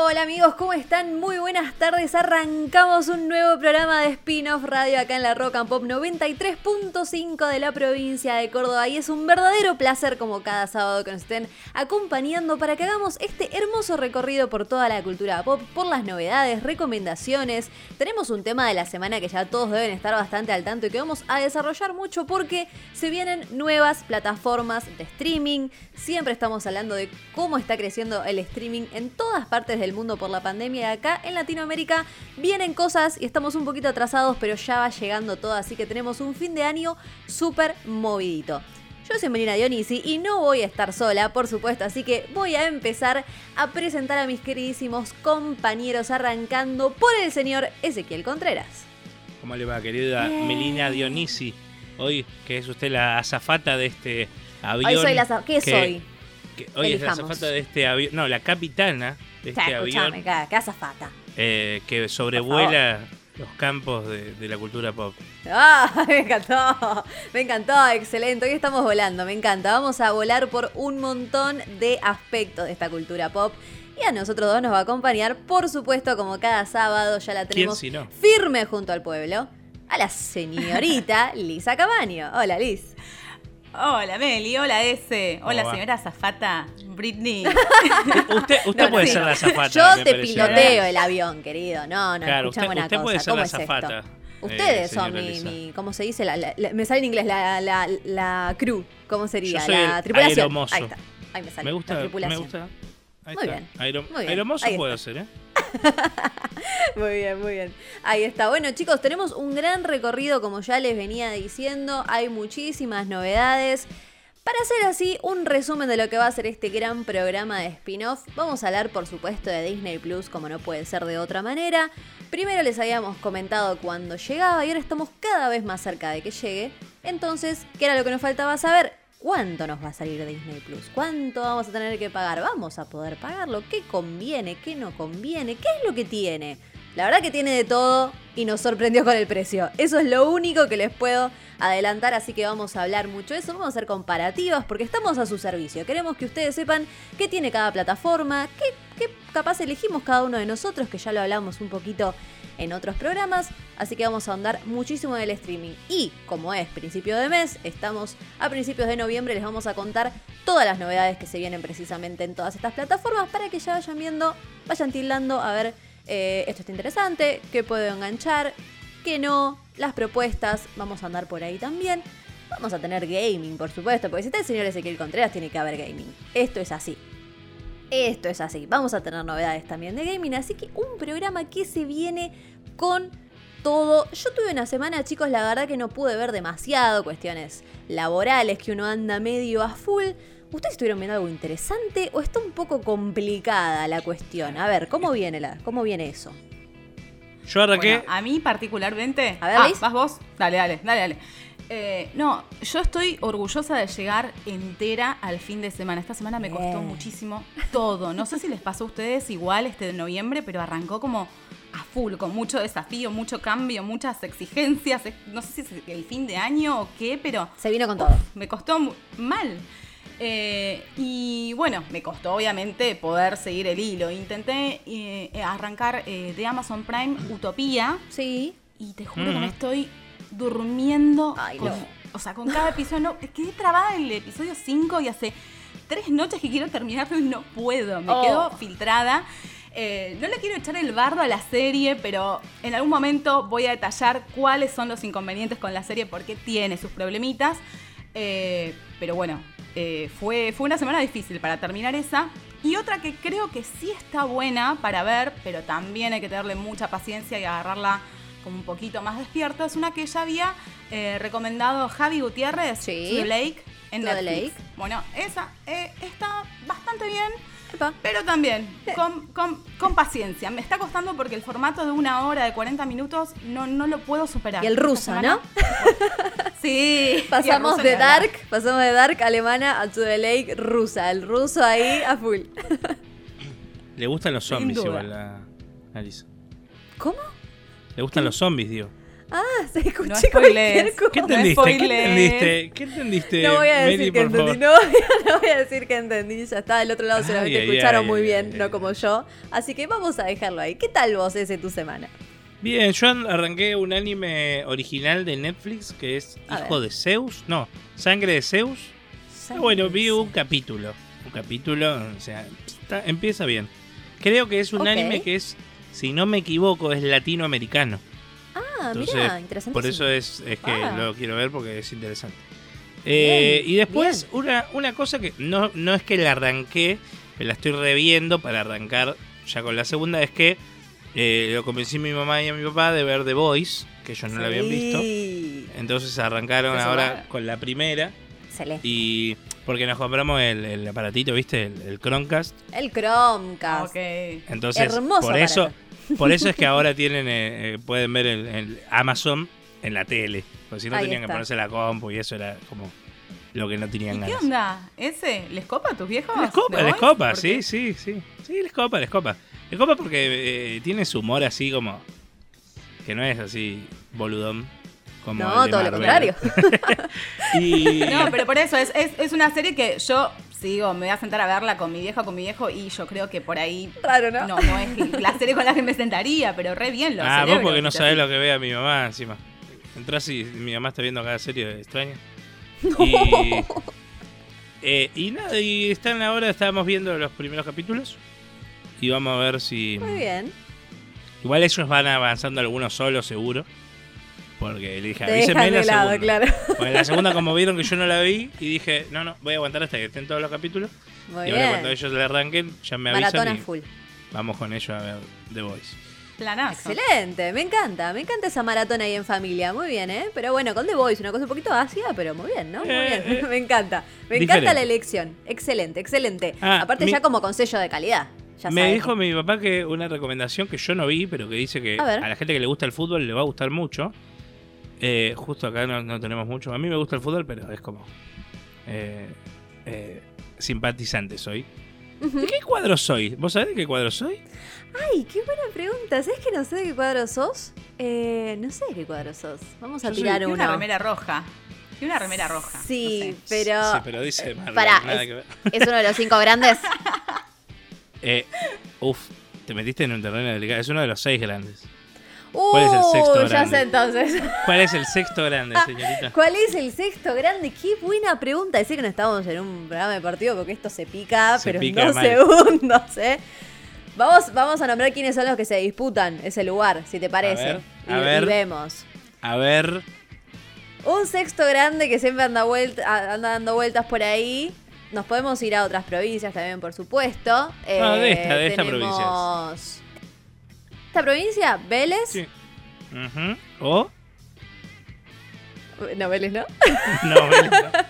Hola amigos, ¿cómo están? Muy buenas tardes. Arrancamos un nuevo programa de Spin-off Radio acá en la Rock and Pop 93.5 de la provincia de Córdoba y es un verdadero placer como cada sábado que nos estén acompañando para que hagamos este hermoso recorrido por toda la cultura pop, por las novedades, recomendaciones. Tenemos un tema de la semana que ya todos deben estar bastante al tanto y que vamos a desarrollar mucho porque se vienen nuevas plataformas de streaming. Siempre estamos hablando de cómo está creciendo el streaming en todas partes del mundo por la pandemia y acá en Latinoamérica vienen cosas y estamos un poquito atrasados, pero ya va llegando todo, así que tenemos un fin de año súper movidito. Yo soy Melina Dionisi y no voy a estar sola, por supuesto, así que voy a empezar a presentar a mis queridísimos compañeros, arrancando por el señor Ezequiel Contreras. ¿Cómo le va, querida Melina Dionisi? Hoy, que es usted la azafata de este avión. Hoy soy la ¿Qué soy? Hoy es la azafata de este avión. No, la capitana de este avión. qué azafata. Eh, que sobrevuela los campos de, la cultura pop. ¡Ah! Me encantó, me encantó, excelente. Hoy estamos volando, me encanta. Vamos a volar por un montón de aspectos de esta cultura pop. Y a nosotros dos nos va a acompañar, por supuesto, como cada sábado ya la tenemos firme junto al pueblo, a la señorita Lisa Camaño. Hola, Liz. Hola Meli, hola S, hola señora Zafata, Britney. usted usted puede ser la Zafata. Yo te piloteo el avión, querido. No, no, claro, usted, una cosa. Puede ser ¿Cómo la es zafata, esto? Ustedes eh, son mi, mi, ¿cómo se dice? me sale en inglés la, la, la crew. ¿Cómo sería? la tripulación. Aeromozo. Ahí está. Ahí me sale. Me gusta. La tripulación. Me gusta. Ahí muy, Bien. muy bien. Aeromozo puede ser, ¿eh? muy bien, muy bien. Ahí está. Bueno, chicos, tenemos un gran recorrido, como ya les venía diciendo. Hay muchísimas novedades. Para hacer así un resumen de lo que va a ser este gran programa de spin-off, vamos a hablar por supuesto de Disney Plus como no puede ser de otra manera. Primero les habíamos comentado cuando llegaba y ahora estamos cada vez más cerca de que llegue. Entonces, ¿qué era lo que nos faltaba saber? ¿Cuánto nos va a salir Disney Plus? ¿Cuánto vamos a tener que pagar? ¿Vamos a poder pagarlo? ¿Qué conviene? ¿Qué no conviene? ¿Qué es lo que tiene? La verdad que tiene de todo y nos sorprendió con el precio. Eso es lo único que les puedo adelantar, así que vamos a hablar mucho de eso. Vamos a hacer comparativas porque estamos a su servicio. Queremos que ustedes sepan qué tiene cada plataforma, qué, capaz elegimos cada uno de nosotros, que ya lo hablamos un poquito en otros programas, así que vamos a ahondar muchísimo en el streaming. Y como es principio de mes, estamos a principios de noviembre, les vamos a contar todas las novedades que se vienen precisamente en todas estas plataformas para que ya vayan viendo, vayan tildando a ver eh, esto está interesante, qué puedo enganchar, qué no, las propuestas, vamos a andar por ahí también. Vamos a tener gaming, por supuesto, porque si está el señor Ezequiel Contreras, tiene que haber gaming. Esto es así. Esto es así. Vamos a tener novedades también de gaming, así que un programa que se viene con todo. Yo tuve una semana, chicos, la verdad que no pude ver demasiado cuestiones laborales, que uno anda medio a full. ¿Ustedes estuvieron viendo algo interesante o está un poco complicada la cuestión? A ver, ¿cómo viene, la, cómo viene eso? Yo arranqué. a mí particularmente. A ver, ah, ¿vas vos? Dale, dale, dale, dale. Eh, no, yo estoy orgullosa de llegar entera al fin de semana. Esta semana me costó muchísimo todo. No sé si les pasó a ustedes igual este de noviembre, pero arrancó como a full, con mucho desafío, mucho cambio, muchas exigencias. No sé si es el fin de año o qué, pero. Se vino con todo. Me costó mal. Eh, y bueno, me costó obviamente poder seguir el hilo. Intenté eh, arrancar de Amazon Prime Utopía. Sí. Y te juro que me estoy durmiendo. O sea, con cada episodio. No, quedé trabada en el episodio 5 y hace tres noches que quiero terminarlo y no puedo. Me quedo oh. filtrada. Eh, no le quiero echar el bardo a la serie, pero en algún momento voy a detallar cuáles son los inconvenientes con la serie porque tiene sus problemitas. Eh, pero bueno, eh, fue, fue una semana difícil para terminar esa. Y otra que creo que sí está buena para ver, pero también hay que tenerle mucha paciencia y agarrarla un poquito más despierto, es una que ya había eh, recomendado Javi Gutiérrez, sí. Lake, en Netflix. Bueno, esa eh, está bastante bien. Pero también, con, con, paciencia. Me está costando porque el formato de una hora, de 40 minutos, no, no lo puedo superar. Y el ruso, ¿no? sí. Pasamos de Dark, pasamos de Dark alemana a To the Lake rusa. El ruso ahí a full. Le gustan los zombies igual a Alisa. ¿Cómo? Le gustan los zombies, digo. Ah, se escuché no. ¿Qué entendiste? ¿Qué entendiste? ¿Qué entendiste? No voy a decir que entendí. No, no, voy a decir que entendí. Ya está, del otro lado solamente escucharon muy bien, no como yo. Así que vamos a dejarlo ahí. ¿Qué tal vos ese tu semana? Bien, yo arranqué un anime original de Netflix que es Hijo de Zeus. No, Sangre de Zeus. bueno, vi un capítulo. Un capítulo, o sea, empieza bien. Creo que es un anime que es, si no me equivoco, es latinoamericano. Ah, mira, interesante. Por eso es, es que ah. lo quiero ver porque es interesante. Eh, y después, una, una cosa que no, no es que la arranqué, la estoy reviendo para arrancar ya con la segunda, es que eh, lo convencí a mi mamá y a mi papá de ver The Voice, que ellos no la habían visto. Entonces arrancaron ahora con la primera. Excelente. Y porque nos compramos el, aparatito, ¿viste? El, Chromecast. El Chromecast. Ok. Entonces, por eso por eso es que ahora tienen eh, eh, pueden ver el, Amazon en la tele. Porque si no tenían que ponerse la compu y eso era como lo que no tenían ganas. ¿Qué onda? ¿Ese? ¿Les copa a tus viejos? Les copa, les copa, sí, sí, sí. Sí, les copa, les copa. Les copa porque eh, tiene su humor así como. que no es así boludón. Como no, todo lo contrario. No, pero por eso es, es, es una serie que yo sigo, me voy a sentar a verla con mi viejo, con mi viejo, y yo creo que por ahí. Raro, ¿no? No, no es la serie con la que me sentaría, pero re bien lo Ah, vos porque no sabés lo que vea mi mamá encima. Entrás y mi mamá está viendo cada serie extraña. Y, eh, y nada, y está en la hora, estábamos viendo los primeros capítulos. Y vamos a ver si. Muy bien. Igual ellos van avanzando algunos solos, seguro. Porque le dije, avísenme la segunda. Claro. La segunda, como vieron que yo no la vi, y dije, no, no, voy a aguantar hasta que estén todos los capítulos. y ahora cuando ellos le arranquen, ya me avisan. Maratona full. Vamos con ellos a ver The Voice. Planazo. Excelente, me encanta, me encanta esa maratona ahí en familia, muy bien, ¿eh? Pero bueno, con The Voice, una cosa un poquito ácida, pero muy bien, ¿no? Muy bien, eh, me encanta. Me encanta la elección, excelente, excelente. Ah, Aparte ya como consejo de calidad. Ya me dijo mi papá que una recomendación que yo no vi, pero que dice que a la gente que le gusta el fútbol le va a gustar mucho, eh, justo acá no, tenemos mucho. A mí me gusta el fútbol, pero es como. Eh, eh, simpatizante soy. ¿De qué cuadro soy? ¿Vos sabés de qué cuadro soy? Ay, qué buena pregunta. ¿Sabes que no sé de qué cuadro sos? no sé de qué cuadro sos. Vamos a tirar una. Una remera roja. Y una remera roja. Sí, pero. Sí, pero dice. Pará, es, uno de los cinco grandes. uf, te metiste en un terreno delicado. Es uno de los seis grandes. ¿Cuál es el sexto grande? Ya sé entonces. ¿Cuál es el sexto grande, señorita? ¿Cuál es el sexto grande? Qué buena pregunta. Decir que no estamos en un programa deportivo porque esto se pica, pero en dos segundos, ¿eh? Vamos, vamos a nombrar quiénes son los que se disputan ese lugar, si te parece. A ver, y, vemos. A ver. Un sexto grande que siempre anda, vuelta, anda dando vueltas por ahí. Nos podemos ir a otras provincias también, por supuesto. no, de esta, de esta provincia esta provincia? ¿Vélez? Sí. ¿O? No, Vélez no. no, Vélez no.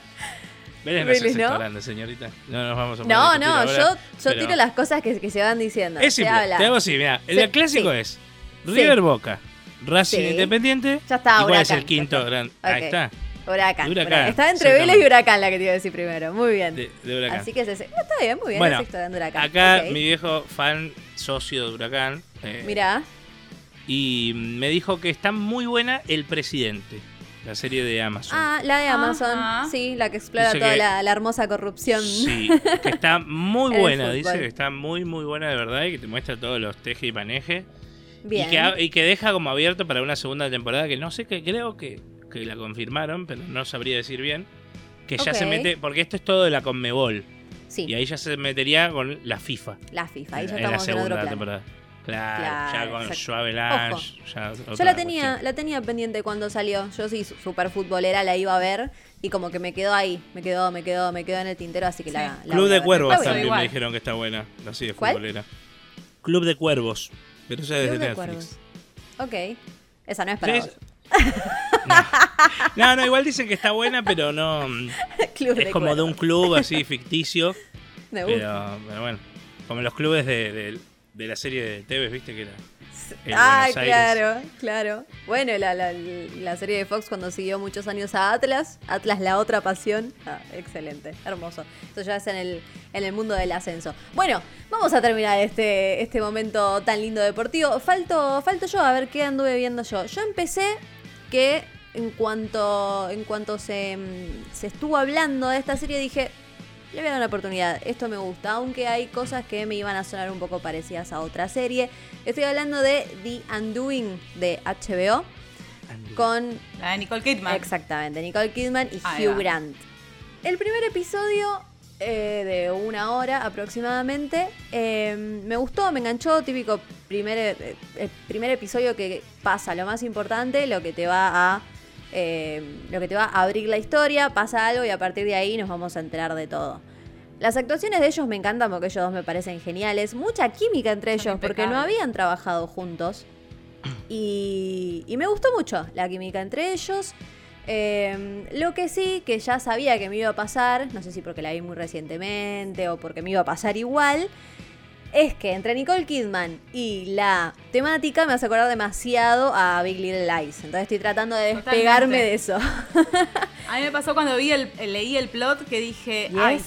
Vélez no es ¿no? grande, señorita. No nos vamos a No, no, yo, yo tiro las cosas que, que, se van diciendo. Es simple, te hago así, mira. El clásico es River Boca, Racing Independiente. Ya está, ¿Y cuál es el quinto grande? Ahí está. Huracán. Huracán. Está entre Vélez y Huracán la que te iba a decir primero. Muy bien. De, Huracán. Así que es ese. está bien, muy bien. Bueno, grande Huracán. Acá mi viejo fan, socio de Huracán, eh, Mira. Y me dijo que está muy buena El Presidente, la serie de Amazon. Ah, la de Amazon, sí, la que explora toda la, hermosa corrupción. Sí, que está muy buena, dice que está muy, muy buena de verdad y que te muestra todos los teje y maneje. Bien. Y que, deja como abierto para una segunda temporada que no sé, que creo que, la confirmaron, pero no sabría decir bien. Que ya se mete, porque esto es todo de la Conmebol. Sí. Y ahí ya se metería con la FIFA. La FIFA, ahí ya estamos en la segunda temporada. Claro, ya con Suave Lange. Yo la tenía, la tenía pendiente cuando salió. Yo sí, súper futbolera, la iba a ver. Y como que me quedó ahí, me quedó, me quedó, me quedó en el tintero, así que la, Club de Cuervos también me dijeron que está buena, la de futbolera. Club de Cuervos, pero esa es de Netflix. Ok, esa no es para vos. No. no. igual dicen que está buena, pero no. es como de un club así ficticio. pero, pero bueno. como los clubes de, de la serie de TV, ¿viste? Que era Ah, claro, claro. Bueno, la, serie de Fox cuando siguió muchos años a Atlas, Atlas la otra pasión. Ah, excelente, hermoso. Esto ya es en el, en el mundo del ascenso. Bueno, vamos a terminar este, este momento tan lindo deportivo. Falto, falto yo, a ver qué anduve viendo yo. Yo empecé que en cuanto, en cuanto se, mm, se estuvo hablando de esta serie dije, le voy a dar una oportunidad. Esto me gusta, aunque hay cosas que me iban a sonar un poco parecidas a otra serie. Estoy hablando de The Undoing de HBO. Con. La de Nicole Kidman. Exactamente, Nicole Kidman y Hugh Grant. El primer episodio eh, de una hora aproximadamente. Eh, me gustó, me enganchó, típico primer, eh, primer episodio que pasa lo más importante, lo que te va a eh, lo que te va a abrir la historia, pasa algo y a partir de ahí nos vamos a enterar de todo. Las actuaciones de ellos me encantan porque ellos dos me parecen geniales. Mucha química entre ellos porque no habían trabajado juntos. Y, me gustó mucho la química entre ellos. Eh, lo que sí, que ya sabía que me iba a pasar, no sé si porque la vi muy recientemente o porque me iba a pasar igual, es que entre Nicole Kidman y la temática me hace acordar demasiado a Big Little Lies. Entonces estoy tratando de despegarme de eso. A mí me pasó cuando vi el, leí el plot que dije, ay,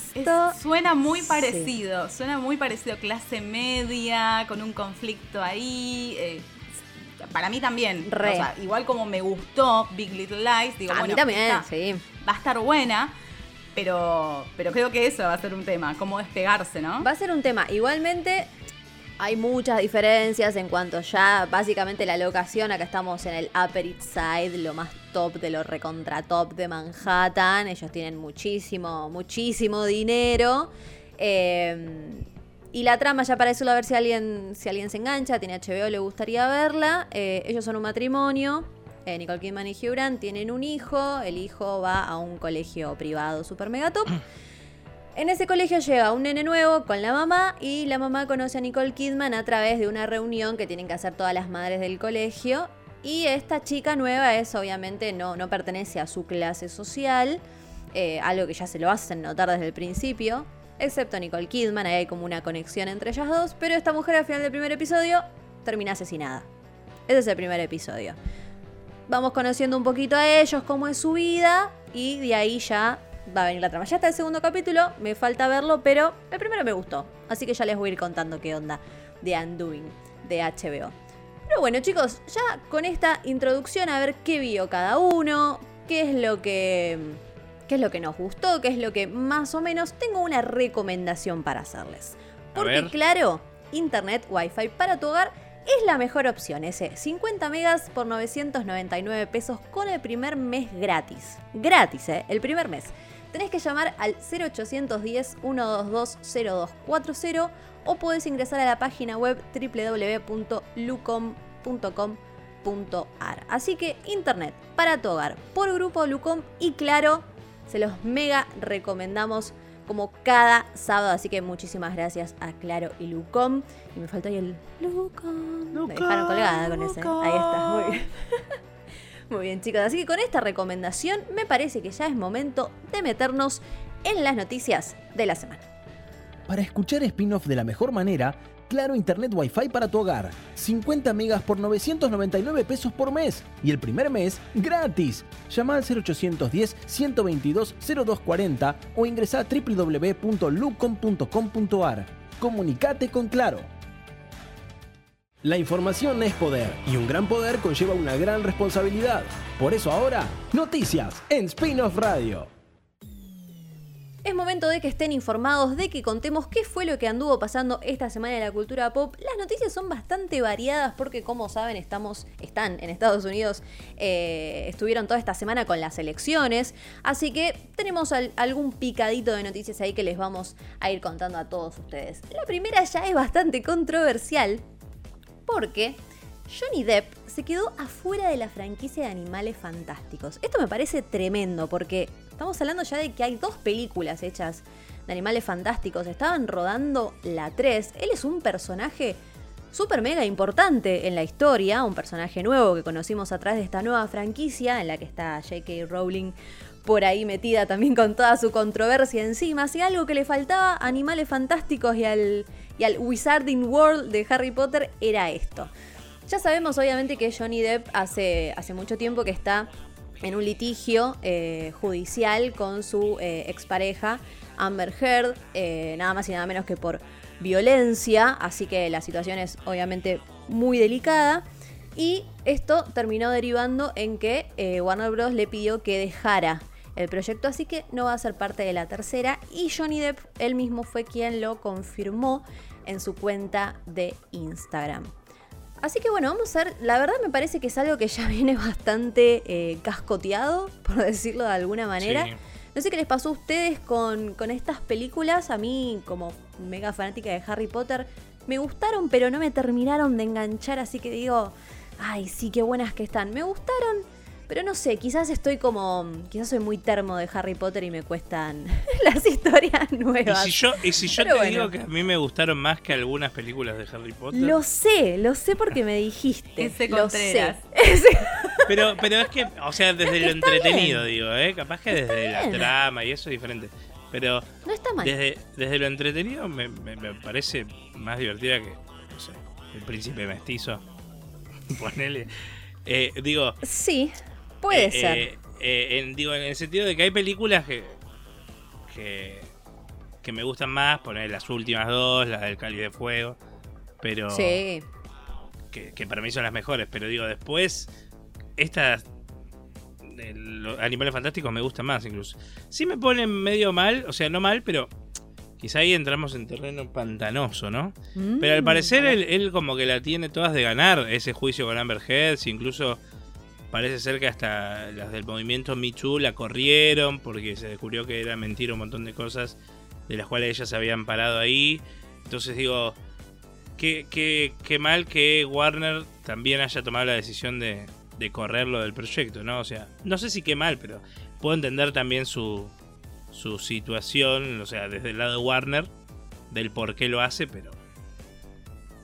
suena muy parecido, suena muy parecido, clase media, con un conflicto ahí. Eh, para mí también. igual como me gustó Big Little Lies, digo, a mí también, sí. va a estar buena. Pero, pero creo que eso va a ser un tema, cómo despegarse, ¿no? Va a ser un tema. Igualmente, hay muchas diferencias en cuanto ya básicamente la locación, acá estamos en el Upper East Side, lo más top de lo recontra top de Manhattan, ellos tienen muchísimo, muchísimo dinero. Eh, y la trama, ya para eso a ver si alguien, si alguien se engancha, tiene HBO, le gustaría verla. Eh, ellos son un matrimonio eh, Nicole Kidman y Hugh Grant tienen un hijo, el hijo va a un colegio privado super mega top. En ese colegio llega un nene nuevo con la mamá y la mamá conoce a Nicole Kidman a través de una reunión que tienen que hacer todas las madres del colegio. Y esta chica nueva es obviamente no, no pertenece a su clase social, eh, algo que ya se lo hacen notar desde el principio, excepto Nicole Kidman, ahí hay como una conexión entre ellas dos, pero esta mujer al final del primer episodio termina asesinada. Ese es el primer episodio vamos conociendo un poquito a ellos, cómo es su vida, y de ahí ya va a venir la trama. Ya está el segundo capítulo, me falta verlo, pero el primero me gustó. Así que ya les voy a ir contando qué onda de Undoing de HBO. Pero bueno, chicos, ya con esta introducción a ver qué vio cada uno, qué es lo que qué es lo que nos gustó, qué es lo que más o menos tengo una recomendación para hacerles. Porque claro, internet, wifi para tu hogar es la mejor opción ese. 50 megas por 999 pesos con el primer mes gratis. Gratis, ¿eh? El primer mes. Tenés que llamar al 0810-122-0240 o podés ingresar a la página web www.lucom.com.ar. Así que Internet para tu hogar por Grupo Lucom y claro, se los mega recomendamos como cada sábado. Así que muchísimas gracias a Claro y Lucom. Y me faltó ahí el Lucom. me dejaron colgada con ese. Ahí está, muy bien. muy bien, chicos. Así que con esta recomendación me parece que ya es momento de meternos en las noticias de la semana. Para escuchar spin-off de la mejor manera, Claro Internet Wi-Fi para tu hogar. 50 megas por 999 pesos por mes. Y el primer mes, gratis. Llama al 0810-122-0240 o ingresa a www.lucom.com.ar. Comunicate con Claro. La información es poder y un gran poder conlleva una gran responsabilidad. Por eso ahora, noticias en Spin-off Radio. Es momento de que estén informados, de que contemos qué fue lo que anduvo pasando esta semana en la cultura pop. Las noticias son bastante variadas porque, como saben, estamos, están en Estados Unidos, eh, estuvieron toda esta semana con las elecciones, así que tenemos algún picadito de noticias ahí que les vamos a ir contando a todos ustedes. La primera ya es bastante controversial porque Johnny Depp se quedó afuera de la franquicia de Animales Fantásticos. Esto me parece tremendo porque Estamos hablando ya de que hay dos películas hechas de animales fantásticos. Estaban rodando la 3. Él es un personaje súper mega importante en la historia, un personaje nuevo que conocimos a través de esta nueva franquicia en la que está J.K. Rowling por ahí metida también con toda su controversia encima. Si algo que le faltaba a Animales Fantásticos y al, y al Wizarding World de Harry Potter era esto. Ya sabemos obviamente que Johnny Depp hace, hace mucho tiempo que está en un litigio eh, judicial con su eh, expareja Amber Heard, eh, nada más y nada menos que por violencia, así que la situación es obviamente muy delicada. Y esto terminó derivando en que Warner Bros. le pidió que dejara el proyecto, así que no va a ser parte de la tercera. Y Johnny Depp él mismo fue quien lo confirmó en su cuenta de Instagram. Así que bueno, vamos a ver, la verdad me parece que es algo que ya viene bastante eh, cascoteado, por decirlo de alguna manera. No sé qué les pasó a ustedes con, con estas películas, a mí como mega fanática de Harry Potter, me gustaron, pero no me terminaron de enganchar, así que digo, ay, sí, qué buenas que están. Me gustaron, pero no sé, quizás estoy como. Quizás soy muy termo de Harry Potter y me cuestan las historias nuevas. Y si yo, y si yo te digo que a mí me gustaron más que algunas películas de Harry Potter. Lo sé, lo sé porque me dijiste. Ese lo sé. Pero, pero es que, o sea, desde lo entretenido, digo, ¿eh? Capaz que desde la trama y eso es diferente. Pero no está mal. Desde, desde lo entretenido me, me, parece más divertida que, no sé, el príncipe mestizo. Ponele. Eh, digo. Sí. Puede eh, ser. Eh, eh, en, digo, en el sentido de que hay películas que, que, me gustan más, poner las últimas dos, las del Cali de Fuego, pero... Sí. Que, para mí son las mejores, pero digo, después, estas los animales fantásticos me gustan más incluso. Sí me ponen medio mal, o sea, no mal, pero quizá ahí entramos en terreno pantanoso, ¿no? pero al mm, parecer él, él, como que la tiene todas de ganar, ese juicio con Amber Heard, incluso Parece ser que hasta las del movimiento Michu la corrieron porque se descubrió que era mentira un montón de cosas de las cuales ellas se habían parado ahí. Entonces digo, qué, qué, qué mal que Warner también haya tomado la decisión de, de correrlo del proyecto, ¿no? O sea, no sé si qué mal, pero puedo entender también su, su situación, o sea, desde el lado de Warner, del por qué lo hace, pero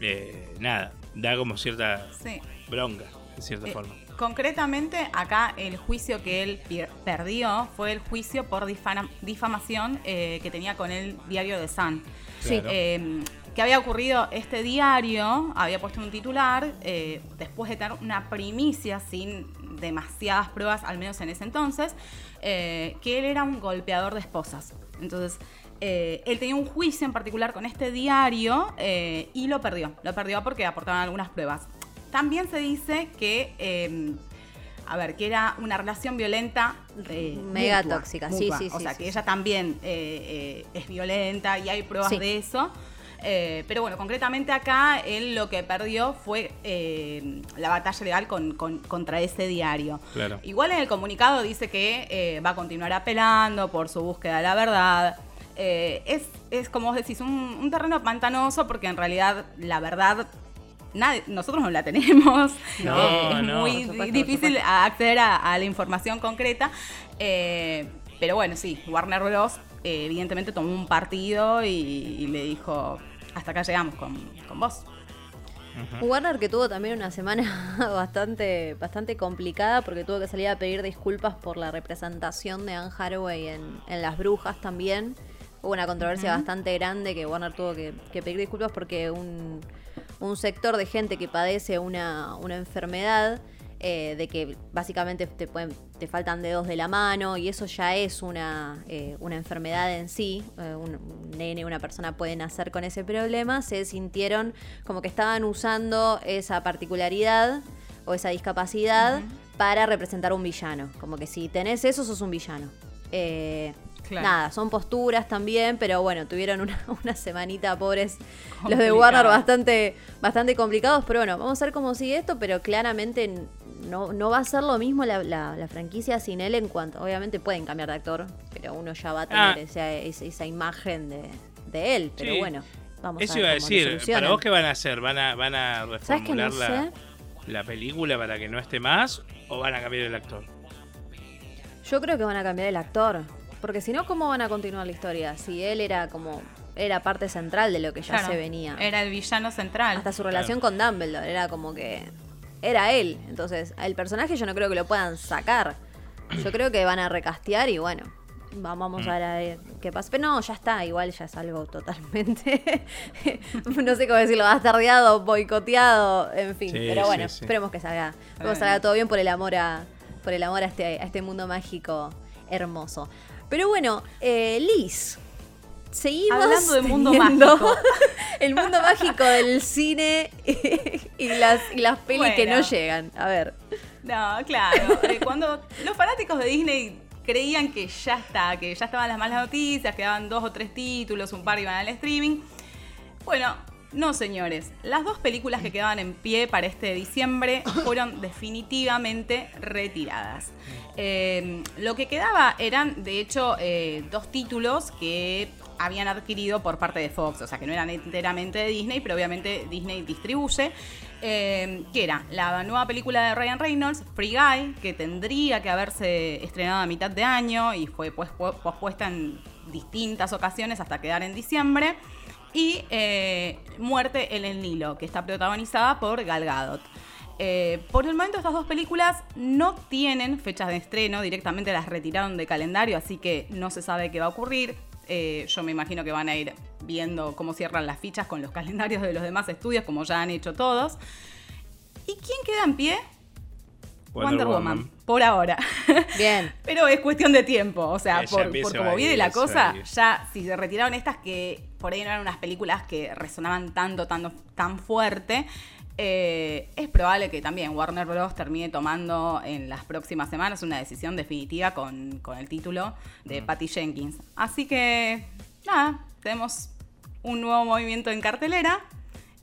eh, nada, da como cierta bronca, en cierta eh, forma. Concretamente, acá el juicio que él perdió fue el juicio por difamación eh, que tenía con el diario de Sun. Sí. Eh, que había ocurrido este diario, había puesto un titular, eh, después de tener una primicia sin demasiadas pruebas, al menos en ese entonces, que él era un golpeador de esposas. Entonces, él tenía un juicio en particular con este diario y lo perdió. Lo perdió porque aportaban algunas pruebas. También se dice que, em, a ver, que era una relación violenta. Eh, Mega tóxica, sí, sí, sí. O sea, que ella también eh, eh, es violenta y hay pruebas de eso. pero bueno, concretamente acá él lo que perdió fue la batalla legal con, contra ese diario. Igual en el comunicado dice que va a continuar apelando por su búsqueda de la verdad. es, es, como vos decís, un, un, terreno pantanoso porque en realidad la verdad nosotros no la tenemos. es muy difícil acceder a, la información concreta. Eh, pero bueno, sí, Warner Bros. Eh, evidentemente tomó un partido y, le dijo, hasta acá llegamos con, vos. Warner que tuvo también una semana bastante, bastante complicada porque tuvo que salir a pedir disculpas por la representación de Anne Hathaway en, Las Brujas también. Hubo una controversia bastante grande que Warner tuvo que pedir disculpas porque un, un sector de gente que padece una, enfermedad, eh, de que básicamente te, pueden, te faltan dedos de la mano y eso ya es una, eh, una enfermedad en sí, eh, un, nene, una persona puede nacer con ese problema, se sintieron como que estaban usando esa particularidad o esa discapacidad para representar un villano, como que si tenés eso sos un villano. Nada, son posturas también, pero bueno, tuvieron una, una semanita, pobres los de Warner, bastante, bastante complicados. Pero bueno, vamos a ver cómo sigue esto, pero claramente no, no va a ser lo mismo la, franquicia sin él en cuanto, obviamente pueden cambiar de actor, pero uno ya va a tener ah. esa, esa, imagen de, él. Pero bueno, vamos Eso a ver iba a decir, ¿para vos qué van a hacer? ¿Van a, van a reformular la, la película para que no esté más o van a cambiar el actor? Yo creo que van a cambiar el actor. Porque si no, ¿cómo van a continuar la historia? Si él era como. Era parte central de lo que ya se venía. Era el villano central. Hasta su relación con Dumbledore. Era como que. Era él. Entonces, el personaje yo no creo que lo puedan sacar. Yo creo que van a recastear y bueno, vamos a ver qué pasa. Pero no, ya está, igual ya es algo totalmente, no sé cómo decirlo, bastardeado, boicoteado, en fin. pero bueno, esperemos que salga, que salga todo bien por el amor a, por el amor a este, a este mundo mágico hermoso. Pero bueno, eh, Liz, seguimos hablando del mundo mágico. el mundo mágico del cine y las, y las pelis que no llegan. A ver. No, claro. Eh, cuando los fanáticos de Disney creían que ya está, que ya estaban las malas noticias, quedaban dos o tres títulos, un par iban al streaming. Bueno, no, señores. Las dos películas que quedaban en pie para este diciembre fueron definitivamente retiradas. Eh, lo que quedaba eran, de hecho, eh, dos títulos que habían adquirido por parte de Fox, o sea que no eran enteramente de Disney, pero obviamente Disney distribuye, eh, que era la nueva película de Ryan Reynolds, Free Guy, que tendría que haberse estrenado a mitad de año y fue pues, pospuesta en distintas ocasiones hasta quedar en diciembre, y Muerte en el Nilo, que está protagonizada por Gal Gadot. Eh, por el momento estas dos películas no tienen fechas de estreno, directamente las retiraron de calendario, así que no se sabe qué va a ocurrir. Eh, yo me imagino que van a ir viendo cómo cierran las fichas con los calendarios de los demás estudios, como ya han hecho todos. ¿Y quién queda en pie? Wonder, Woman. por ahora. Bien. Pero es cuestión de tiempo, o sea, por, como viene la cosa, ya si se retiraron estas que por ahí no eran unas películas que resonaban tanto, tanto, tan fuerte, eh, es probable que también Warner Bros. termine tomando en las próximas semanas una decisión definitiva con, el título de mm. Patty Jenkins. Así que, nada, tenemos un nuevo movimiento en cartelera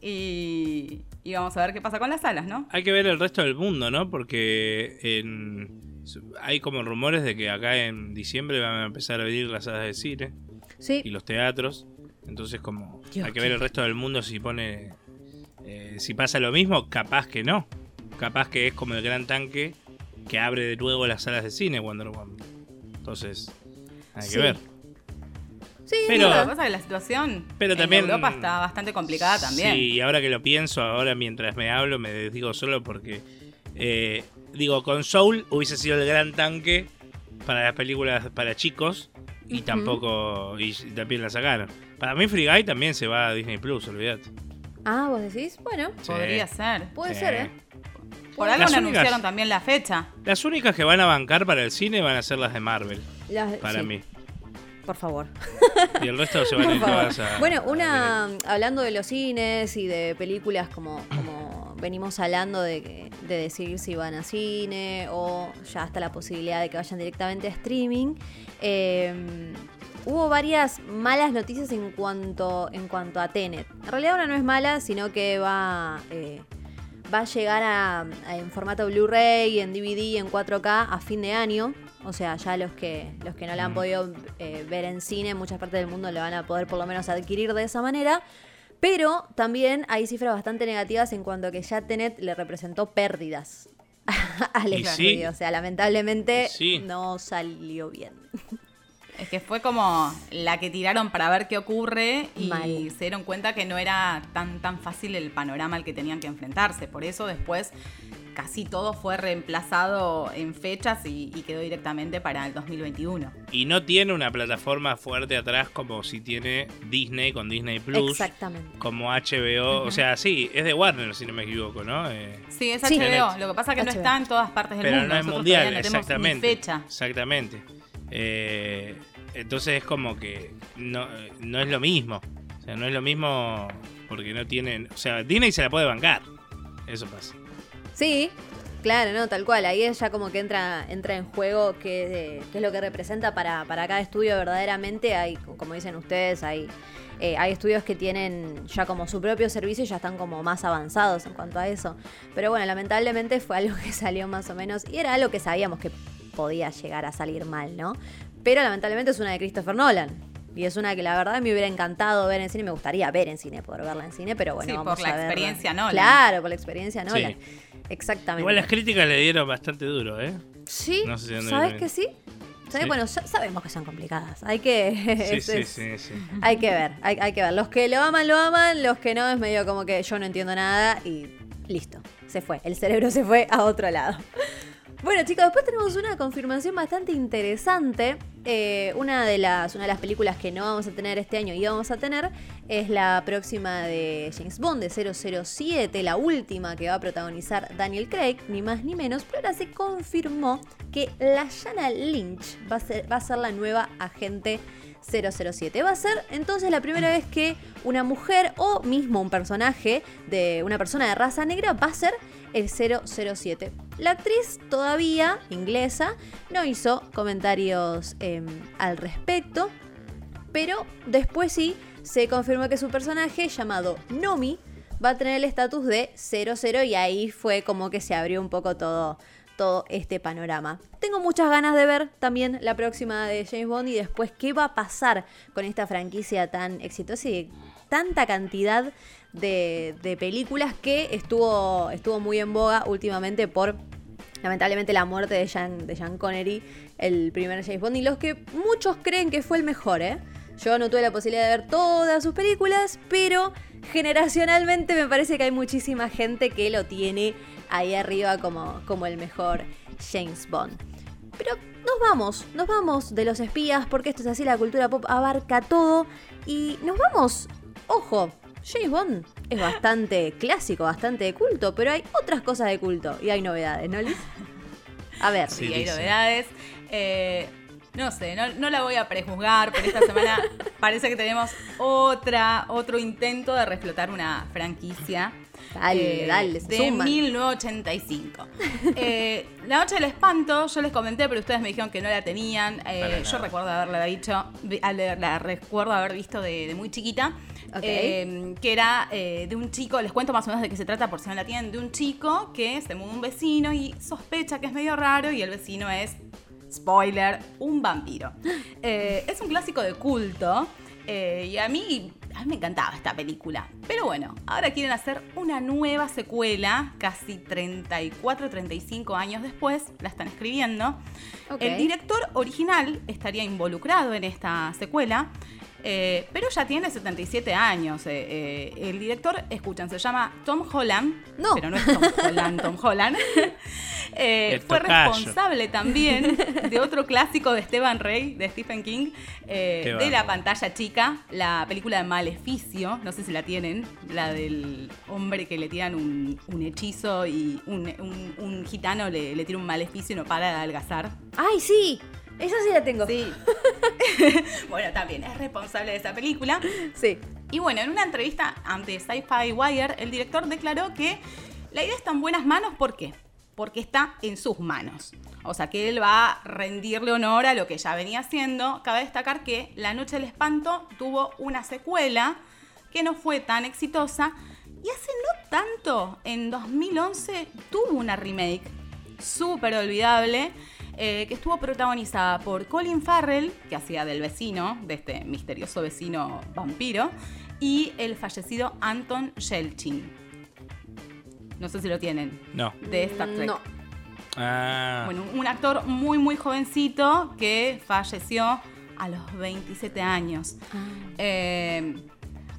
y, vamos a ver qué pasa con las salas, ¿no? Hay que ver el resto del mundo, ¿no? Porque hay como rumores de que acá en diciembre van a empezar a abrir las salas de cine y los teatros. Entonces, como hay que ver el resto del mundo si pone eh, si pasa lo mismo, capaz que no. Capaz que es como el gran tanque que abre de nuevo las salas de cine Wonder Woman. Entonces, hay que ver. Sí, pero que la situación pero también, en Europa está bastante complicada también. Sí, y ahora que lo pienso, ahora mientras me hablo, me digo solo porque. Eh, digo, con Soul hubiese sido el gran tanque para las películas para chicos y tampoco. Y también la sacaron. Para mí, Free Guy también se va a Disney Plus, olvídate. Ah, vos decís, bueno. Podría ser. Puede ser, ¿eh? Por algo anunciaron también la fecha. Las únicas que van a bancar para el cine van a ser las de Marvel. para mí. Por favor. Y el resto se van a ir a. Bueno, una. Hablando de los cines y de películas como, como venimos hablando de, de decir si van a cine o ya hasta la posibilidad de que vayan directamente a streaming. Eh, hubo varias malas noticias en cuanto, en cuanto a Tenet. En realidad una no es mala, sino que va, eh, va a llegar en formato Blu-ray, en DVD, en 4K a fin de año. O sea, ya los que, los que no la han mm. podido eh, ver en cine, en muchas partes del mundo le van a poder por lo menos adquirir de esa manera. Pero también hay cifras bastante negativas en cuanto a que ya Tenet le representó pérdidas al estudio. O sea, lamentablemente no salió bien. Es que fue como la que tiraron para ver qué ocurre y se dieron cuenta que no era tan, tan fácil el panorama al que tenían que enfrentarse. Por eso después casi todo fue reemplazado en fechas y, quedó directamente para el 2021. Y no tiene una plataforma fuerte atrás como si tiene Disney con Disney Plus. Exactamente. Como HBO. O sea, sí, es de Warner, si no me equivoco, ¿no? Eh, sí, es HBO. Lo que pasa es que no está en todas partes del Pero mundo. no es mundial, exactamente. fecha. Exactamente. Eh, entonces es como que no, no es lo mismo. O sea, no es lo mismo porque no tienen. O sea, Disney se la puede bancar. Eso pasa. Sí, claro, no, tal cual. Ahí ya como que entra, entra en juego qué, es lo que representa para, para cada estudio verdaderamente. Hay, como dicen ustedes, hay. Eh, hay estudios que tienen ya como su propio servicio y ya están como más avanzados en cuanto a eso. Pero bueno, lamentablemente fue algo que salió más o menos y era algo que sabíamos que podía llegar a salir mal, ¿no? Pero lamentablemente es una de Christopher Nolan. Y es una que la verdad me hubiera encantado ver en cine, me gustaría ver en cine, poder verla en cine, pero bueno, sí, vamos por la experiencia Nolan. Claro, por la experiencia Nolan. Exactamente. Igual las críticas le dieron bastante duro, ¿eh? Sí, ¿sabes que sí? Bueno, sabemos que son complicadas. Hay que. Sí, sí, sí, Hay que ver, hay, hay, que ver. Los que lo aman, lo aman. Los que no, es medio como que yo no entiendo nada y listo. Se fue. El cerebro se fue a otro lado. Bueno, chicos, después tenemos una confirmación bastante interesante. Eh, una, de las, una de las películas que no vamos a tener este año y vamos a tener es la próxima de James Bond, de 007, la última que va a protagonizar Daniel Craig, ni más ni menos. Pero ahora se confirmó que la Shanna Lynch va a ser, va a ser la nueva agente 007. Va a ser entonces la primera vez que una mujer o mismo un personaje de una persona de raza negra va a ser el 007. La actriz todavía, inglesa, no hizo comentarios em, al respecto, pero después sí se confirmó que su personaje llamado Nomi va a tener el estatus de 00 y ahí fue como que se abrió un poco todo todo este panorama. Tengo muchas ganas de ver también la próxima de James Bond y después qué va a pasar con esta franquicia tan exitosa y tanta cantidad de, películas que estuvo, estuvo muy en boga últimamente por lamentablemente la muerte de Jean, de Connery, el primer James Bond, y los que muchos creen que fue el mejor, ¿eh? Yo no tuve la posibilidad de ver todas sus películas, pero generacionalmente me parece que hay muchísima gente que lo tiene ahí arriba como, como el mejor James Bond. Pero nos vamos, nos vamos de los espías, porque esto es así, la cultura pop abarca todo. Y nos vamos, ojo, James Bond es bastante clásico, bastante de culto, pero hay otras cosas de culto y hay novedades, ¿no, Liz? A ver. Sí, hay novedades. Eh, no sé, no, la voy a prejuzgar, pero esta semana parece que tenemos otra, otro intento de reflotar una franquicia. Dale, eh, dale, De 1985. Eh, la Noche del Espanto, yo les comenté, pero ustedes me dijeron que no la tenían. Eh, yo recuerdo haberla dicho, la recuerdo haber visto de, muy chiquita. que era de un chico, les cuento más o menos de qué se trata por si no la tienen, de un chico que se muda un vecino y sospecha que es medio raro y el vecino es spoiler, un vampiro. Eh, es un clásico de culto eh, y a mí, a mí me encantaba esta película. Pero bueno, ahora quieren hacer una nueva secuela, casi 34, 35 años después, la están escribiendo. El director original estaría involucrado en esta secuela. Eh, pero ya tiene 77 años. el director, escuchan, se llama Tom Holland. No. Pero no es Tom Holland, Tom Holland. Eh, fue responsable también de otro clásico de Esteban Rey, de Stephen King, eh, de la pantalla chica, la película de Maleficio, no sé si la tienen, la del hombre que le tiran un, hechizo y un, gitano le, le, tira un maleficio y no para de adelgazar. ¡Ay, sí! Esa sí la tengo. Sí. bueno, también es responsable de esa película. Sí. Y bueno, en una entrevista ante Sci-Fi Wire, el director declaró que la idea está en buenas manos, ¿por qué? porque está en sus manos. O sea que él va a rendirle honor a lo que ya venía haciendo. Cabe destacar que La Noche del Espanto tuvo una secuela que no fue tan exitosa y hace no tanto, en 2011, tuvo una remake súper olvidable eh, que estuvo protagonizada por Colin Farrell, que hacía del vecino, de este misterioso vecino vampiro, y el fallecido Anton Yelchin. No sé si lo tienen. No. De Star Trek. No. Ah. Bueno, un actor muy, muy jovencito que falleció a los 27 años. Ah. Eh,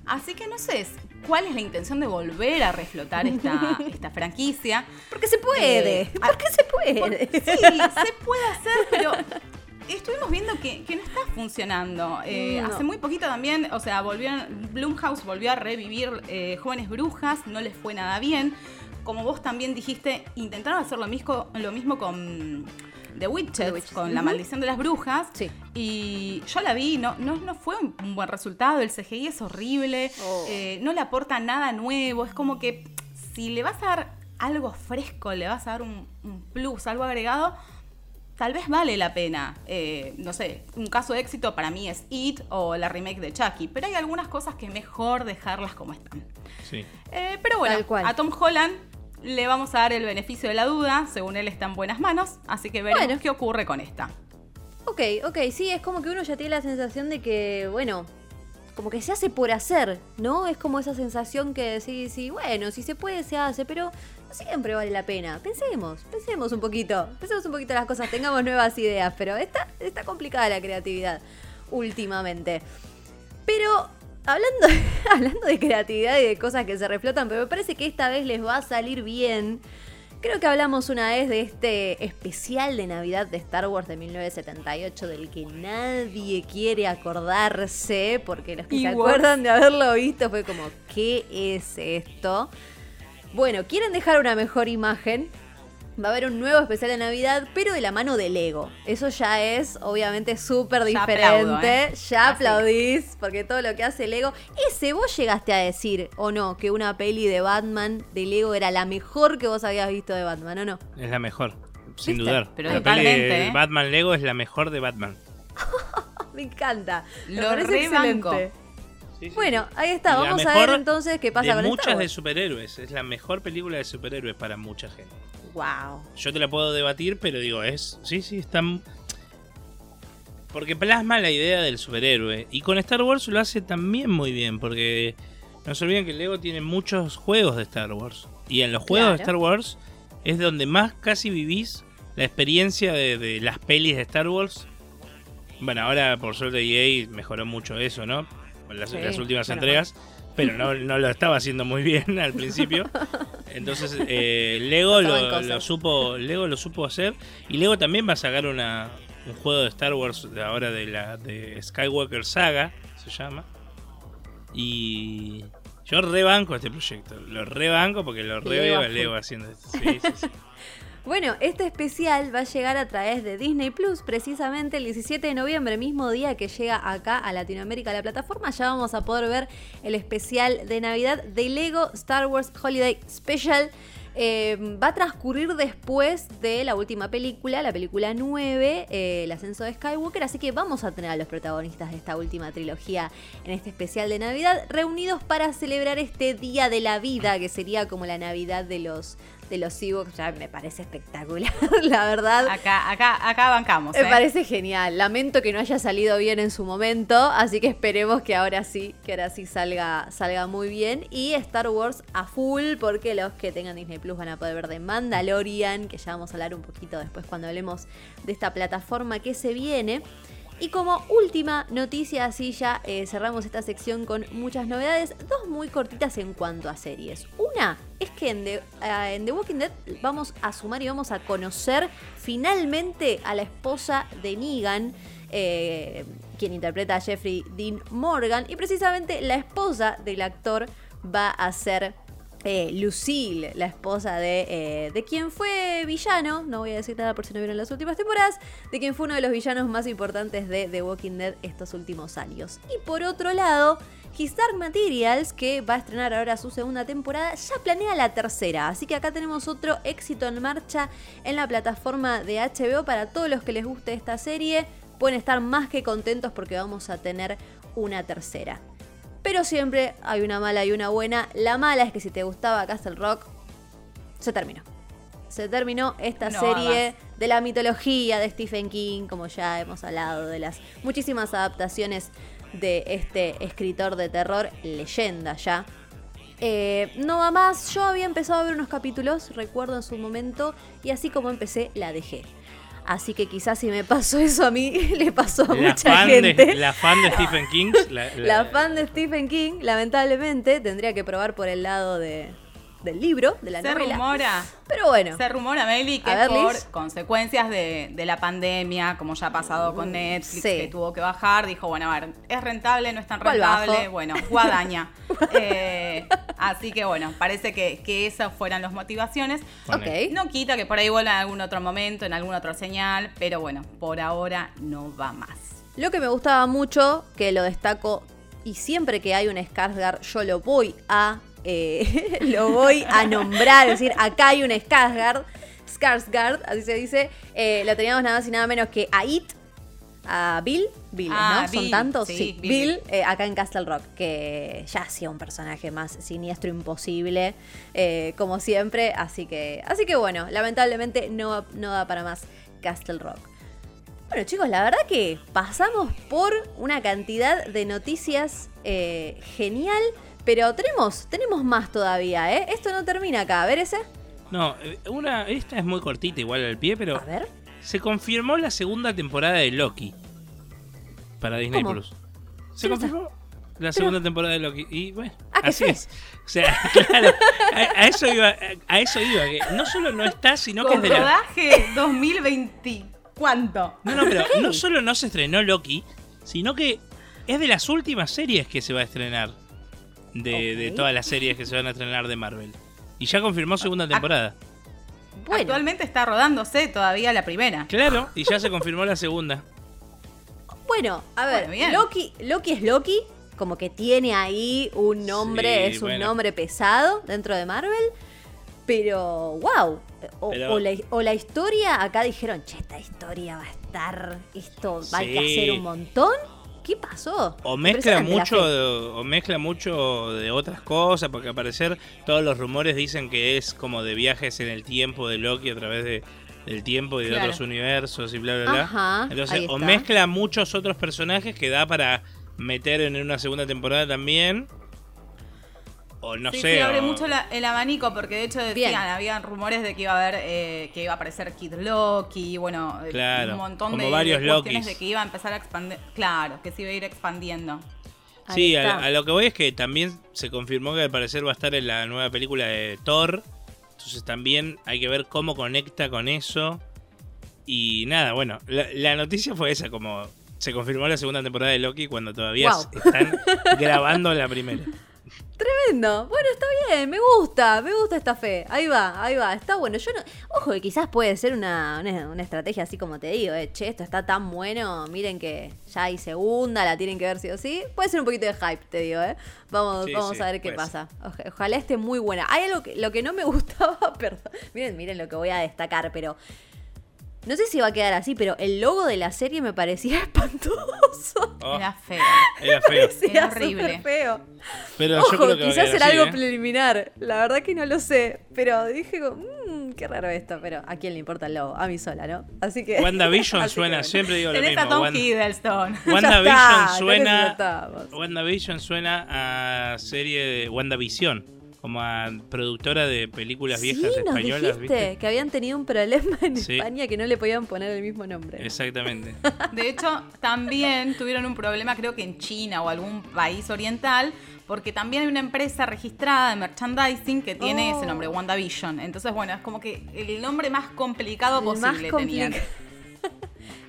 así que no sé, ¿cuál es la intención de volver a reflotar esta, esta franquicia? Porque se puede. Eh, porque se puede. sí, se puede hacer, pero estuvimos viendo que, no está funcionando. Eh, hace muy poquito también, o sea, volvieron, Blumhouse volvió a revivir Jóvenes Brujas, no les fue nada bien como vos también dijiste, intentaron hacer lo mismo, lo mismo con The Witches, con La Maldición de las Brujas. Sí. Y yo la vi, no, no, no fue un buen resultado, el CGI es horrible, oh. eh, no le aporta nada nuevo, es como que si le vas a dar algo fresco, le vas a dar un, plus, algo agregado, tal vez vale la pena. Eh, no sé, un caso de éxito para mí es It o la remake de Chucky, pero hay algunas cosas que mejor dejarlas como están. Sí. Eh, pero bueno, a Tom Holland le vamos a dar el beneficio de la duda, según él está en buenas manos, así que veremos qué ocurre con esta. Ok, ok, sí, es como que uno ya tiene la sensación de que, bueno, como que se hace por hacer, ¿no? Es como esa sensación que sí, sí, bueno, si se puede, se hace, pero no siempre vale la pena. Pensemos, pensemos un poquito, pensemos un poquito las cosas, tengamos nuevas ideas, pero está, está complicada la creatividad últimamente. Pero hablando, hablando de creatividad y de cosas que se reflotan, pero me parece que esta vez les va a salir bien. Creo que hablamos una vez de este especial de Navidad de Star Wars de 1978 del que nadie quiere acordarse, porque los que se acuerdan de haberlo visto fue como, ¿qué es esto? Bueno, ¿quieren dejar una mejor imagen? Va a haber un nuevo especial de Navidad, pero de la mano de Lego. Eso ya es, obviamente, súper diferente. ¿eh? Ya aplaudís, porque todo lo que hace Lego. Ese, vos llegaste a decir, o no, que una peli de Batman de Lego era la mejor que vos habías visto de Batman, ¿o no? Es la mejor, sin dudar. Pero la peli de ¿eh? Batman Lego es la mejor de Batman. Me encanta. Lo parece excelente. bueno, ahí está. Vamos a ver entonces qué pasa de con muchas de superhéroes. Es la mejor película de superhéroes para mucha gente. Wow. Yo te la puedo debatir, pero digo, es. Sí, sí, está. Porque plasma la idea del superhéroe. Y con Star Wars lo hace también muy bien, porque no se olviden que Lego tiene muchos juegos de Star Wars. Y en los juegos de Star Wars es donde más casi vivís la experiencia de, las pelis de Star Wars. Bueno, ahora por suerte EA mejoró mucho eso, ¿no? Las, las últimas entregas pero no, no, lo estaba haciendo muy bien al principio. Entonces eh, Lego lo, supo, Lego lo supo hacer y Lego también va a sacar una, un juego de Star Wars de ahora de la de Skywalker Saga se llama y yo rebanco este proyecto, lo rebanco porque lo reveo a Lego haciendo esto. Sí, sí, sí. Bueno, este especial va a llegar a través de Disney Plus, precisamente el 17 de noviembre, mismo día que llega acá a Latinoamérica la plataforma. Ya vamos a poder ver el especial de Navidad de Lego Star Wars Holiday Special. Eh, va a transcurrir después de la última película, la película 9, eh, El ascenso de Skywalker, así que vamos a tener a los protagonistas de esta última trilogía en este especial de Navidad, reunidos para celebrar este Día de la Vida, que sería como la Navidad de los, de los Ewoks ya me parece espectacular, la verdad. Acá, acá, acá bancamos. Me ¿eh? parece genial. Lamento que no haya salido bien en su momento, así que esperemos que ahora sí, que ahora sí salga, salga muy bien. Y Star Wars a full, porque los que tengan Disney Plus van a poder ver de Mandalorian, que ya vamos a hablar un poquito después cuando hablemos de esta plataforma que se viene. Y como última noticia, así ya eh, cerramos esta sección con muchas novedades, dos muy cortitas en cuanto a series. Una es que en The, eh, Walking Dead vamos a sumar y vamos a conocer finalmente a la esposa de Negan. Eh, quien interpreta a Jeffrey Dean Morgan y precisamente la esposa del actor va a ser Lucille, la esposa de, eh, de quien fue villano, no voy a decir nada por si no vieron las últimas temporadas, de quien fue uno de los villanos más importantes de The Walking Dead estos últimos años. Y por otro lado, His Dark Materials, que va a estrenar ahora su segunda temporada, ya planea la tercera. Así que acá tenemos otro éxito en marcha en la plataforma de HBO para todos los que les guste esta serie. Pueden estar más que contentos porque vamos a tener una tercera. Pero siempre hay una mala y una buena. La mala es que si te gustaba Castle Rock, se terminó. Se terminó esta serie de la mitología de Stephen King, como ya hemos hablado, de las muchísimas adaptaciones de este escritor de terror, leyenda ya. Eh, no va más, yo había empezado a ver unos capítulos, recuerdo en su momento, y así como empecé, la dejé. Así que quizás si me pasó eso a mí, le pasó a mucha gente. la fan de Stephen King. la fan de Stephen King, lamentablemente, tendría que probar por el lado de, del libro, de la se rumora. Pero bueno. Se rumora, Meli, que por consecuencias de, la pandemia, como ya ha pasado con Netflix, que tuvo que bajar, dijo, bueno, a ver, ¿es rentable? ¿No es tan rentable? Bueno, guadaña. Eh, así que bueno, parece que, que esas fueran las motivaciones. No quita que por ahí vuelva en algún otro momento, en alguna otra señal, pero bueno, por ahora no va más. Lo que me gustaba mucho, que lo destaco, y siempre que hay un Skarsgård, yo lo voy a eh, lo voy a nombrar, es decir, acá hay un Skarsgård, Skarsgård, así se dice, eh, lo teníamos nada más y nada menos que a It, a Bill, Bill, ah, ¿no? ¿Son tantos? Sí, Bill, eh, acá en Castle Rock, que ya hacía un personaje más siniestro imposible, como siempre, así que, así que bueno, lamentablemente no, no da para más Castle Rock. Bueno chicos, la verdad que pasamos por una cantidad de noticias genial. Pero tenemos, tenemos más todavía, ¿eh? Esto no termina acá. A ver ese. No, eh, una, esta es muy cortita, igual al pie, pero. A ver. Se confirmó la segunda temporada de Loki para Disney Plus. Se confirmó. la segunda temporada de Loki. Y bueno, ah, así es. O sea, claro, a, eso iba, a eso iba, que no solo no está, sino que es de la... rodaje 2020. ¿Cuánto? No, no, pero no solo no se estrenó Loki, sino que es de las últimas series que se va a estrenar. De, de todas las series que se van a estrenar de Marvel. Y ya confirmó segunda temporada. Actualmente está rodándose todavía la primera. Claro, y ya se confirmó la segunda. Bueno, a ver, Loki, Loki es Loki, como que tiene ahí un nombre, es un nombre pesado dentro de Marvel. Pero, wow. O, la, historia, acá dijeron, che, esta historia va a estar, esto va a hacer un montón. ¿Qué pasó? O mezcla mucho, o mezcla mucho de otras cosas, porque al parecer todos los rumores dicen que es como de viajes en el tiempo de Loki a través de, del tiempo y de otros universos y bla bla bla. Entonces, o mezcla muchos otros personajes que da para meter en una segunda temporada también o no sé. Sí, abre mucho el abanico porque de hecho decían, había rumores de que iba a haber, eh, que iba a aparecer Kid Loki, bueno, eh, un montón de, varios cuestiones de que iba a empezar a expandir, claro, que se iba a ir expandiendo. Sí, a, lo que voy es que también se confirmó que al parecer va a estar en la nueva película de Thor, entonces también hay que ver cómo conecta con eso. Y nada, bueno, la, noticia fue esa, como se confirmó la segunda temporada de Loki cuando todavía están grabando la primera. Tremendo. Bueno, está bien, me gusta, me gusta esta fe. Ahí va, ahí va, está bueno. Yo no. Ojo, que quizás puede ser una, estrategia así como te digo, eh. Che, esto está tan bueno. Miren que ya hay segunda, la tienen que ver sí o sí. Puede ser un poquito de hype, te digo, eh. Vamos, vamos a ver qué pasa. ojalá esté muy buena. Hay algo que lo que no me gustaba, perdón. Miren, miren lo que voy a destacar, pero no sé si va a quedar así, pero el logo de la serie me parecía espantoso. Oh. Era feo. Era feo. Era horrible. feo. Pero yo creo que quizás era algo ¿eh? preliminar. La verdad que no lo sé. Pero dije, mmm, qué raro esto. Pero ¿a quién le importa el logo? A mí sola, ¿no? Así que. WandaVision suena, siempre digo lo mismo. a Tom Hiddleston. WandaVision suena. WandaVision suena a serie de WandaVision como a productora de películas viejas españolas. ¿viste? que habían tenido un problema en España que no le podían poner el mismo nombre. Exactamente. De hecho, también tuvieron un problema, creo que en China o algún país oriental, porque también hay una empresa registrada de merchandising que tiene ese nombre, oh. WandaVision. Entonces, bueno, es como que el nombre más complicado posible tenían.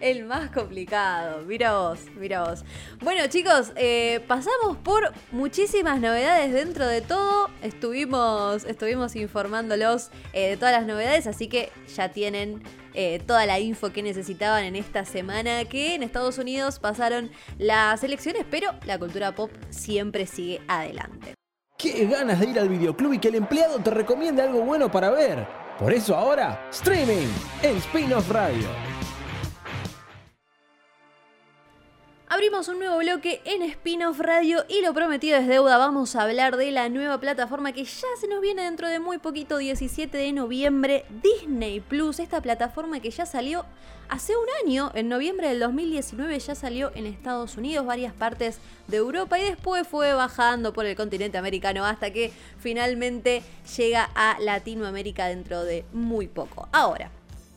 El más complicado. Mira vos, mira vos. Bueno, chicos, eh, pasamos por muchísimas novedades dentro de todo. Estuvimos, estuvimos informándolos eh, de todas las novedades, así que ya tienen eh, toda la info que necesitaban en esta semana. Que en Estados Unidos pasaron las elecciones, pero la cultura pop siempre sigue adelante. Qué ganas de ir al videoclub y que el empleado te recomiende algo bueno para ver. Por eso ahora, streaming en Spin-off Radio. Abrimos un nuevo bloque en Spin-off Radio y lo prometido es deuda. Vamos a hablar de la nueva plataforma que ya se nos viene dentro de muy poquito, 17 de noviembre, Disney Plus. Esta plataforma que ya salió hace un año, en noviembre del 2019, ya salió en Estados Unidos, varias partes de Europa y después fue bajando por el continente americano hasta que finalmente llega a Latinoamérica dentro de muy poco. Ahora,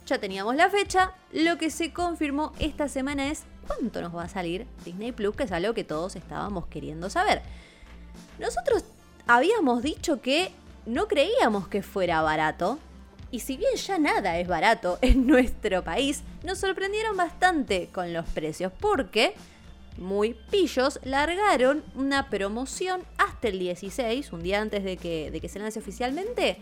ya teníamos la fecha, lo que se confirmó esta semana es cuánto nos va a salir Disney Plus, que es algo que todos estábamos queriendo saber. Nosotros habíamos dicho que no creíamos que fuera barato, y si bien ya nada es barato en nuestro país, nos sorprendieron bastante con los precios, porque muy pillos largaron una promoción hasta el 16, un día antes de que, de que se lance oficialmente.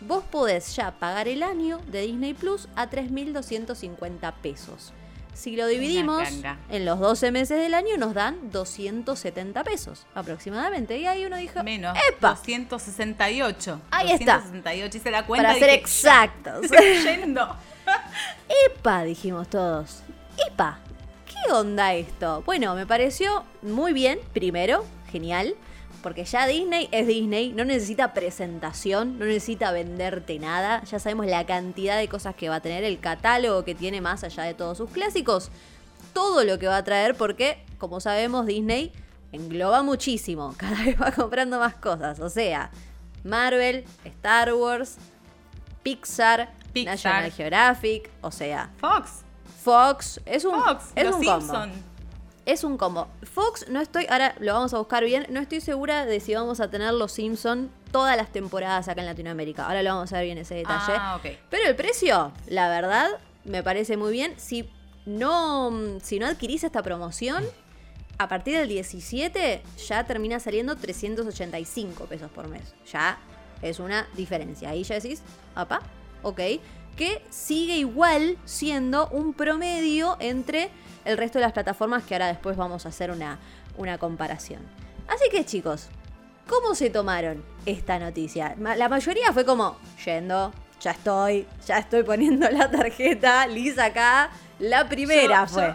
Vos podés ya pagar el año de Disney Plus a 3.250 pesos. Si lo dividimos en los 12 meses del año nos dan 270 pesos aproximadamente. Y ahí uno dijo, menos, ¡epa! 268. Ahí 268, hice la cuenta. Para ser exactos. Yendo. ¡Epa! dijimos todos. ¡Epa! ¿Qué onda esto? Bueno, me pareció muy bien, primero, genial. Porque ya Disney es Disney, no necesita presentación, no necesita venderte nada. Ya sabemos la cantidad de cosas que va a tener, el catálogo que tiene más allá de todos sus clásicos. Todo lo que va a traer porque, como sabemos, Disney engloba muchísimo. Cada vez va comprando más cosas. O sea, Marvel, Star Wars, Pixar, National Geographic, o sea... Fox. Fox, es un, Fox, es los un Simpson. Es un combo. Fox, no estoy, ahora lo vamos a buscar bien, no estoy segura de si vamos a tener los Simpson todas las temporadas acá en Latinoamérica. Ahora lo vamos a ver bien ese detalle. Ah, Pero el precio, la verdad, me parece muy bien. Si no, si no adquirís esta promoción, a partir del 17 ya termina saliendo 385 pesos por mes. Ya es una diferencia. Ahí ya decís, apa, ok. Que sigue igual siendo un promedio entre el resto de las plataformas que ahora después vamos a hacer una, una comparación. Así que chicos, ¿cómo se tomaron esta noticia? La mayoría fue como, yendo, ya estoy, ya estoy poniendo la tarjeta, lisa acá. La primera fue.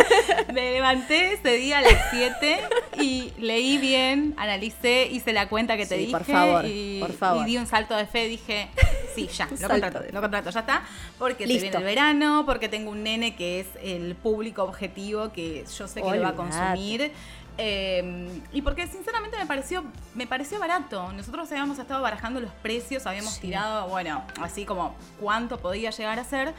me levanté ese día a las 7 y leí bien, analicé, hice la cuenta que te dije. Por favor, y, por favor. Y di un salto de fe, dije, sí, ya, lo contrato, lo contrato, ya está. Porque se viene el verano, porque tengo un nene que es el público objetivo que yo sé que lo va a consumir. Em, y porque sinceramente me pareció, me pareció barato. Nosotros habíamos estado barajando los precios, habíamos tirado, bueno, así como cuánto podía llegar a ser.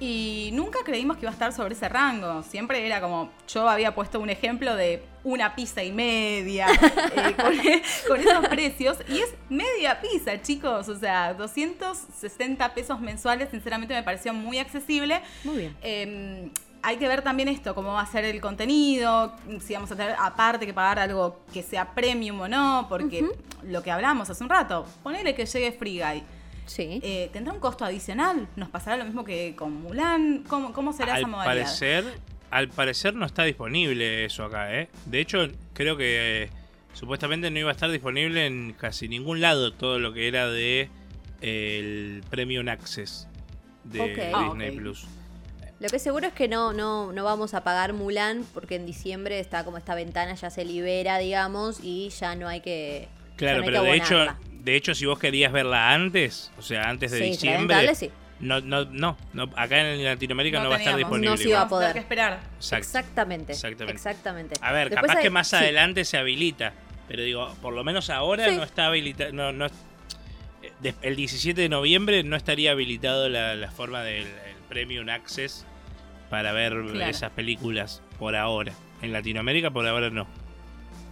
Y nunca creímos que iba a estar sobre ese rango. Siempre era como, yo había puesto un ejemplo de una pizza y media eh, con, esos precios. Y es media pizza, chicos. O sea, 260 pesos mensuales, sinceramente me pareció muy accesible. Muy bien. Em, hay que ver también esto, cómo va a ser el contenido, si vamos a tener aparte que pagar algo que sea premium o no, porque lo que hablamos hace un rato, ponele que llegue Free Guy. Sí. Eh, ¿Tendrá un costo adicional? ¿Nos pasará lo mismo que con Mulan? ¿Cómo, cómo será al esa modalidad? Parecer, al parecer no está disponible eso acá, ¿eh? De hecho, creo que eh, supuestamente no iba a estar disponible en casi ningún lado todo lo que era de eh, el Premium Access de ah, Disney Plus. Lo que seguro es que no, no, no vamos a pagar Mulan porque en diciembre está como esta ventana ya se libera, digamos, y ya no hay que. Claro, pero de hecho, de hecho, si vos querías verla antes, o sea, antes de diciembre. Sí. No, no, no, acá en Latinoamérica no, va a estar disponible. No se iba a poder. que esperar. Exactamente. Exactamente. A ver, capaz que más adelante se habilita, pero digo, por lo menos ahora no está habilitado, no, no, el 17 de noviembre no estaría habilitado la, forma del Premium Access para ver esas películas por ahora. En Latinoamérica por ahora no.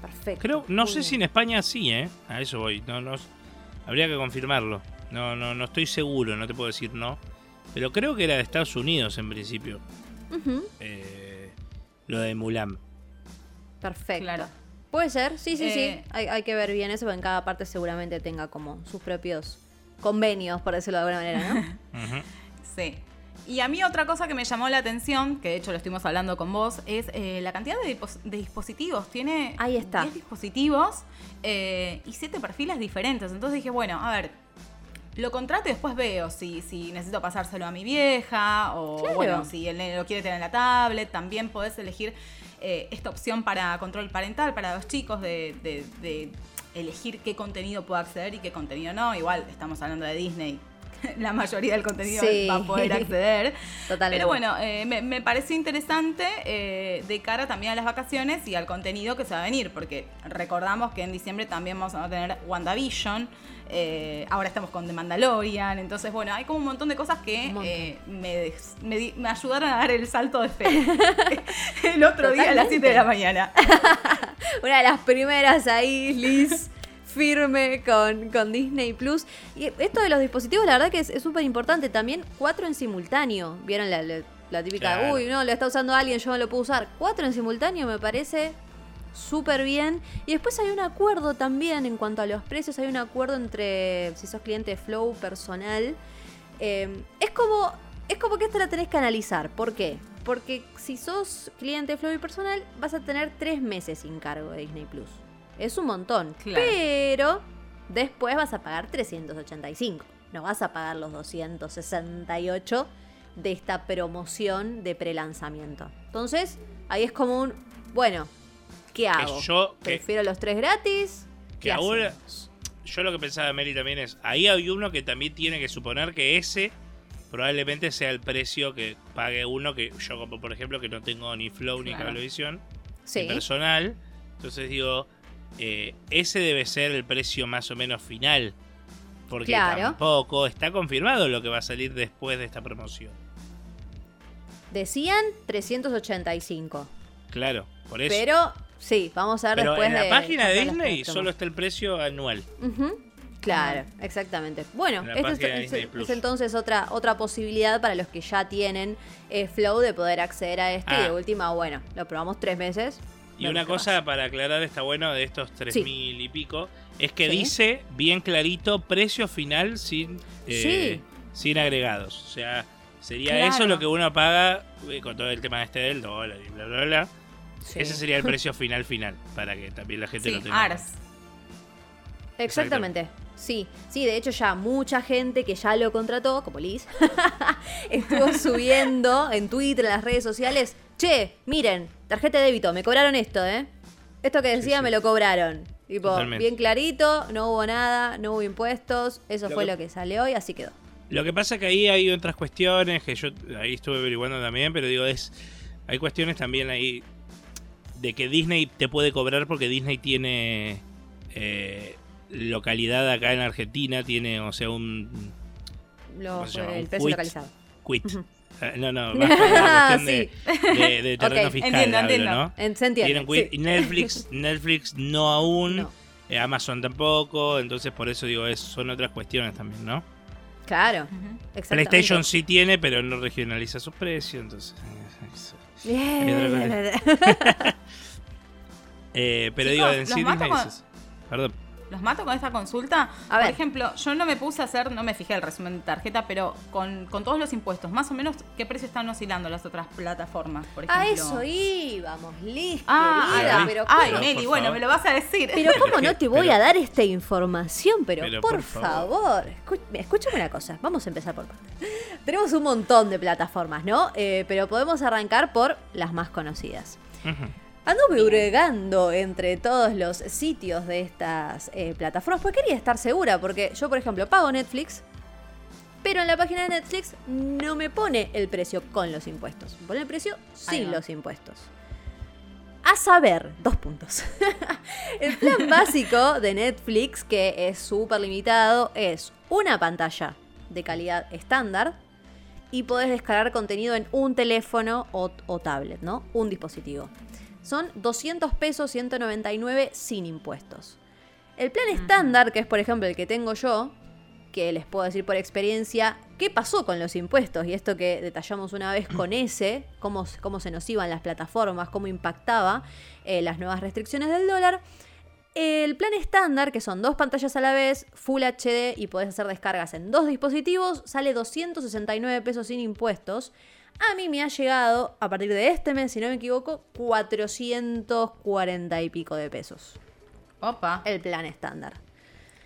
Perfecto. Creo, no sé si en España sí, ¿eh? A eso voy. No, no, habría que confirmarlo. No, no, no estoy seguro, no te puedo decir no. Pero creo que era de Estados Unidos en principio. Eh, lo de Mulan. Perfecto. Claro. Puede ser, sí, sí, sí. Eh, hay, que ver bien eso, porque en cada parte seguramente tenga como sus propios convenios, por decirlo de alguna manera, ¿no? Sí. Y a mí otra cosa que me llamó la atención, que de hecho lo estuvimos hablando con vos, es eh, la cantidad de, dispositivos. Tiene Ahí está. 10 dispositivos eh, y 7 perfiles diferentes. Entonces dije, bueno, a ver, lo contrato y después veo si, si necesito pasárselo a mi vieja o bueno, si él lo quiere tener en la tablet. También podés elegir eh, esta opción para control parental para los chicos de, de elegir qué contenido puedo acceder y qué contenido no. Igual estamos hablando de Disney la mayoría del contenido va a poder acceder. Totalmente. Pero bueno, eh, me, me, pareció interesante eh, de cara también a las vacaciones y al contenido que se va a venir, porque recordamos que en diciembre también vamos a tener WandaVision. Eh, ahora estamos con The Mandalorian, entonces bueno, hay como un montón de cosas que me, me, ayudaron a dar el salto de fe. el otro día a las 7 de la mañana. Una de las primeras ahí, Liz firme con, con Disney Plus. Y esto de los dispositivos, la verdad que es súper importante. También cuatro en simultáneo. ¿Vieron la, típica? Uy, no, lo está usando alguien, yo no lo puedo usar. Cuatro en simultáneo me parece súper bien. Y después hay un acuerdo también en cuanto a los precios. Hay un acuerdo entre si sos cliente de Flow personal. Em, es como. Es como que esto la tenés que analizar. ¿Por qué? Porque si sos cliente de Flow y personal, vas a tener tres meses sin cargo de Disney Plus. Es un montón. Pero después vas a pagar 385. No vas a pagar los 268 de esta promoción de prelanzamiento. Entonces, ahí es como un, bueno, ¿qué hago? Yo, Prefiero los tres gratis. Que ahora, yo lo que pensaba Mary también es, ahí hay uno que también tiene que suponer que ese probablemente sea el precio que pague uno que yo como por ejemplo que no tengo ni Flow ni Cablevisión sí. ni personal. Entonces digo, eh, ese debe ser el precio más o menos final. Porque tampoco está confirmado lo que va a salir después de esta promoción. Decían 385. Claro, por eso. Pero sí, vamos a ver Pero después en la de- página de Disney solo está el precio anual. Claro, exactamente. Bueno, esto es, página de es- Disney Plus. es entonces otra, otra posibilidad para los que ya tienen eh, Flow de poder acceder a esto. Y de Ah. última, bueno, lo probamos tres meses. Y una cosa para aclarar está bueno de estos 3.000 y pico, es que Sí. dice bien clarito precio final sin, eh, sin agregados. O sea, sería Claro. eso lo que uno paga eh, con todo el tema este del dólar y bla, bla, bla. Sí. Ese sería el precio final final, para que también la gente lo Sí, tenga. ARS. Exactamente. Sí, sí, de hecho ya mucha gente que ya lo contrató, como Liz, estuvo subiendo en Twitter, en las redes sociales, che, miren, tarjeta de débito, me cobraron esto, ¿eh? Esto que decía sí. me lo cobraron. Tipo, Totalmente. bien clarito, no hubo nada, no hubo impuestos, eso Lo fue que- lo que salió y así quedó. Lo que pasa que ahí hay otras cuestiones que yo ahí estuve averiguando también, pero digo, es hay cuestiones también ahí de que Disney te puede cobrar porque Disney tiene eh, localidad acá en Argentina, tiene, o sea, un Lo- el precio quit. localizado. quit. No, no, más una cuestión de, de- de terreno fiscal, entiendo, hablo, entiendo. ¿no? En- se entiende, sí. Netflix, Netflix no aún, No. eh, Amazon tampoco, entonces por eso digo, es, son otras cuestiones también, ¿no? Claro, exactamente. PlayStation sí tiene, pero no regionaliza sus precios, entonces... eh. Eh, pero Chicos, digo, en sí eso. Perdón. Los mato con esta consulta. A ver. Por ejemplo, yo no me puse a hacer, no me fijé el resumen de tarjeta, pero con, con todos los impuestos, más o menos, ¿qué precio están oscilando las otras plataformas? Por ejemplo? A eso íbamos, Liz, Ah, querida, ahí. pero Ay, ¿cómo? Meli, bueno, me lo vas a decir. Pero cómo no te voy pero- a dar esta información, pero, Pero por, por favor. escúchame una cosa, vamos a empezar por partes. Tenemos un montón de plataformas, ¿no? Eh, pero podemos arrancar por las más conocidas. Ujú. Anduve hurgando entre todos los sitios de estas eh, plataformas, porque quería estar segura, porque yo, por ejemplo, pago Netflix, pero en la página de Netflix no me pone el precio con los impuestos, me pone el precio sin los impuestos. A saber, dos puntos. el plan básico de Netflix, que es súper limitado, es una pantalla de calidad estándar y podés descargar contenido en un teléfono o, o tablet, ¿no? Un dispositivo. Son 200 pesos 199 sin impuestos. El plan estándar, que es por ejemplo el que tengo yo, que les puedo decir por experiencia qué pasó con los impuestos y esto que detallamos una vez con ese, cómo, cómo se nos iban las plataformas, cómo impactaba eh, las nuevas restricciones del dólar. El plan estándar, que son dos pantallas a la vez, Full HD y podés hacer descargas en dos dispositivos, sale 269 pesos sin impuestos. A mí me ha llegado, a partir de este mes, si no me equivoco, 440 y pico de pesos. Opa, El plan estándar.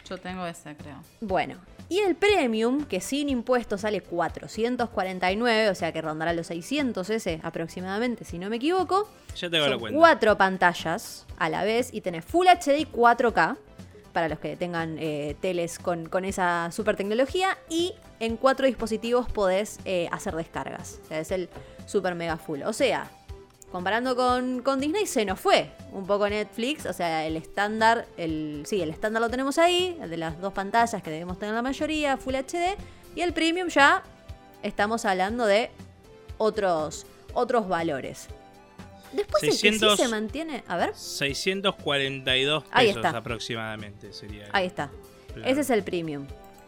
yo tengo ese, creo. Bueno, y el premium, que sin impuestos sale 449, o sea que rondará los 600 ese aproximadamente, si no me equivoco. Ya te hago la Son cuenta. cuatro pantallas a la vez y tenés Full HD y 4K para los que tengan eh, teles con, esa super tecnología y en cuatro dispositivos podés eh, hacer descargas. O sea, es el super mega full. O sea, comparando con, con Disney se nos fue un poco Netflix. O sea, el estándar, el, sí, el estándar lo tenemos ahí, el de las dos pantallas que debemos tener la mayoría, Full HD. Y el premium ya estamos hablando de otros, otros valores. Después el que 600 sí se mantiene. A ver, 642 Ahí pesos está. aproximadamente sería. ahí está. plan Ese es el premium.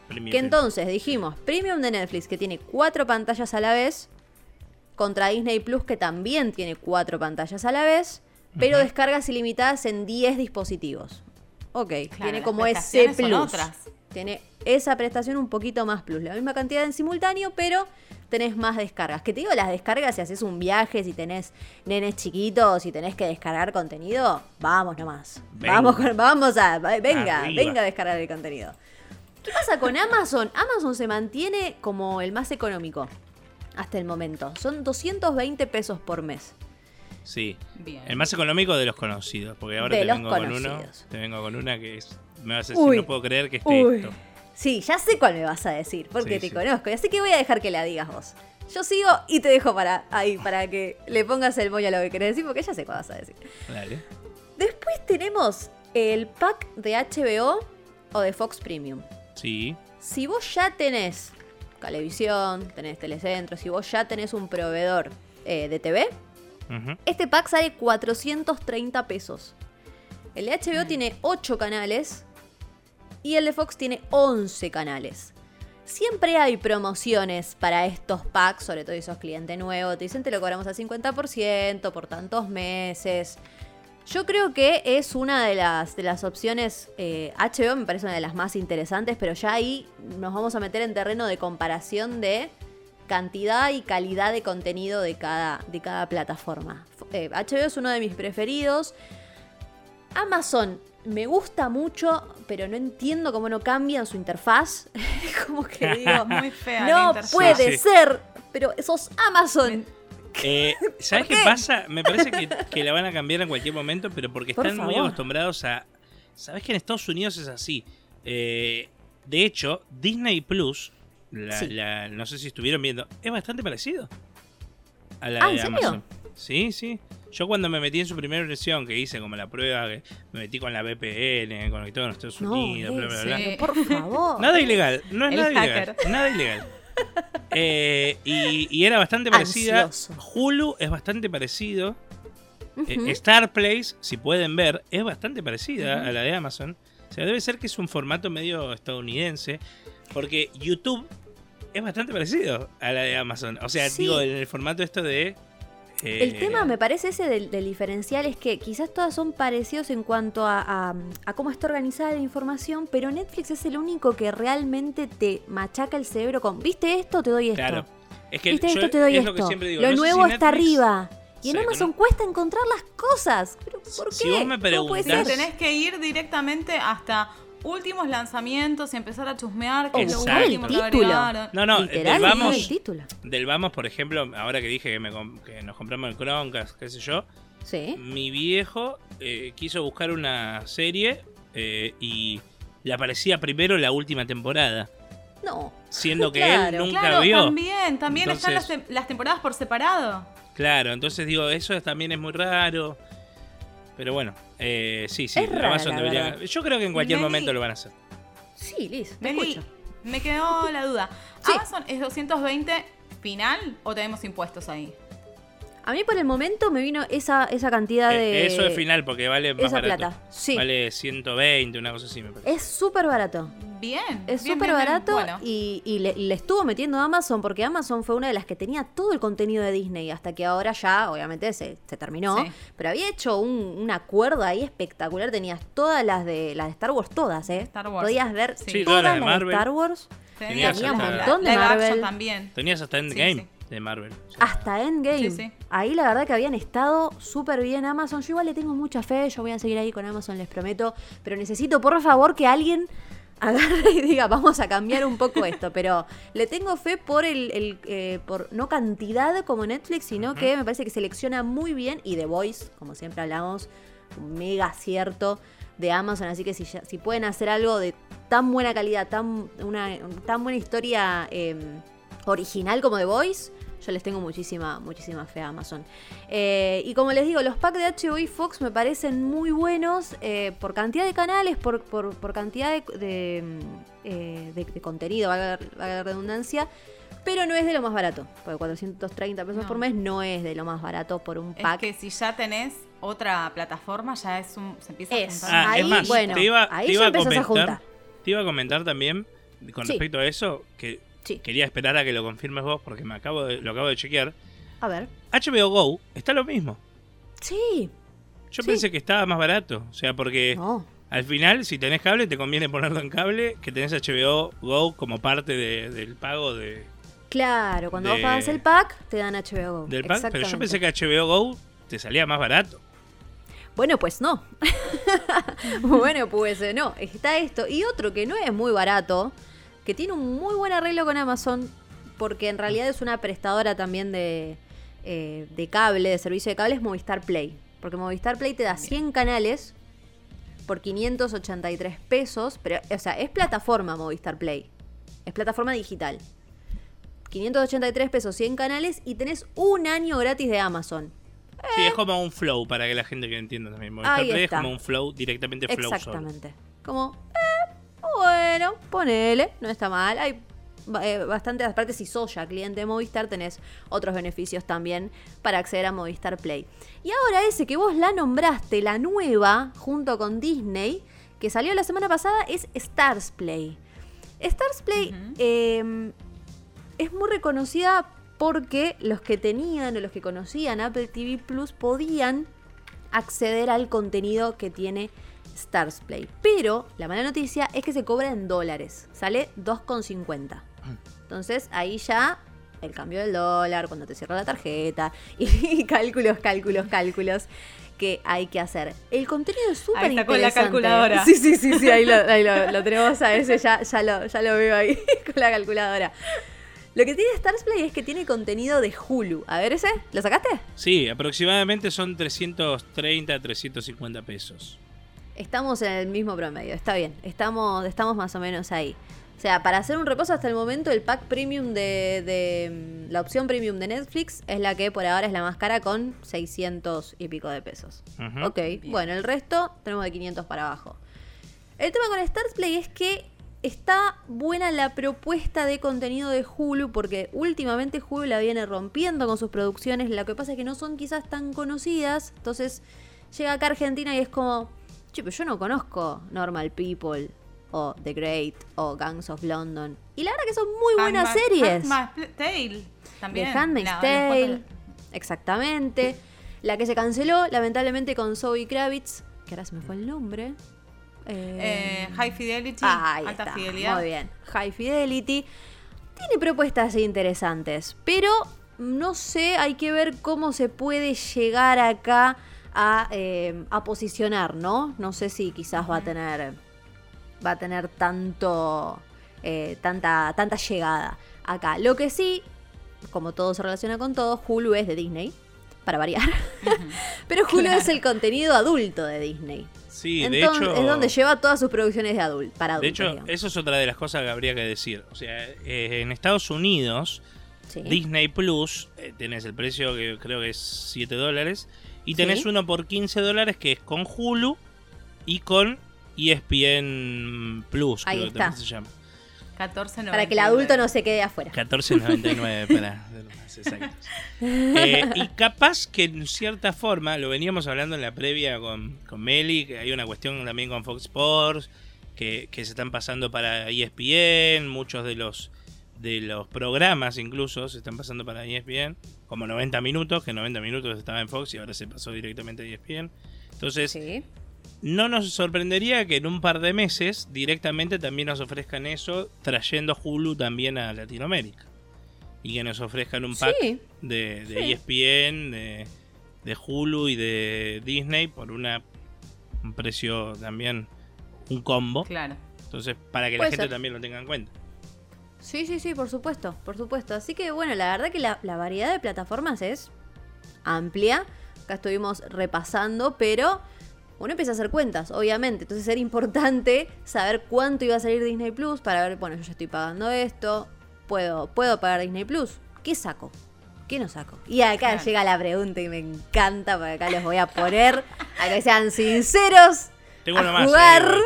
premium. Que entonces dijimos, premium de Netflix que tiene cuatro pantallas a la vez, contra Disney Plus que también tiene cuatro pantallas a la vez, pero descargas ilimitadas en 10 dispositivos. Ok, tiene como ese prestaciones son plus. otras. Tiene esa prestación un poquito más plus. La misma cantidad en simultáneo, pero tenés más descargas. Que te digo, las descargas si haces un viaje, si tenés nenes chiquitos, si tenés que descargar contenido, vamos nomás. Venga. Vamos, vamos a. Venga, Arriba. venga a descargar el contenido. ¿Qué pasa con Amazon? Amazon se mantiene como el más económico hasta el momento. Son 220 pesos por mes. Sí. Bien. El más económico de los conocidos, porque ahora De te vengo con uno. Te vengo con una que es. Me vas a decir, Uy. no puedo creer que esté Uy. esto. Sí, ya sé cuál me vas a decir, porque Sí, te sí. conozco. Y así que voy a dejar que la digas vos. Yo sigo y te dejo para ahí, para que le pongas el moño a lo que querés decir, porque ya sé cuál vas a decir. Dale. Después tenemos el pack de HBO o de Fox Premium. Sí. Si vos ya tenés Calevisión, tenés Telecentro, si vos ya tenés un proveedor eh, de TV, Este pack sale 430 pesos. El de HBO tiene 8 canales y el de Fox tiene 11 canales. Siempre hay promociones para estos packs, sobre todo si sos cliente nuevo. Te dicen te lo cobramos al 50% por tantos meses. Yo creo que es una de las, de las opciones. Eh, HBO me parece una de las más interesantes, pero ya ahí nos vamos a meter en terreno de comparación de cantidad y calidad de contenido de cada, de cada plataforma. HBO eh, es uno de mis preferidos. Amazon me gusta mucho, pero no entiendo cómo no cambian su interfaz. como que digo, muy fea. No puede ser, pero esos Amazon. Eh, ¿Sabes qué? pasa? Me parece que, la van a cambiar en cualquier momento, pero porque están muy acostumbrados a. ¿Sabes que en Estados Unidos es así? Eh, de hecho, Disney Plus, no sé si estuvieron viendo, es bastante parecido a la ah, de Amazon. Sí, sí. Yo cuando me metí en su primera versión, que hice como la prueba, que me metí con la VPN, conecté con Estados Unidos, bla, bla, bla. Por favor. Nada ilegal, no es nada ilegal. Nada ilegal. Eh, y, era bastante parecida. Hulu es bastante parecido. Eh, Star Place, si pueden ver, es bastante parecida a la de Amazon. O sea, debe ser que es un formato medio estadounidense. Porque YouTube es bastante parecido a la de Amazon. O sea, digo, en el formato esto de el tema me parece ese del, diferencial es que quizás todas son parecidos en cuanto a, cómo está organizada la información, pero Netflix es el único que realmente te machaca el cerebro con, ¿viste esto? Te doy esto. Claro. Es que ¿Viste esto? Te doy esto. Lo, nuevo está arriba. Y en Amazon cuesta encontrar las cosas. ¿Pero por qué? Si vos me preguntás... tenés que ir directamente hasta últimos lanzamientos y empezar a chusmear que es lo último que agregaron. No, no, del vamos, del vamos, por ejemplo, ahora que dije que, nos compramos el Chromecast, qué sé yo, ¿Sí? mi viejo eh, quiso buscar una serie eh, y le aparecía primero la última temporada. No. Siendo que él nunca claro, vio. También, también están las, las temporadas por separado. Claro, entonces digo, eso también es muy raro. Pero bueno, eh, sí, sí, Amazon debería. Yo creo que en cualquier momento lo van a hacer. Sí, Liz, me escucho. Me quedó la duda. ¿Amazon es 220 final o tenemos impuestos ahí? A mí por el momento me vino esa, esa cantidad eh, de. Eso es final porque vale más esa plata. Sí. Vale 120, una cosa así, me parece. Es súper barato. Bien. Es súper barato y, le, estuvo metiendo Amazon porque Amazon fue una de las que tenía todo el contenido de Disney hasta que ahora ya, obviamente, se, terminó. Pero había hecho un, un, acuerdo ahí espectacular. Tenías todas las de las de Star Wars, todas, ¿eh? Star Wars. Podías ver todas, las de, Star Wars. Tenías, un montón de Marvel. También. Tenías hasta Endgame de Marvel. Hasta Endgame. Ahí la verdad que habían estado súper bien Amazon. Yo igual le tengo mucha fe, yo voy a seguir ahí con Amazon, les prometo. Pero necesito, por favor, que alguien agarre y diga, vamos a cambiar un poco esto. Pero le tengo fe por el, eh, por no cantidad como Netflix, sino que me parece que selecciona muy bien. Y The Voice, como siempre hablamos, un mega acierto de Amazon. Así que si, si pueden hacer algo de tan buena calidad, tan, una, tan buena historia em, original como The Voice yo les tengo muchísima, muchísima fe a Amazon. Eh, y como les digo, los packs de HBO y Fox me parecen muy buenos eh, por cantidad de canales, por, por, cantidad de, eh, de, contenido, valga, la redundancia. Pero no es de lo más barato, porque 430 pesos por mes no es de lo más barato por un pack. Es que si ya tenés otra plataforma, ya es un, se empieza a juntar. Ah, ahí, bueno, te iba, ahí a comentar, Te iba a comentar también, con respecto a eso, que Quería esperar a que lo confirmes vos porque me acabo de, lo acabo de chequear. A ver. HBO Go está lo mismo. Sí. Yo pensé que estaba más barato. O sea, porque al final, si tenés cable, te conviene ponerlo en cable, que tenés HBO Go como parte del pago de. Claro, cuando vos pagas el pack, te dan HBO Go. Del pack, pero yo pensé que HBO Go te salía más barato. Bueno, pues no. bueno, pues eh, no. Está esto. Y otro que no es muy barato, que tiene un muy buen arreglo con Amazon, porque en realidad es una prestadora también de, eh, de cable, de servicio de cable, es Movistar Play. Porque Movistar Play te da 100 canales por 583 pesos, pero, o sea, es plataforma Movistar Play. Es plataforma digital. 583 pesos, 100 canales y tenés un año gratis de Amazon. Sí, es como un flow para que la gente que entienda también. Movistar Play es como un flow, directamente flow. Exactamente. Como, bueno, ponele, no está mal. Hay eh, bastante, aparte si sos ya cliente de Movistar, tenés otros beneficios también para acceder a Movistar Play. Y ahora ese que vos la nombraste, la nueva, junto con Disney, que salió la semana pasada, es Stars Play. Stars Play em, es muy reconocida porque los que tenían o los que conocían Apple TV Plus podían acceder al contenido que tiene Stars Play. Pero la mala noticia es que se cobra en dólares. Sale 2,50. Entonces ahí ya el cambio del dólar, cuando te cierra la tarjeta y cálculos, cálculos, cálculos que hay que hacer. El contenido es súper interesante. con la calculadora. Sí, sí, sí, sí, ahí, lo, tenemos a ese, ya, ya, lo, ya lo veo ahí con la calculadora. Lo que tiene Starsplay es que tiene contenido de Hulu. A ver ese, ¿lo sacaste? Sí, aproximadamente son 330 a 350 pesos. Estamos en el mismo promedio, está bien. Estamos, estamos más o menos ahí. O sea, para hacer un reposo hasta el momento, el pack premium de, mm, La opción premium de Netflix es la que por ahora es la más cara con 600 y pico de pesos. Ok, bueno, el resto tenemos de 500 para abajo. El tema con Starsplay es que está buena la propuesta de contenido de Hulu porque últimamente Hulu la viene rompiendo con sus producciones. Lo que pasa es que no son quizás tan conocidas. Entonces llega acá a Argentina y es como, che, pero yo no conozco Normal People o The Great o Gangs of London. Y la verdad que son muy buenas series. Handmaid's Tale también. The Handmaid's Tale. Exactamente. La que se canceló, lamentablemente, con Zoe Kravitz, que ahora se me fue el nombre. Eh, high Fidelity. alta fidelidad. Muy bien. High Fidelity. Tiene propuestas interesantes, pero no sé, hay que ver cómo se puede llegar acá a, eh, a posicionar, ¿no? No sé si quizás va a tener va a tener tanto eh, tanta tanta llegada acá. Lo que sí, como todo se relaciona con todo, Hulu es de Disney, para variar. Pero Hulu es el contenido adulto de Disney. Sí, de hecho. Es donde lleva todas sus producciones de adulto, para adultos. De hecho, eso es otra de las cosas que habría que decir. O sea, eh, en Estados Unidos, Disney Plus, eh, tenés el precio que creo que es 7 dólares. Y tenés uno por 15 dólares que es con Hulu y con ESPN Plus, Ahí creo que se llama. 14.99. Para que el adulto no se quede afuera. 14.99 para los exactos. Eh, y capaz que en cierta forma, lo veníamos hablando en la previa con, con Meli, que hay una cuestión también con Fox Sports, que, que se están pasando para ESPN, muchos de los de los programas incluso se están pasando para ESPN, como 90 minutos, que 90 minutos estaba en Fox y ahora se pasó directamente a ESPN. Entonces, no nos sorprendería que en un par de meses directamente también nos ofrezcan eso, trayendo Hulu también a Latinoamérica. Y que nos ofrezcan un pack de, ESPN, de, de, Hulu y de Disney por una, un precio también, un combo. Claro. Entonces, para que la gente también lo tenga en cuenta. Sí, sí, sí, por supuesto, por supuesto. Así que bueno, la verdad que la, variedad de plataformas es amplia. Acá estuvimos repasando, pero uno empieza a hacer cuentas, obviamente. Entonces era importante saber cuánto iba a salir Disney Plus para ver, bueno, yo ya estoy pagando esto, puedo, puedo pagar Disney Plus. ¿Qué saco? ¿Qué no saco? Y acá llega la pregunta y me encanta, porque acá les voy a poner a que sean sinceros. Tengo a jugar.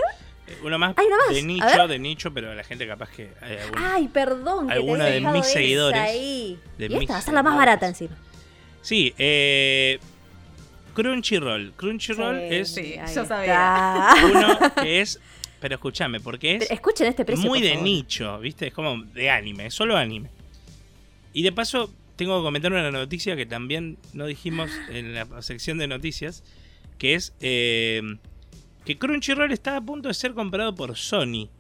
Uno más, de nicho, de nicho, pero la gente capaz que. Ay, perdón. Alguna de mis seguidores. Ahí. De y esta va a ser la más barata encima. Sí, eh. Crunchyroll. Crunchyroll es. Sí, yo sabía. Uno que es. Pero escúchame, porque es. Escuchen este precio. Muy de nicho, ¿viste? Es como de anime, solo anime. Y de paso, tengo que comentar una noticia que también no dijimos en la sección de noticias, que es. Eh, que Crunchyroll está a punto de ser comprado por Sony.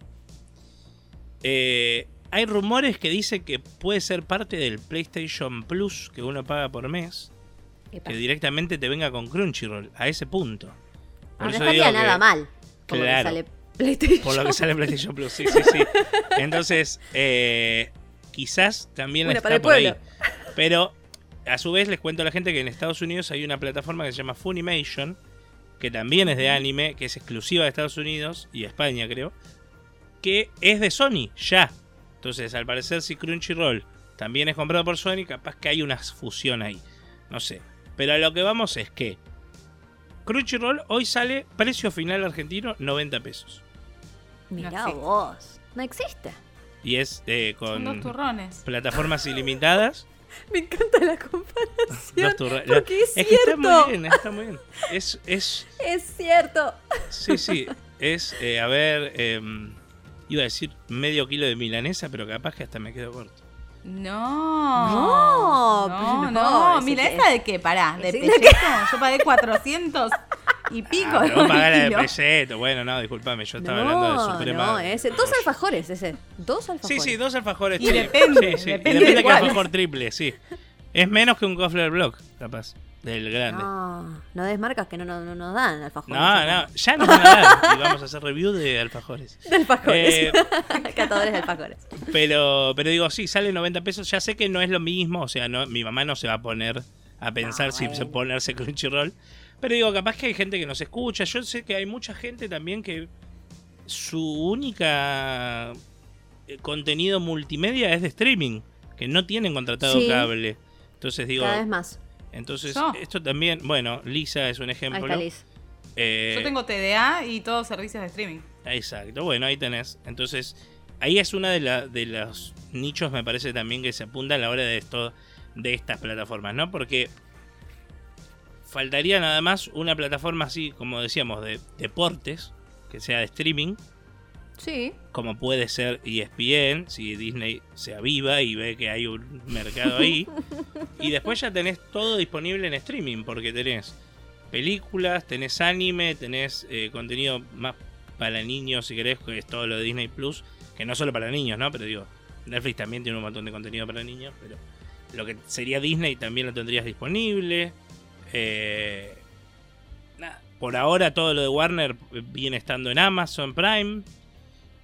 Eh, hay rumores que dicen que puede ser parte del PlayStation Plus que uno paga por mes. Que directamente te venga con Crunchyroll, a ese punto. no estaría nada mal. Por lo que sale PlayStation. Por lo que sale PlayStation Plus, sí, sí, sí. Entonces, eh, quizás también está por ahí. Pero, a su vez, les cuento a la gente que en Estados Unidos hay una plataforma que se llama Funimation, que también es de anime, que es exclusiva de Estados Unidos y España, creo, que es de Sony, ya. Entonces, al parecer, si Crunchyroll también es comprado por Sony, capaz que hay una fusión ahí. No sé. Pero a lo que vamos es que Crunchyroll hoy sale precio final argentino 90 pesos. Mira vos, no existe. y es eh, con Dos turrones. plataformas ilimitadas. Me encanta la comparación. Porque es, Es que cierto. está muy bien, está muy bien. Es, es, Es cierto. sí, sí, es, eh, a ver, em, iba a decir medio kilo de milanesa, pero capaz que hasta me quedo corto. No. No, no, pero no. no, ese Mira, que- ¿esa de qué? Pará, de Sí, pelleto. Yo pagué 400 y pico. Ah, pagás la de kilo. preseto. Bueno, no, disculpame, yo estaba no, hablando de Suprema. no, ese. Dos alfajores, ese. Dos Sí, alfajores. sí, dos alfajores Y depende, Sí, sí, y depende depende de que alfajor triple, sí. Es menos que un Kofler Block, capaz, del grande. No, No, no des marcas que no, no, no nos dan alfajores. no, ya nos van a dar. Y vamos a hacer review de alfajores. De alfajores. Eh, Catadores de alfajores. pero, pero digo, sí, sale 90 pesos. Ya sé que no es lo mismo. O sea, no, mi mamá no se va a poner a pensar No, si bueno. se ponerse Crunchyroll. Pero digo, capaz que hay gente que nos escucha. Yo sé que hay mucha gente también que su única eh, contenido multimedia es de streaming. Que no tienen contratado Sí. cable. Entonces digo, Cada vez más. entonces Yo. esto también, bueno, Lisa es un Ahí ejemplo. está Liz. Eh, Yo tengo TDA y todos servicios de streaming. Exacto, bueno, ahí tenés. Entonces, ahí es una de, la- de los nichos, me parece también, que se apunta a la hora de esto de estas plataformas, ¿no? Porque faltaría nada más una plataforma así, como decíamos, de deportes, que sea de streaming, Sí. como puede ser ESPN, si Disney se aviva y ve que hay un mercado ahí. y después ya tenés todo disponible en streaming, porque tenés películas, tenés anime, tenés eh, contenido más para niños, si querés, que es todo lo de Disney Plus, que no solo para niños, ¿no? Pero digo, Netflix también tiene un montón de contenido para niños, pero lo que sería Disney también lo tendrías disponible. Eh, por ahora todo lo de Warner viene estando en Amazon Prime.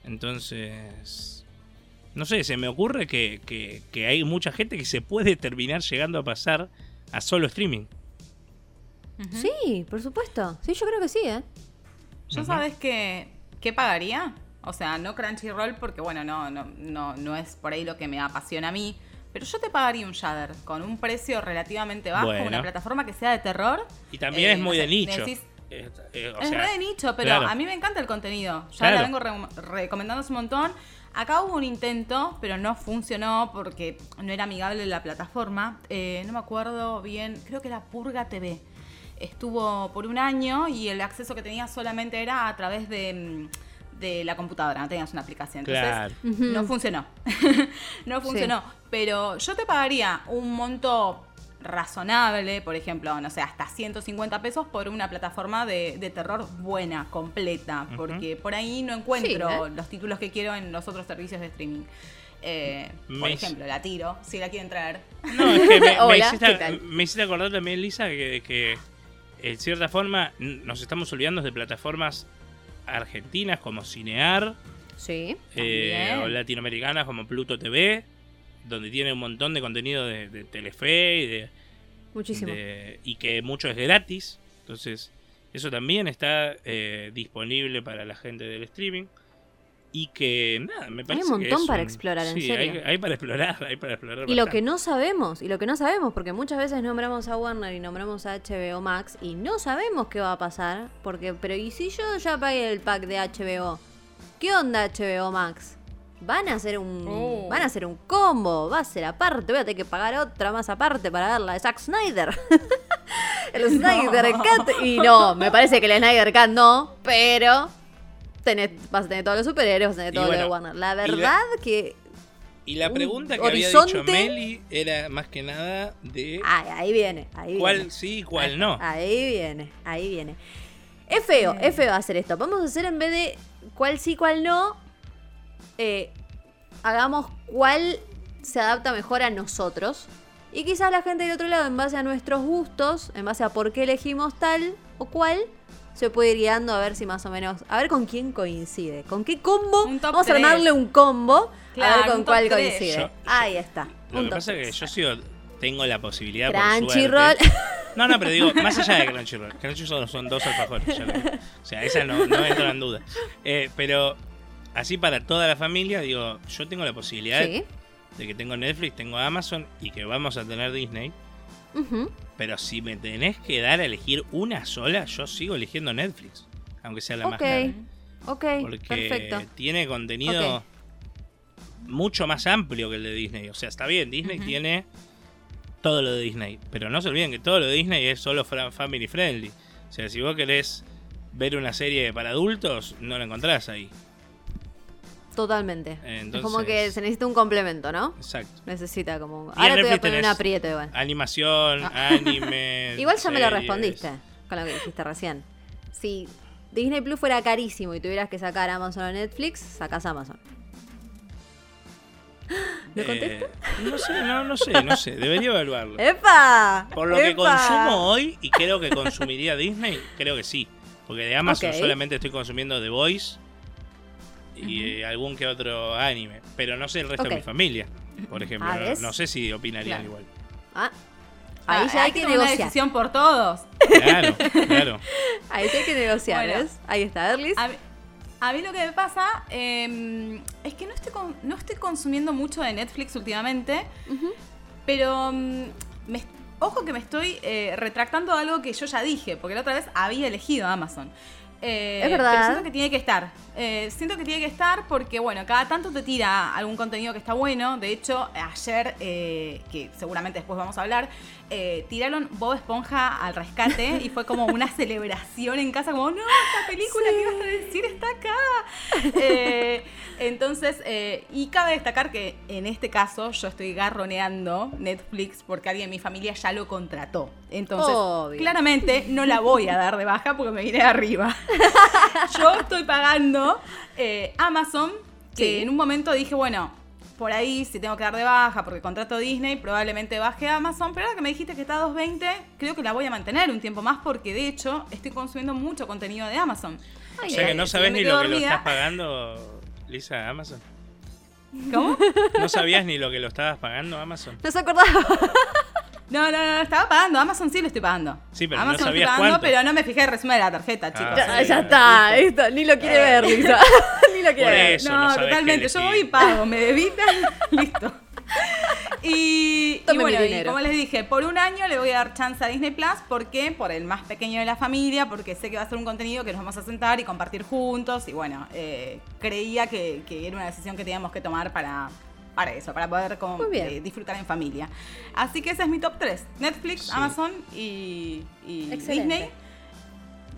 Entonces, no sé, se me ocurre que, que- que hay mucha gente que se puede terminar llegando a pasar a solo streaming. Sí, por supuesto. Sí, yo creo que sí, ¿eh? ¿Yo sabes qué, qué pagaría? O sea, no Crunchyroll porque, bueno, no, no, no, no es por ahí lo que me apasiona a mí. Pero yo te pagaría un Shudder con un precio relativamente bajo, Bueno. una plataforma que sea de terror. Y también Eh, es muy no de nicho. decís- Eh, eh, o es sea, re de nicho, pero claro. a mí me encanta el contenido. Ya Claro. la vengo re- recomendando un montón. Acá hubo un intento, pero no funcionó porque no era amigable la plataforma. Eh, no me acuerdo bien, creo que era Purga TV. Estuvo por un año y el acceso que tenía solamente era a través de, mm, de la computadora, no tenías una aplicación. Entonces, Claro. No funcionó. no funcionó. Pero yo te pagaría un monto razonable, por ejemplo, no sé, hasta 150 pesos por una plataforma de, de terror buena, completa, porque por ahí no encuentro Sí, ¿eh? los títulos que quiero en los otros servicios de streaming. Eh, por Me- ejemplo, la tiro, si la quieren traer. No, es que me, hiciste, acordar también, Lisa, que, que en cierta forma nos estamos olvidando de plataformas argentinas como Cinear Sí. eh, o latinoamericanas como Pluto TV, donde tiene un montón de contenido de, de Telefe y, de, Muchísimo. de- y que mucho es gratis. Entonces, eso también está eh, disponible para la gente del streaming. Y que, nada, me parece un que montón es para un- explorar, en sí, serio. Hay, hay para explorar, hay para explorar. Y lo que no sabemos, y lo que no sabemos, porque muchas veces nombramos a Warner y nombramos a HBO Max y no sabemos qué va a pasar, porque, pero ¿y si yo ya pagué el pack de HBO? ¿Qué onda HBO Max? Van a hacer un Oh. van a hacer un combo, va a ser aparte, voy a tener que pagar otra más aparte para ver la de Zack Snyder. el Snyder Cut y no, me parece que el Snyder Cut no, pero tenés, vas a tener todos los superhéroes, vas a tener Y todo lo de bueno, Warner. La y la- verdad que Y la un pregunta que había dicho horizonte- Meli era más que nada de Ay, ahí viene, ahí cuál viene. sí y cuál no. Ahí viene, ahí viene. Es feo, es feo hacer esto. Vamos a hacer en vez de cuál sí, cuál no, eh, hagamos cuál se adapta mejor a nosotros. Y quizás la gente del otro lado, en base a nuestros gustos, en base a por qué elegimos tal o cual, se puede ir guiando a ver si más o menos, a ver con quién coincide, con qué combo. Vamos a armarle un combo, a ver con cuál coincide. Yo- yo- Ahí está. Lo un que top pasa es que yo sigo, tengo la posibilidad Crunchyroll. No, no, pero digo, más allá de Crunchyroll. Crunchyroll son dos alfajores. ya lo digo. O sea, esa no, no entra en duda. Eh, pero así para toda la familia, digo, yo tengo la posibilidad Sí. de que tengo Netflix, tengo Amazon y que vamos a tener Disney. Pero si me tenés que dar a elegir una sola, yo sigo eligiendo Netflix. Aunque sea la más cara. Ok, Porque perfecto. tiene contenido mucho más amplio que el de Disney. O sea, está bien, Disney tiene todo lo de Disney. Pero no se olviden que todo lo de Disney es solo family friendly. O sea, si vos querés ver una serie para adultos, no la encontrás ahí. Totalmente. es como que se necesita un complemento, ¿no? Exacto. Necesita como. Ahora te voy a poner un aprieto igual. Animación, ah. anime. igual ya me lo respondiste con lo que dijiste recién. Si Disney Plus fuera carísimo y tuvieras que sacar Amazon o Netflix, sacas Amazon. ¿Lo contesto? Eh, no sé, no, no sé, no sé. Debería evaluarlo. ¡Epa! Por lo que consumo hoy y creo que consumiría Disney, creo que sí. Porque de Amazon solamente estoy consumiendo The Voice y algún que otro anime. Pero no sé el resto de mi familia, por ejemplo. Ah, no, sé si opinarían igual. Ah. Ahí ya hay, que, negociar. una decisión por todos. Claro, claro. Ahí hay que negociar, ¿ves? Ahí está, Erlis. A mí lo que me pasa em, es que no estoy, no estoy consumiendo mucho de Netflix últimamente, pero mm, ojo que me estoy eh, retractando algo que yo ya dije, porque la otra vez había elegido Amazon. Eh, es verdad. Pero siento que tiene que estar. Eh, siento que tiene que estar porque, bueno, cada tanto te tira algún contenido que está bueno. De hecho, ayer, que seguramente después vamos a hablar, eh, tiraron Bob Esponja al rescate y fue como una celebración en casa, como, no, esta película que ibas a decir está acá. Eh, entonces, eh, y cabe destacar que en este caso yo estoy garroneando Netflix porque alguien en mi familia ya lo contrató. Entonces, claramente no la voy a dar de baja porque me iré arriba. yo estoy pagando Amazon, que en un momento dije, bueno, por ahí, si tengo que dar de baja porque contrato Disney, probablemente baje Amazon. Pero ahora que me dijiste que está a 2.20, creo que la voy a mantener un tiempo más porque de hecho estoy consumiendo mucho contenido de Amazon. o sea que no sabes ni lo que lo estás pagando, Lisa, Amazon. ¿Cómo? ¿No sabías ni lo que lo estabas pagando Amazon? No se acordaba. No, no, no, estaba pagando. Amazon sí lo estoy pagando. Sí, pero Amazon no sabías estoy pagando, pero no me fijé el resumen de la tarjeta, ah, chicos. ya, ya está, esto, ni lo quiere ver, Lisa. lo quiere. No, totalmente. Yo voy y pago, me debitan, listo. Y, y, bueno, y como les dije, por un año le voy a dar chance a Disney Plus. ¿Por qué? Por el más pequeño de la familia, porque sé que va a ser un contenido que nos vamos a sentar y compartir juntos. Y bueno, eh, creía que, que era una decisión que teníamos que tomar para, para eso, para poder eh, disfrutar en familia. Así que ese es mi top 3. Netflix, Amazon y, Disney.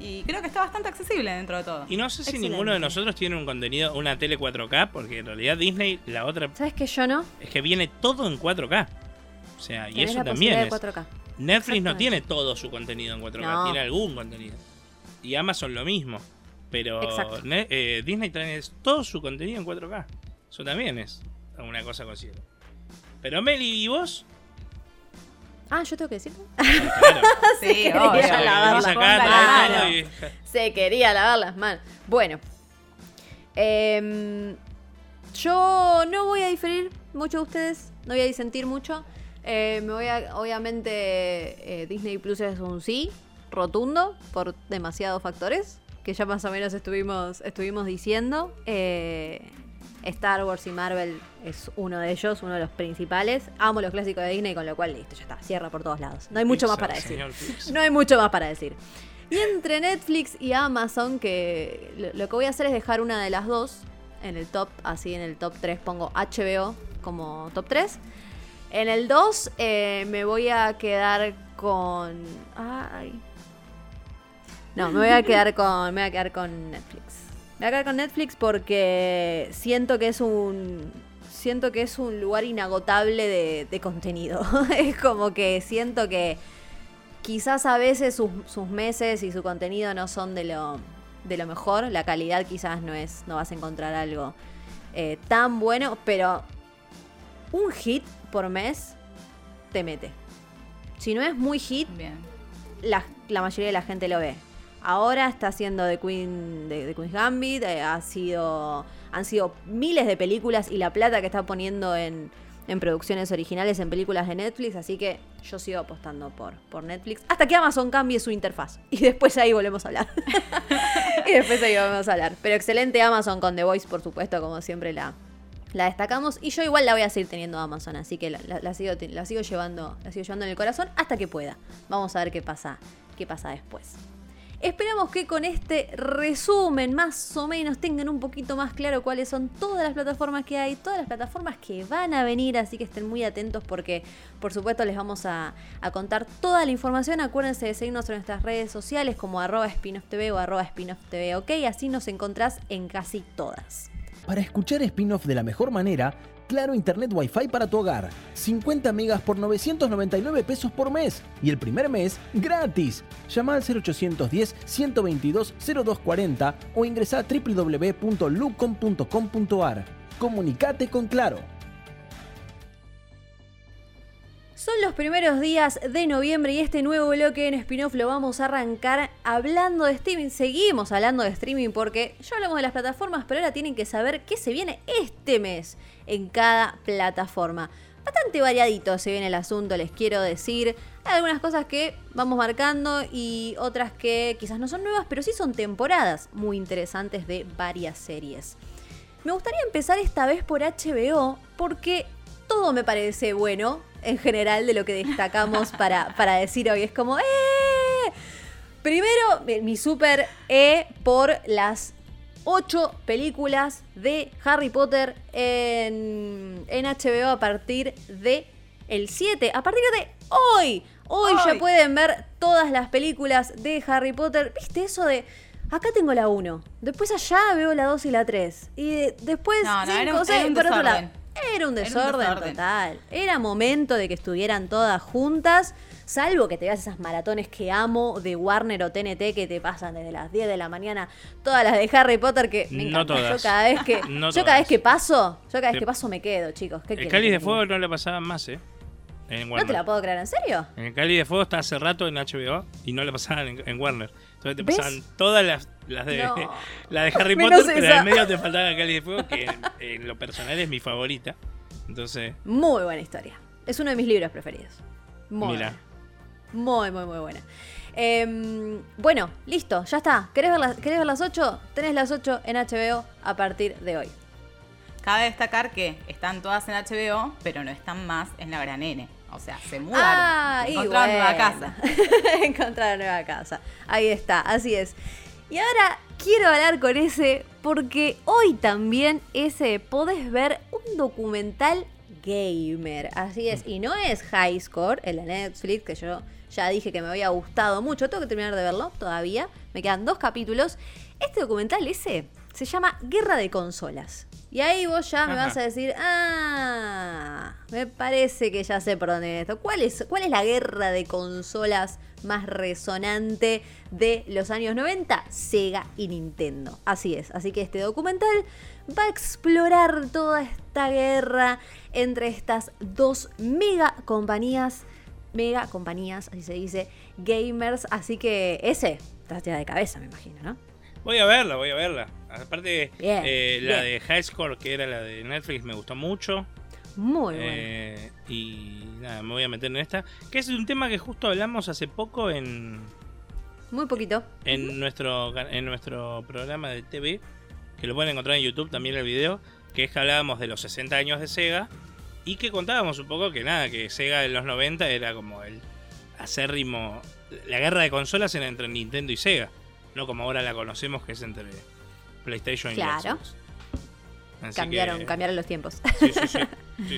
Y creo que está bastante accesible dentro de todo. Y no sé si ninguno de nosotros tiene un contenido, una tele 4K, porque en realidad Disney, la otra... ¿Sabes que yo no? Es que viene todo en 4K. O sea, y eso también es... Netflix no tiene todo su contenido en 4K, tiene algún contenido. Y Amazon lo mismo. Pero eh, Disney tiene todo su contenido en 4K. Eso también es una cosa considero. Pero Meli, ¿y vos? Ah, yo tengo que decirlo. Claro. Se quería lavar las manos. Se quería lavar las manos. Bueno. Em, yo no voy a diferir mucho de ustedes. No voy a disentir mucho. Eh, me voy a, obviamente, eh, Disney Plus es un sí rotundo por demasiados factores que ya más o menos estuvimos, estuvimos diciendo. Eh, Star Wars y Marvel es uno de ellos, uno de los principales. Amo los clásicos de Disney, con lo cual listo, ya está, cierra por todos lados. No hay mucho más para decir. No hay mucho más para decir. Y entre Netflix y Amazon, que lo, que voy a hacer es dejar una de las dos en el top, así en el top 3 pongo HBO como top 3. En el 2 eh, me voy a quedar con... Ay. No, me voy a quedar con, me voy a quedar con Netflix. Voy a quedar con Netflix porque siento que es un. Siento que es un lugar inagotable de, contenido. es como que siento que quizás a veces sus, meses y su contenido no son de lo, de lo mejor. La calidad quizás no es. no vas a encontrar algo eh, tan bueno. Pero un hit por mes te mete. Si no es muy hit, La, la mayoría de la gente lo ve. Ahora está haciendo The Queen de, Queen's Gambit, eh, ha sido han sido miles de películas y la plata que está poniendo en, producciones originales, en películas de Netflix, así que yo sigo apostando por, por Netflix hasta que Amazon cambie su interfaz y después ahí volvemos a hablar. y después ahí volvemos a hablar. Pero excelente Amazon con The Voice, por supuesto, como siempre la, la destacamos y yo igual la voy a seguir teniendo Amazon, así que la, sigo, la sigo llevando, la sigo llevando en el corazón hasta que pueda. Vamos a ver qué pasa, qué pasa después. Esperamos que con este resumen más o menos tengan un poquito más claro cuáles son todas las plataformas que hay, todas las plataformas que van a venir, así que estén muy atentos porque por supuesto les vamos a, contar toda la información. Acuérdense de seguirnos en nuestras redes sociales como arroba spinoff.tv o arroba ok, así nos encontrás en casi todas. Para escuchar spin-off de la mejor manera, Claro Internet Wi-Fi para tu hogar. 50 megas por 999 pesos por mes. Y el primer mes, gratis. Llama al 0810 122 0240 o ingresa a www.lucom.com.ar. Comunicate con Claro. Son los primeros días de noviembre y este nuevo bloque en spin-off lo vamos a arrancar hablando de streaming. Seguimos hablando de streaming porque ya hablamos de las plataformas, pero ahora tienen que saber qué se viene este mes en cada plataforma. Bastante variadito se viene el asunto, les quiero decir. Hay algunas cosas que vamos marcando y otras que quizás no son nuevas, pero sí son temporadas muy interesantes de varias series. Me gustaría empezar esta vez por HBO porque todo me parece bueno en general de lo que destacamos para, para decir hoy. Es como, ¡eh! Primero, mi super E por las ocho películas de Harry Potter en, en HBO a partir de el 7, a partir de hoy. Hoy ya pueden ver todas las películas de Harry Potter. ¿Viste eso de acá tengo la 1, después allá veo la 2 y la 3 y después no, no, era, otro lado? Era un desorden, total. Era momento de que estuvieran todas juntas. Salvo que te veas esas maratones que amo de Warner o TNT que te pasan desde las 10 de la mañana, todas las de Harry Potter que me No todas. Yo cada vez que, yo cada vez que paso, yo cada vez que paso me quedo, chicos. el Cáliz de Fuego no le pasaban más, ¿eh? no te la puedo creer, ¿en serio? En el Cáliz de Fuego está hace rato en HBO y no le pasaban en, Warner. Entonces te pasaban todas las, las de, la de Harry Potter, pero en medio te faltaba el Cáliz de Fuego, que en, lo personal es mi favorita. Entonces. Muy buena historia. Es uno de mis libros preferidos. Muy Mira. Muy, muy, muy buena. Em, bueno, listo, ya está. ¿Querés ver, las, ¿Querés ver las 8? Tenés las 8 en HBO a partir de hoy. Cabe destacar que están todas en HBO, pero no están más en la Gran N. O sea, se mudaron. Ah, encontraron nueva casa. encontraron nueva casa. Ahí está, así es. Y ahora quiero hablar con ese porque hoy también ese podés ver un documental gamer. Así es, y no es High Score, el de Netflix, que yo ya dije que me había gustado mucho. Tengo que terminar de verlo todavía. Me quedan dos capítulos. Este documental ese se llama Guerra de Consolas. Y ahí vos ya me vas a decir, ah, me parece que ya sé por dónde viene esto. ¿Cuál es, ¿Cuál es la guerra de consolas más resonante de los años 90? Sega y Nintendo. Así es. Así que este documental va a explorar toda esta guerra entre estas dos mega compañías. Mega compañías, así se dice, gamers. Así que ese, estás de cabeza, me imagino, ¿no? Voy a verla, voy a verla. Aparte, eh, la de High Score, que era la de Netflix, me gustó mucho. Muy eh, Y nada, me voy a meter en esta. Que es un tema que justo hablamos hace poco en. Muy poquito. En, nuestro, en nuestro programa de TV, que lo pueden encontrar en YouTube también el video, que es que hablábamos de los 60 años de Sega y que contábamos un poco que nada, que Sega en los 90 era como el acérrimo. La guerra de consolas era entre Nintendo y Sega no como ahora la conocemos, que es entre PlayStation y Xbox. Cambiaron, cambiaron los tiempos. Sí, sí,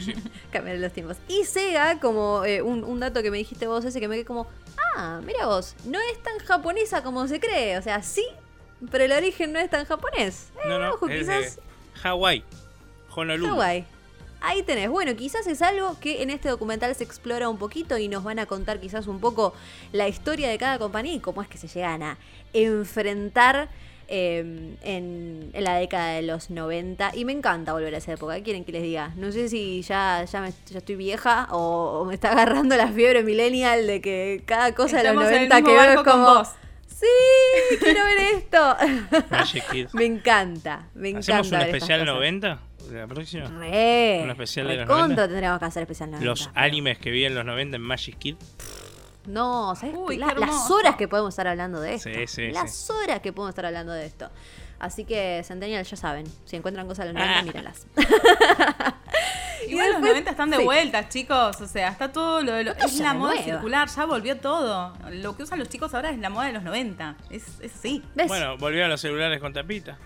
sí. cambiaron los tiempos. Y Sega, como eh, un, dato que me dijiste vos ese, que me quedé como, ah, mira vos, no es tan japonesa como se cree. O sea, sí, pero el origen no es tan japonés. no, no, eh, es quizás... Hawái, Honolulu. Hawái. Ahí tenés. Bueno, quizás es algo que en este documental se explora un poquito y nos van a contar quizás un poco la historia de cada compañía y cómo es que se llegan a enfrentar em, en, la década de los 90. Y me encanta volver a esa época. ¿Qué quieren que les diga? No sé si ya, ya, estoy vieja o, me está agarrando la fiebre millennial de que cada cosa de los 90 que veo es como... Sí, quiero ver esto. me encanta, me encanta. ¿Hacemos un especial 90? la próxima? Re, un especial de los 90. tendríamos que hacer especial 90. Los animes que vi en los 90 en Magic Kid. No, ¿sabes? las horas que podemos estar hablando de esto. Sí, sí, las horas que podemos estar hablando de esto. Así que, Centennial, ya saben, si encuentran cosas de los 90, ah. míralas. Igual los 90 están de vuelta, chicos. O sea, está todo lo de lo, Es la moda circular, ya volvió todo. Lo que usan los chicos ahora es la moda de los 90. Es, es así. Bueno, volvieron los celulares con tapita.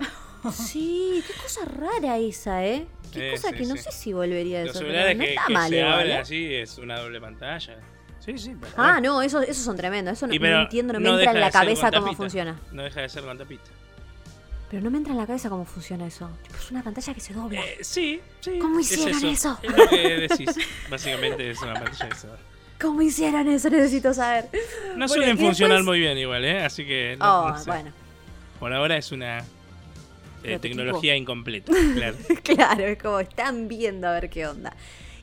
Sí, qué cosa rara esa, ¿eh? Qué cosa que no sé si volvería a eso. Los celulares no que, está mal, se habla ¿eh? así es una doble pantalla. Sí, sí. ah, no, esos, esos son tremendos. Eso no, entiendo, no me entra en la cabeza cómo funciona. No deja de ser con tapita. Pero no me entra en la cabeza cómo funciona eso. Es una pantalla que se dobla. Eh, sí, sí. ¿Cómo hicieron eso? Es lo que decís. Básicamente es una pantalla que se dobla. ¿Cómo hicieron eso? Necesito saber. No suelen funcionar muy bien igual, ¿eh? Así que... oh, bueno. Por ahora es una eh, tecnología incompleta, claro. claro, es como están viendo a ver qué onda.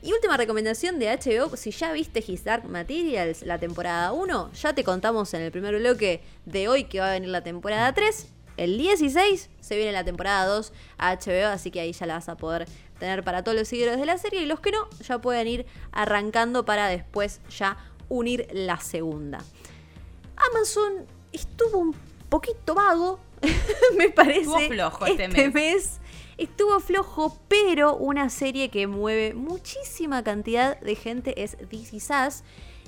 Y última recomendación de HBO, si ya viste His Dark Materials, la temporada 1, ya te contamos en el primer bloque de hoy que va a venir la temporada 3. El 16 se viene la temporada 2 a HBO, así que ahí ya la vas a poder tener para todos los seguidores de la serie. Y los que no, ya pueden ir arrancando para después ya unir la segunda. Amazon estuvo un poquito vago me parece. Estuvo flojo este, este mes. Estuvo flojo, pero una serie que mueve muchísima cantidad de gente es This Is Us.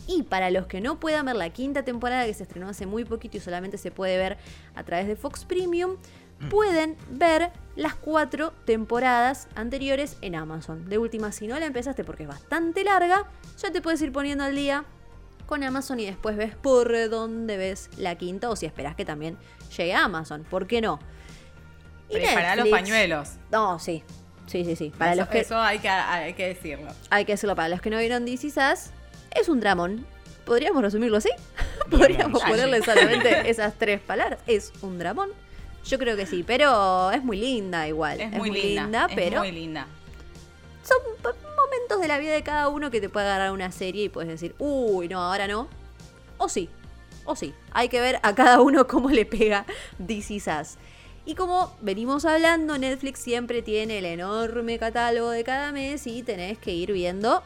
Y para los que no puedan ver la quinta temporada que se estrenó hace muy poquito y solamente se puede ver a través de Fox Premium, mm. pueden ver las cuatro temporadas anteriores en Amazon. De última, si no la empezaste porque es bastante larga, ya te puedes ir poniendo al día con Amazon y después ves por dónde ves la quinta o si esperas que también llegue a Amazon. ¿Por qué no? Y para los pañuelos. No, sí. Sí, sí, sí. Para eso, los que, eso hay que, hay que decirlo. Hay que decirlo. Para los que no vieron DC Sass, es un dramón. ¿Podríamos resumirlo así? ¿Podríamos ponerle solamente esas tres palabras? Es un dramón. Yo creo que sí, pero es muy linda igual. Es, muy, linda, pero. Es muy linda. Son momentos de la vida de cada uno que te puede agarrar una serie y puedes decir, uy, no, ahora no. O sí, o sí. Hay que ver a cada uno cómo le pega DC Sass. Y como venimos hablando, Netflix siempre tiene el enorme catálogo de cada mes y tenés que ir viendo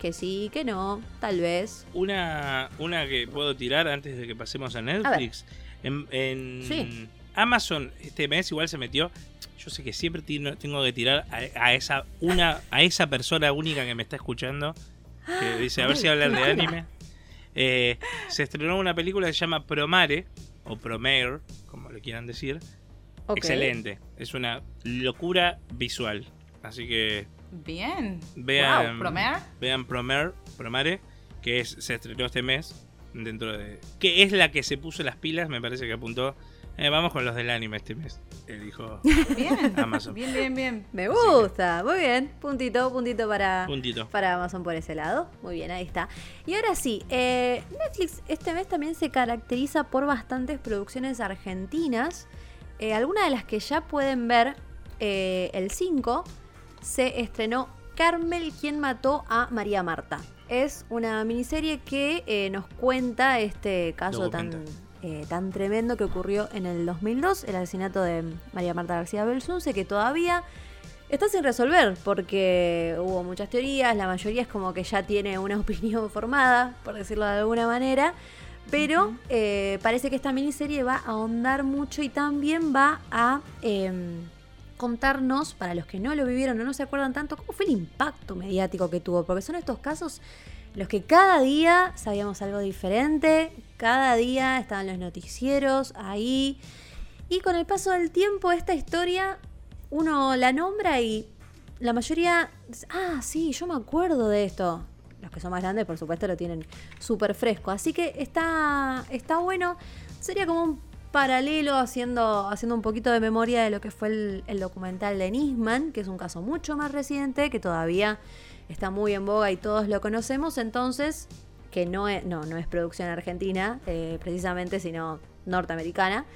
que sí, que no, tal vez. Una, una que puedo tirar antes de que pasemos a Netflix. en, Amazon este mes igual se metió. Yo sé que siempre tengo que tirar a, esa una a esa persona única que me está escuchando que dice a ver si hablar de anime eh, se estrenó una película que se llama Promare o Promare como le quieran decir excelente es una locura visual así que bien vean vean Promare Promare que es, se estrenó este mes dentro de que es la que se puso las pilas me parece que apuntó eh, vamos con los del anime este mes. Elijo bien. Amazon. Bien, bien, bien. Me gusta. Muy bien. Puntito, puntito para, para Amazon por ese lado. Muy bien, ahí está. Y ahora sí, eh, Netflix este mes también se caracteriza por bastantes producciones argentinas. Eh, algunas de las que ya pueden ver el 5 se estrenó Carmel, quien mató a María Marta. Es una miniserie que nos cuenta este caso tan eh, tan tremendo que ocurrió en el 2002, el asesinato de María Marta García Belsunce, que todavía está sin resolver porque hubo muchas teorías, la mayoría es como que ya tiene una opinión formada, por decirlo de alguna manera, pero eh, parece que esta miniserie va a ahondar mucho y también va a em, contarnos, para los que no lo vivieron o no se acuerdan tanto, cómo fue el impacto mediático que tuvo, porque son estos casos los que cada día sabíamos algo diferente, cada día estaban los noticieros ahí. Y con el paso del tiempo esta historia uno la nombra y la mayoría, ah, sí, yo me acuerdo de esto. Los que son más grandes, por supuesto, lo tienen súper fresco. Así que está, está bueno. Sería como un paralelo haciendo, haciendo un poquito de memoria de lo que fue el, documental de Nisman, que es un caso mucho más reciente, que todavía está muy en boga y todos lo conocemos, entonces, que no es, no, no es producción argentina, eh, precisamente, sino norteamericana.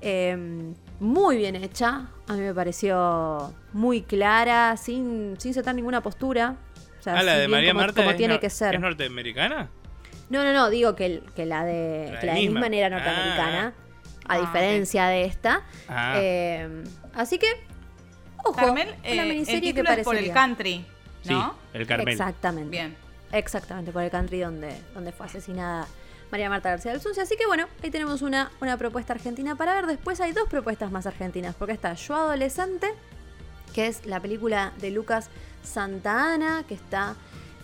Em, muy bien hecha, a mí me pareció muy clara, sin, sin soltar ninguna postura. Ah, la de María Marta como tiene que ser. ¿Es norteamericana? No, no, no, digo que, que la de, la que la de era norteamericana, ah. a ah, diferencia de esta. Em, así que, ojo, Carmel, una eh, miniserie que parece por el country. ¿no? Sí, el Carmel. Exactamente. Bien. Exactamente, por el country donde, donde fue asesinada María Marta García del Sunce. Así que bueno, ahí tenemos una, una propuesta argentina para ver. Después hay dos propuestas más argentinas, porque está Yo Adolescente que es la película de Lucas Santa Ana, que está.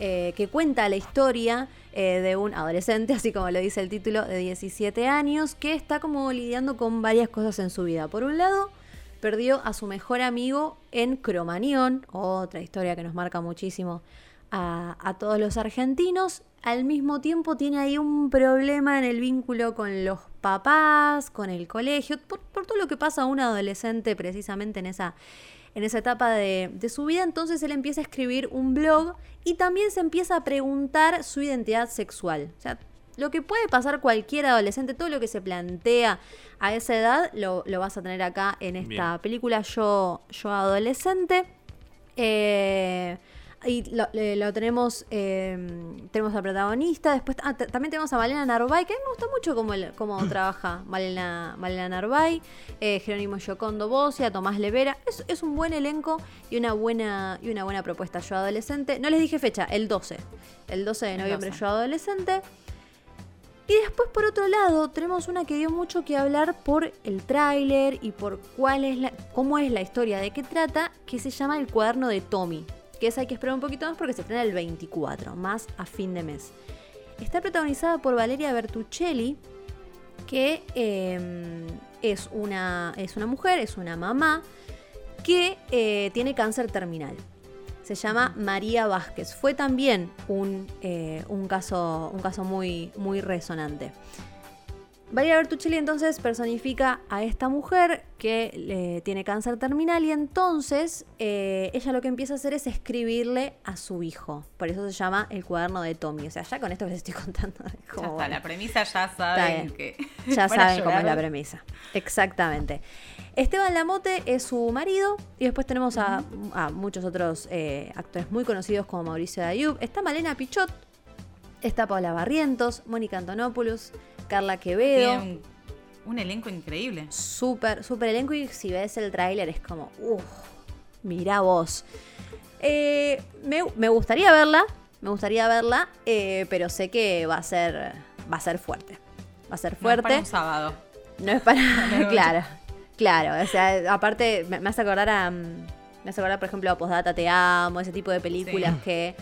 Eh, que cuenta la historia eh, de un adolescente, así como lo dice el título, de 17 años, que está como lidiando con varias cosas en su vida. Por un lado, perdió a su mejor amigo en Cromañón, otra historia que nos marca muchísimo a, todos los argentinos. Al mismo tiempo tiene ahí un problema en el vínculo con los papás, con el colegio, por, todo lo que pasa a un adolescente precisamente en esa, en esa etapa de, de, su vida. Entonces él empieza a escribir un blog y también se empieza a preguntar su identidad sexual. O sea, lo que puede pasar cualquier adolescente, todo lo que se plantea a esa edad, lo, vas a tener acá en esta película Yo, Yo Adolescente. Eh, y lo, tenemos, eh, tenemos al protagonista, después ah, también tenemos a Malena Narvay, que a mí me gusta mucho cómo, cómo trabaja Malena, Malena Narvay, eh, Jerónimo Yocondo Bocia, Tomás Levera, es, es, un buen elenco y una buena, y una buena propuesta yo adolescente. No les dije fecha, el 12, el 12 de noviembre yo adolescente. Y después por otro lado tenemos una que dio mucho que hablar por el tráiler y por cuál es la, cómo es la historia, de qué trata, que se llama El cuaderno de Tommy que esa hay que esperar un poquito más porque se estrena el 24, más a fin de mes. Está protagonizada por Valeria Bertuccelli, que em, es, una, es una mujer, es una mamá, que eh, tiene cáncer terminal. Se llama María Vázquez. Fue también un, eh, un caso, un caso muy, muy resonante. Valeria Bertuccelli entonces personifica a esta mujer que tiene cáncer terminal y entonces eh, ella lo que empieza a hacer es escribirle a su hijo. Por eso se llama el cuaderno de Tommy. O sea, ya con esto que les estoy contando. ya está, la premisa ya saben que... Ya saben cómo es la premisa. Exactamente. Esteban Lamote es su marido y después tenemos a, muchos otros eh, actores muy conocidos como Mauricio Dayub. Está Malena Pichot, está Paula Barrientos, Mónica Antonopoulos. Carla Quevedo. un, elenco increíble. Súper, súper elenco. Y si ves el tráiler es como, uff, mira vos. Eh, me, gustaría verla, me gustaría verla, eh, pero sé que va a ser, va a ser fuerte. Va a ser fuerte. No es para un sábado. No es para, claro, claro. O sea, aparte me, hace acordar a, me hace acordar por ejemplo a Postdata Te Amo, ese tipo de películas que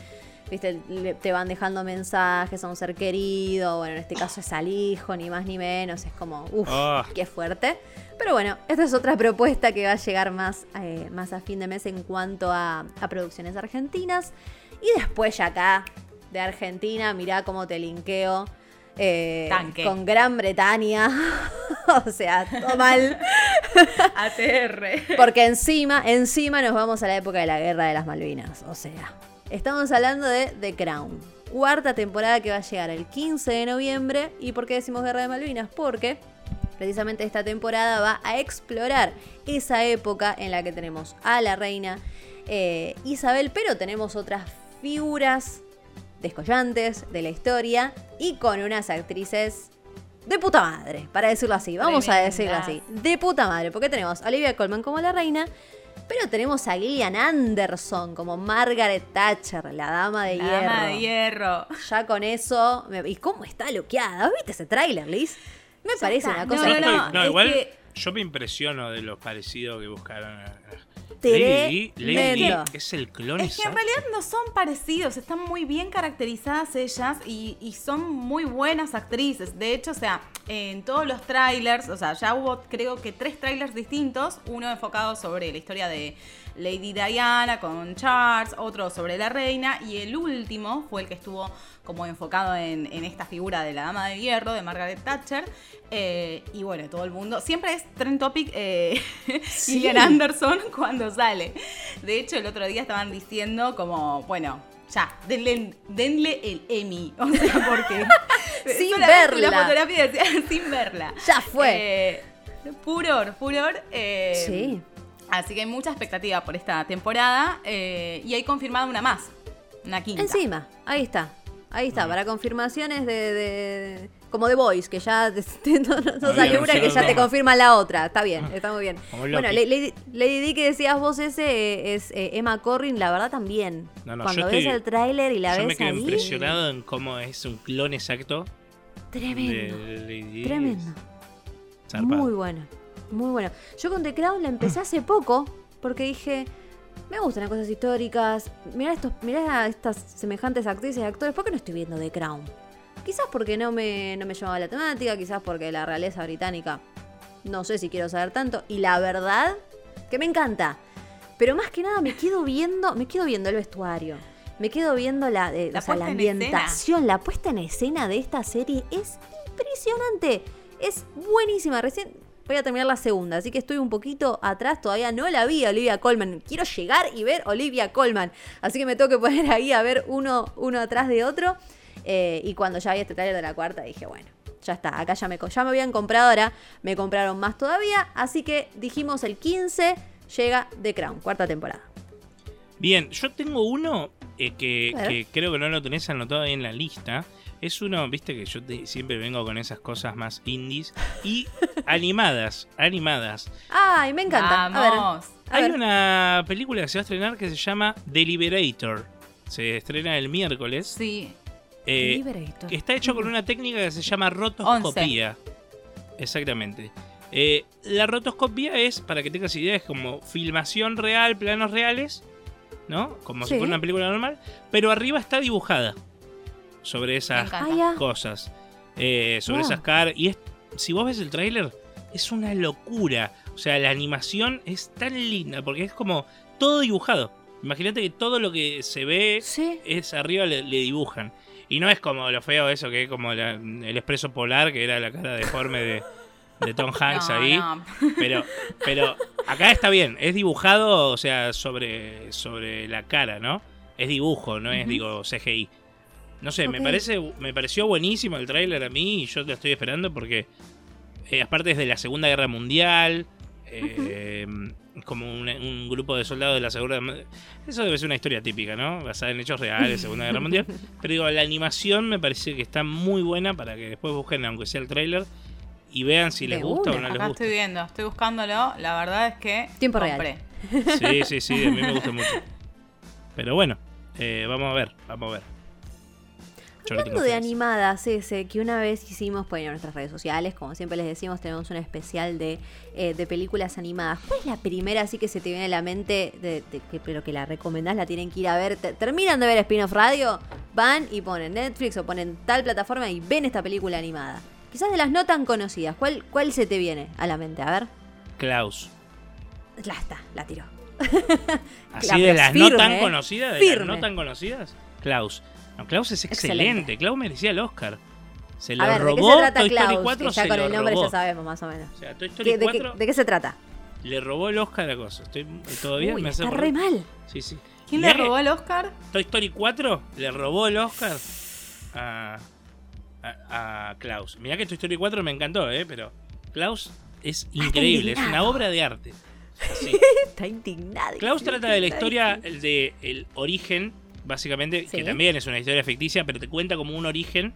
viste, te van dejando mensajes a un ser querido, bueno, en este caso es al hijo, ni más ni menos, es como, uff, ah. qué fuerte. Pero bueno, esta es otra propuesta que va a llegar más, eh, más a fin de mes en cuanto a, producciones argentinas. Y después ya acá, de Argentina, mirá cómo te linkeo. Eh, con Gran Bretaña. o sea, todo mal. ATR. Porque encima, encima nos vamos a la época de la guerra de las Malvinas. O sea, Estamos hablando de The Crown. Cuarta temporada que va a llegar el 15 de noviembre. ¿Y por qué decimos Guerra de Malvinas? Porque precisamente esta temporada va a explorar esa época en la que tenemos a la reina eh, Isabel, pero tenemos otras figuras descollantes de la historia y con unas actrices de puta madre, para decirlo así. Vamos a decirlo así. De puta madre, porque tenemos a Olivia Colman como la reina pero tenemos a Gillian Anderson como Margaret Thatcher, la dama de la hierro. Dama de hierro. Ya con eso. ¿Y cómo está loqueada? ¿Viste ese tráiler, Liz? Me parece una cosa. No, no, no. igual yo me impresiono de lo parecido que buscaron. Lady, Lady es el clon. Es que en realidad no son parecidos, están muy bien caracterizadas ellas y, y, son muy buenas actrices. De hecho, o sea, en todos los trailers, o sea, ya hubo creo que tres trailers distintos, uno enfocado sobre la historia de Lady Diana con Charles, otro sobre la reina y el último fue el que estuvo como enfocado en, esta figura de la dama de hierro de Margaret Thatcher. Eh, y bueno, todo el mundo, siempre es trend topic eh, Anderson cuando sale. De hecho, el otro día estaban diciendo como, bueno, ya, denle, denle el Emmy. O sea, porque. sin verla. La fotografía decía, sin verla. Ya fue. Eh, furor, furor. Eh, sí. Así que hay mucha expectativa por esta temporada. Eh, y hay confirmada una más. Una quinta. Encima, ahí está. Ahí está, para confirmaciones de, como de Voice, que ya te, salió una que ya te confirma la otra. Está bien, está muy bien. Bueno, Lady, Di que decías vos ese eh, es eh, Emma Corrin, la verdad también. Cuando ves el tráiler y la ves Yo me quedé impresionado en cómo es un clon exacto. Tremendo. Tremendo. Muy bueno. Muy bueno. Yo con The Crown la empecé hace poco porque dije, me gustan las cosas históricas. Mirá, estos, mirá estas semejantes actrices y actores. ¿Por qué no estoy viendo The Crown? Quizás porque no me, no me llamaba la temática, quizás porque la realeza británica no sé si quiero saber tanto. Y la verdad, que me encanta. Pero más que nada me quedo viendo, me quedo viendo el vestuario. Me quedo viendo la, eh, la, ambientación, la puesta en escena de esta serie es impresionante. Es buenísima. Recién voy a terminar la segunda, así que estoy un poquito atrás. Todavía no la vi a Olivia Colman. Quiero llegar y ver Olivia Colman. Así que me tengo que poner ahí a ver uno, uno atrás de otro. Eh, y cuando ya vi este trailer de la cuarta, dije, bueno, ya está, acá ya me, ya me habían comprado, ahora me compraron más todavía. Así que dijimos el 15 llega The Crown, cuarta temporada. Bien, yo tengo uno eh, que, creo que no lo tenés anotado ahí en la lista. Es uno, viste que yo siempre vengo con esas cosas más indies y animadas, animadas. Ay, me encanta. Vamos. Hay una película que se va a estrenar que se llama The Liberator. Se estrena el miércoles. Sí. Eh, está hecho con una técnica que se llama rotoscopía. Exactamente. Eh, la rotoscopía es, para que tengas idea, es como filmación real, planos reales, ¿no? Como si fuera una película normal, pero arriba está dibujada sobre esas ah, cosas, eh, sobre esas caras. Y es, si vos ves el tráiler, es una locura. O sea, la animación es tan linda porque es como todo dibujado. Imagínate que todo lo que se ve es arriba le dibujan. Y no es como lo feo eso, que es como el expreso polar, que era la cara deforme de, de Tom Hanks ahí. Pero, pero acá está bien, es dibujado, o sea, sobre, sobre la cara, ¿no? Es dibujo, no es, digo, CGI. No sé, me parece, me pareció buenísimo el tráiler a mí y yo lo estoy esperando porque eh, aparte es de la Segunda Guerra Mundial, eh, como un, grupo de soldados de la Segunda Eso debe ser una historia típica, ¿no? Basada en hechos reales, Segunda Guerra Mundial. Pero digo, la animación me parece que está muy buena para que después busquen, aunque sea el tráiler, y vean si les gusta o no les gusta. estoy viendo, estoy buscándolo. La verdad es que. Tiempo real. Sí, sí, sí, a mí me gusta mucho. Pero bueno, eh, vamos a ver, vamos a ver. Hablando de animadas, ese que una vez hicimos pues, en nuestras redes sociales, como siempre les decimos, tenemos un especial de, eh, de películas animadas. ¿Cuál es la primera así que se te viene a la mente, de, que, pero que la recomendás, la tienen que ir a ver? terminan de ver Spin-off Radio, van y ponen Netflix o ponen tal plataforma y ven esta película animada. Quizás de las no tan conocidas, ¿cuál, cuál se te viene a la mente? A ver. Klaus. La está, la tiró. Así de las no tan conocidas, de las no tan conocidas, Klaus. Klaus es excelente. Klaus merecía el Oscar. Se lo robó ¿de qué se trata Toy Story 4. ya con el nombre ya sabemos más o menos. O sea, Toy Story ¿De, 4, ¿De, qué, se trata? Le robó el Oscar a cosa. Estoy todavía me hace está re mal. Sí, sí. ¿Quién le robó el Oscar? Toy Story 4 le robó el Oscar a, a, Klaus. Mirá que Toy Story 4 me encantó, ¿eh? Pero Klaus es increíble. Es una obra de arte. está indignado. Klaus trata de la historia de el origen básicamente, que también es una historia ficticia, pero te cuenta como un origen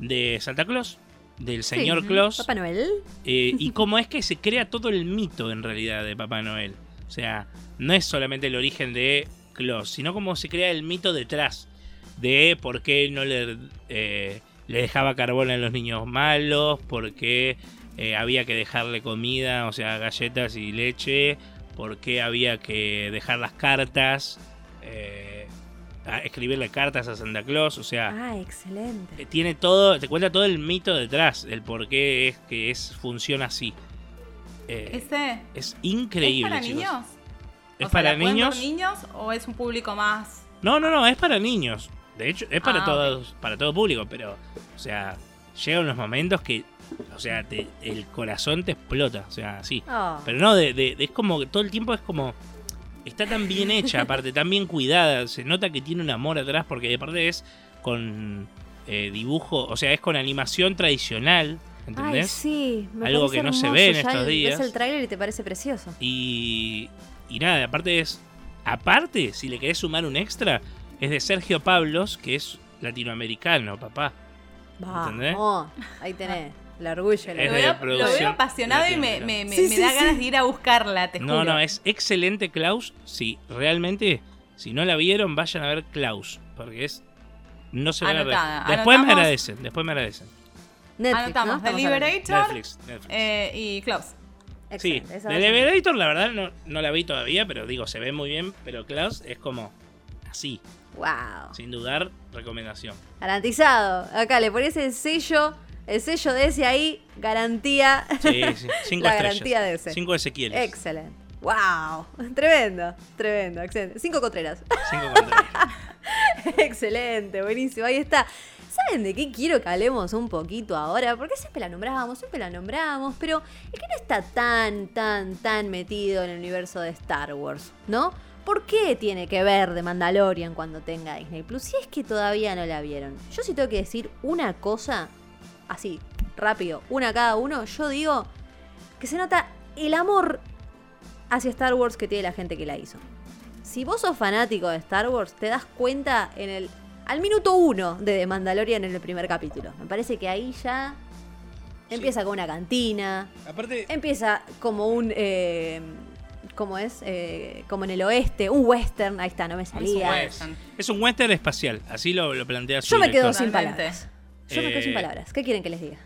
de Santa Claus, del señor Claus. Papá Noel. Eh, y cómo es que se crea todo el mito en realidad de Papá Noel. O sea, no es solamente el origen de Claus, sino cómo se crea el mito detrás de por qué no le, eh, le dejaba carbón a los niños malos, por qué eh, había que dejarle comida, o sea, galletas y leche, por qué había que dejar las cartas escribirle cartas a Santa Claus, o sea, ah, excelente. Eh, tiene todo, te cuenta todo el mito detrás, el por qué es que es funciona así. Eh, Ese es increíble. ¿Es para niños? ¿Es para niños? niños o es un público más? No, no, no, es para niños. De hecho, es para ah, todos, para todo público, pero, o sea, llegan unos momentos que, o sea, el corazón te explota, o sea, sí. Ah. Pero no, de, de, es como que todo el tiempo es como está tan bien hecha, aparte, tan bien cuidada. Se nota que tiene un amor atrás porque de parte es con eh, dibujo, o sea, es con animación tradicional. ¿Entendés? sí, Algo que no se ve en estos días. Ves el tráiler y te parece precioso. Y, y nada, aparte es. Aparte, si le querés sumar un extra, es de Sergio Pablos, que es latinoamericano, papá. ¿Entendés? ahí tenés. El orgullo. Lo veo, lo veo, apasionado y me, me, me, da ganas de ir a buscarla, te No, no, es excelente Klaus. Sí, realmente, si no la vieron, vayan a ver Klaus. Porque es. No se van a ver. Después me agradecen, después me agradecen. Netflix, Anotamos The Liberator Netflix, Eh, y Klaus. Sí, de Elevator la verdad no, no la vi todavía, pero digo, se ve muy bien, pero Klaus es como así. Wow. Sin dudar, recomendación. Garantizado. Acá le pones el sello, el sello de ese ahí, garantía. Sí, sí. Cinco la garantía de ese. Cinco Ezequieles. Excelente. Wow. Tremendo, tremendo, excelente. Cinco Contreras. Cinco Contreras. excelente, buenísimo. Ahí está. ¿Saben de qué quiero que hablemos un poquito ahora? Porque siempre la nombramos, siempre la nombramos, pero es que no está tan, tan, tan metido en el universo de Star Wars, ¿no? ¿Por qué tiene que ver de Mandalorian cuando tenga Disney Plus? Si es que todavía no la vieron. Yo sí tengo que decir una cosa, así, rápido, una cada uno. Yo digo que se nota el amor hacia Star Wars que tiene la gente que la hizo. Si vos sos fanático de Star Wars, te das cuenta en el al minuto uno de The Mandalorian en el primer capítulo. Me parece que ahí ya empieza con una cantina. Aparte. Empieza como un. Eh, ¿Cómo es? Eh, como en el oeste, un western. Ahí está, no me salía. Es un western, espacial, así lo, lo plantea su Yo me quedo sin palabras. Yo me quedo sin eh, palabras. ¿Qué quieren que les diga?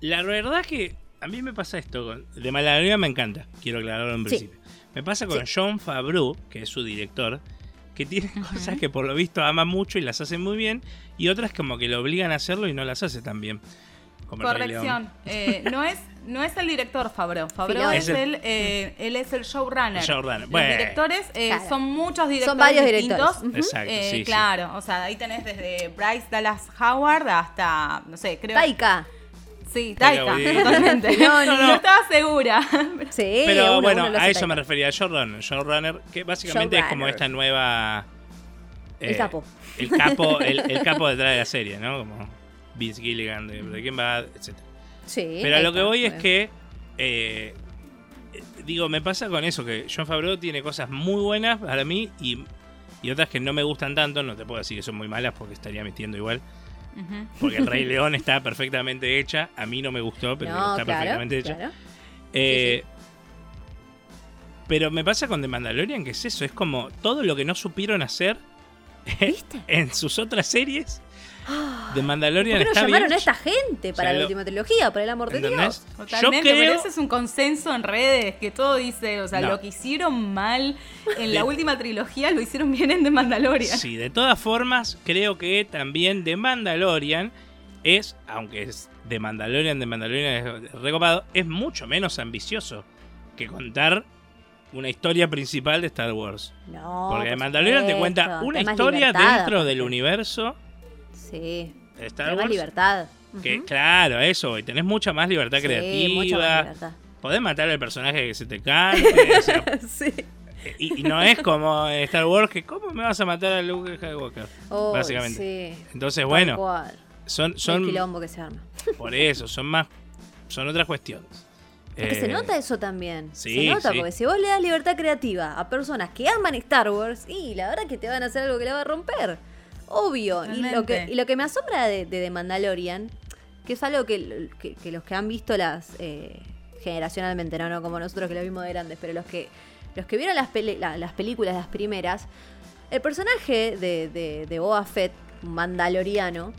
La verdad que a mí me pasa esto. Con, de Mandalorian me encanta, quiero aclararlo en principio. Me pasa con John Favreau, que es su director, que tiene cosas que por lo visto ama mucho y las hace muy bien, y otras como que lo obligan a hacerlo y no las hace tan bien. Corrección. Eh, no, es, no es el director Fabro. Fabro es, el, eh, él es el showrunner. showrunner. Los directores eh, son muchos directores. Son varios distintos. Exacto, sí, Claro, o sea, ahí tenés desde Bryce Dallas Howard hasta, no sé, creo. Taika. Sí, Taika, totalmente. No, no, estaba segura. Sí, pero bueno, a eso me refería, Showrunner. Showrunner, que básicamente es como esta nueva. el capo. El capo, el, capo detrás de la serie, ¿no? Como Vince Gilligan de Breaking Bad, etc. Sí. Pero a lo que voy es que. Eh, digo, me pasa con eso, que John Favreau tiene cosas muy buenas para mí y, y otras que no me gustan tanto. No te puedo decir que son muy malas porque estaría metiendo igual. Porque el Rey León está perfectamente hecha. A mí no me gustó, pero está perfectamente hecha. Eh, pero me pasa con The Mandalorian que es eso, es como todo lo que no supieron hacer en sus otras series de Mandalorian ¿Por qué no llamaron a esta gente para la última trilogía, para el amor de Dios? Totalmente, pero ese es un consenso en redes que todo dice, o sea, lo que hicieron mal en la última trilogía lo hicieron bien en The Mandalorian. Sí, de todas formas, creo que también The Mandalorian es, aunque es The Mandalorian, The Mandalorian es recopado, es mucho menos ambicioso que contar una historia principal de Star Wars. No, Porque The Mandalorian te cuenta una historia dentro del universo Sí. Star Wars. libertad. Que, Claro, eso, y tenés mucha más libertad creativa. Mucha más libertad. Podés matar al personaje que se te cante. sí. Y, no es como Star Wars que ¿cómo me vas a matar a Luke Skywalker? Oh, básicamente. Sí. Entonces, bueno, son son quilombo que se arma. Por eso, son más son otras cuestiones. Es que se eh, nota eso también. se nota, porque si vos le das libertad creativa a personas que aman Star Wars, y la verdad que te van a hacer algo que la va a romper. Obvio. Y lo, que, y lo que me asombra de, The Mandalorian, que es algo que, los que han visto las. Eh, generacionalmente, ¿no? no como nosotros que lo vimos de grandes, pero los que, los que vieron las, las películas, las primeras, el personaje de, de, de Boba Fett, mandaloriano,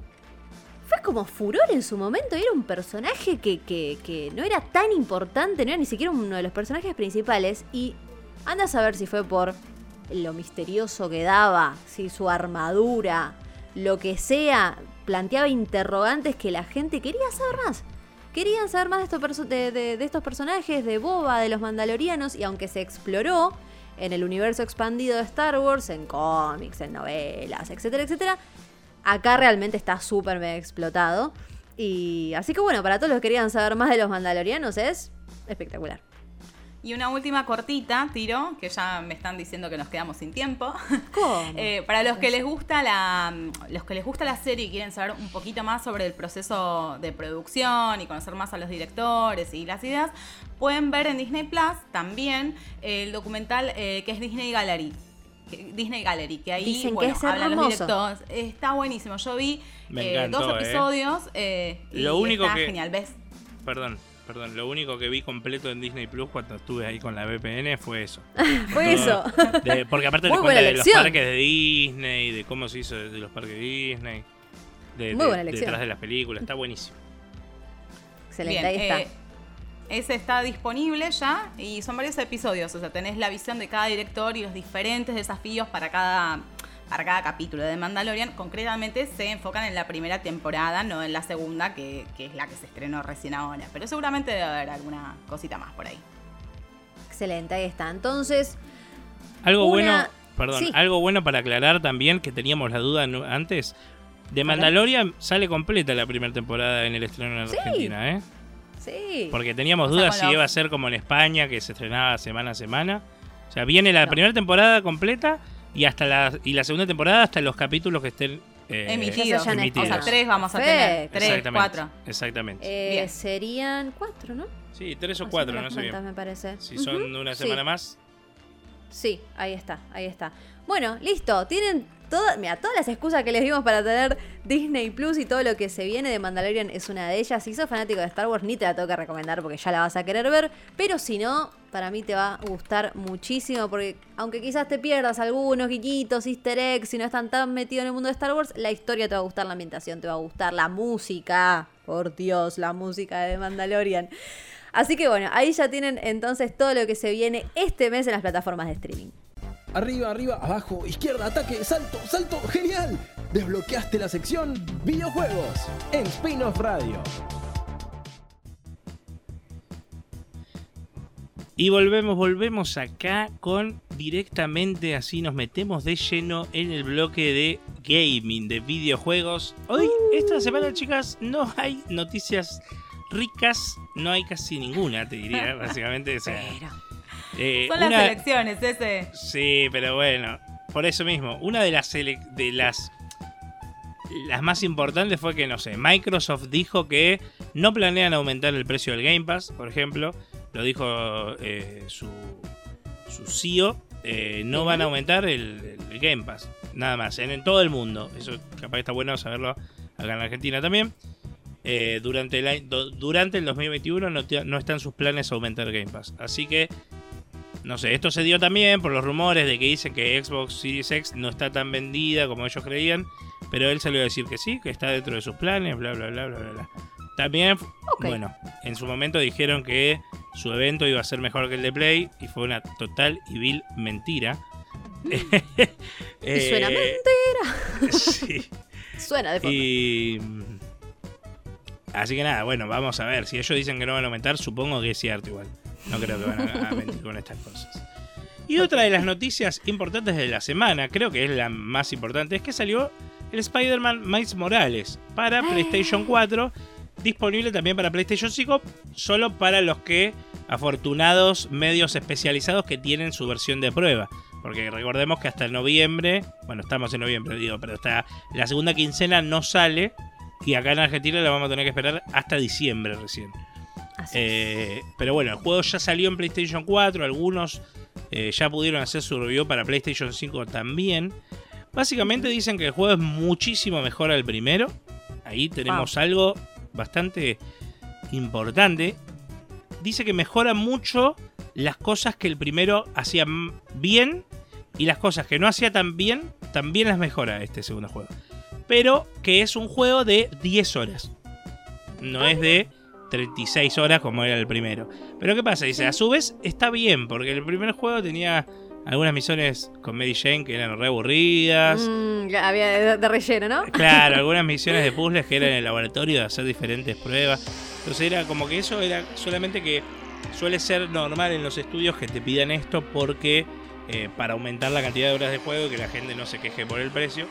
fue como furor en su momento. Era un personaje que, que, que, no era tan importante, no era ni siquiera uno de los personajes principales. Y anda a saber si fue por lo misterioso que daba, si su armadura, lo que sea, planteaba interrogantes que la gente quería saber más. Querían saber más de estos, de, estos personajes, de Boba, de los Mandalorianos, y aunque se exploró en el universo expandido de Star Wars, en cómics, en novelas, etcétera, etcétera, acá realmente está súper explotado. Y así que bueno, para todos los que querían saber más de los Mandalorianos es espectacular. Y una última cortita, tiro, que ya me están diciendo que nos quedamos sin tiempo. ¿Cómo? Eh, para los que les gusta la, los que les gusta la serie y quieren saber un poquito más sobre el proceso de producción y conocer más a los directores y las ideas, pueden ver en Disney Plus también el documental eh, que es Disney Gallery. Disney Gallery, que ahí bueno, hablan los directores. Está buenísimo. Yo vi eh, dos episodios. y Lo único está que... genial. ¿Ves? Perdón Perdón, lo único que vi completo en Disney Plus cuando estuve ahí con la VPN fue eso. fue eso. porque aparte te cuenta de los parques de Disney, de cómo se hizo de los parques de Disney, de, detrás de las películas, está buenísimo. Excelente, ahí está. Eh, ese está disponible ya y son varios episodios. O sea, tenés la visión de cada director y los diferentes desafíos para cada, para cada capítulo de Mandalorian. Concretamente se enfocan en la primera temporada, no en la segunda, que, es la que se estrenó recién ahora. Pero seguramente debe haber alguna cosita más por ahí. Excelente, ahí está. Entonces. Algo bueno. Perdón, algo bueno para aclarar también, que teníamos la duda antes. De Mandalorian sale completa la primera temporada en el estreno en Argentina, ¿eh? Sí. Porque teníamos dudas si iba a ser como en España, que se estrenaba semana a semana. O sea, viene la primera temporada completa y hasta la, y la segunda temporada hasta los capítulos que estén eh, emitidos. O sea, tres vamos a tener. Tres, cuatro. Exactamente. Eh, serían cuatro, ¿no? Sí, tres o, cuatro, no sé bien. me parece. Si son una semana más. Sí, ahí está, ahí está. Bueno, listo. Tienen mira, todas las excusas que les dimos para tener Disney Plus y todo lo que se viene de Mandalorian es una de ellas. Si sos fanático de Star Wars, ni te la tengo que recomendar porque ya la vas a querer ver. Pero si no, para mí te va a gustar muchísimo porque aunque quizás te pierdas algunos guiquitos, easter eggs, si no están tan metidos en el mundo de Star Wars, la historia te va a gustar, la ambientación te va a gustar, la música. Por Dios, la música de Mandalorian. Así que bueno, ahí ya tienen entonces todo lo que se viene este mes en las plataformas de streaming. Arriba, arriba, abajo, izquierda, ataque, salto, salto, genial. Desbloqueaste la sección videojuegos en Spin-off Radio. Y volvemos, volvemos acá con directamente así nos metemos de lleno en el bloque de gaming, de videojuegos. Hoy, esta semana, chicas, no hay noticias ricas, no hay casi ninguna, te diría, básicamente. O eh, Son las elecciones, ese. Sí, pero bueno, por eso mismo, una de las de las las más importantes fue que no sé, Microsoft dijo que no planean aumentar el precio del Game Pass, por ejemplo, lo dijo eh, su su CEO, eh, no van a aumentar el, Game Pass, nada más, en, todo el mundo. Eso capaz está bueno saberlo acá en Argentina también. durante, el, durante el 2021 no, no están sus planes aumentar el Game Pass. Así que no sé, esto se dio también por los rumores de que dicen que Xbox Series X no está tan vendida como ellos creían, pero él salió a decir que sí, que está dentro de sus planes, bla, bla, bla, bla, bla. También, bueno, en su momento dijeron que su evento iba a ser mejor que el de Play y fue una total y vil mentira. y suena eh, mentira. sí. Suena de forma. Y... Así que nada, bueno, vamos a ver. Si ellos dicen que no van a aumentar, supongo que es cierto igual. No creo que van a, mentir con estas cosas. Y otra de las noticias importantes de la semana, creo que es la más importante, es que salió el Spider-Man Miles Morales para ah. PlayStation 4, disponible también para PlayStation 5, solo para los que afortunados medios especializados que tienen su versión de prueba. Porque recordemos que hasta noviembre, bueno, estamos en noviembre, digo, pero hasta la segunda quincena no sale y acá en Argentina la vamos a tener que esperar hasta diciembre recién. Eh, pero bueno, el juego ya salió en PlayStation 4, algunos eh, ya pudieron hacer su review para PlayStation 5 también. Básicamente dicen que el juego es muchísimo mejor al primero. Ahí tenemos algo bastante importante. Dice que mejora mucho las cosas que el primero hacía bien y las cosas que no hacía tan bien, también las mejora este segundo juego. Pero que es un juego de 10 horas. No es de 36 horas como era el primero. Pero ¿qué pasa? Dice, a su vez está bien, porque el primer juego tenía algunas misiones con Mary Jane que eran re aburridas. Mm, había de, relleno, ¿no? Claro, algunas misiones de puzzles que eran en el laboratorio de hacer diferentes pruebas. Entonces era como que eso era solamente que suele ser normal en los estudios que te pidan esto porque eh, para aumentar la cantidad de horas de juego y que la gente no se queje por el precio.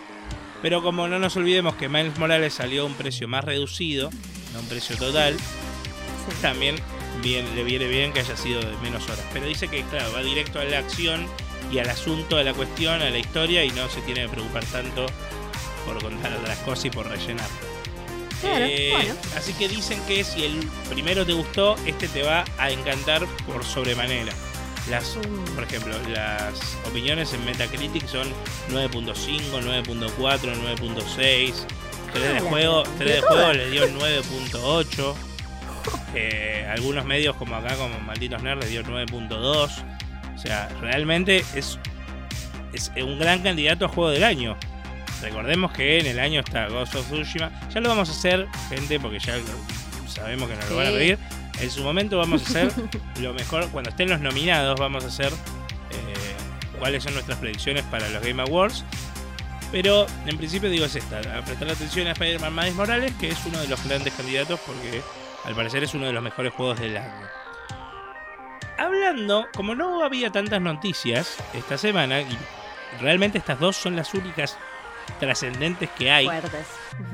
Pero como no nos olvidemos que Miles Morales salió a un precio más reducido, no un precio total, también le viene bien que haya sido de menos horas. Pero dice que, claro, va directo a la acción y al asunto de la cuestión, a la historia, y no se tiene que preocupar tanto por contar otras cosas y por rellenar. Eh, así que dicen que si el primero te gustó, este te va a encantar por sobremanera. Las, mm. por ejemplo, las opiniones en Metacritic son 9.5, 9.4, 9.6. 3 de juego, 3 de juego le dio 9.8. Eh, algunos medios como acá, como Malditos Nerds, le dio 9.2. O sea, realmente es, es un gran candidato a juego del año. Recordemos que en el año está Ghost of Tsushima. Ya lo vamos a hacer, gente, porque ya sabemos que nos lo van a pedir. En su momento vamos a hacer lo mejor, cuando estén los nominados, vamos a hacer eh, cuáles son nuestras predicciones para los Game Awards. Pero en principio digo es esta, a prestar atención a Spider-Man Miles Morales, que es uno de los grandes candidatos porque al parecer es uno de los mejores juegos del año. Hablando, como no había tantas noticias esta semana, y realmente estas dos son las únicas trascendentes que hay.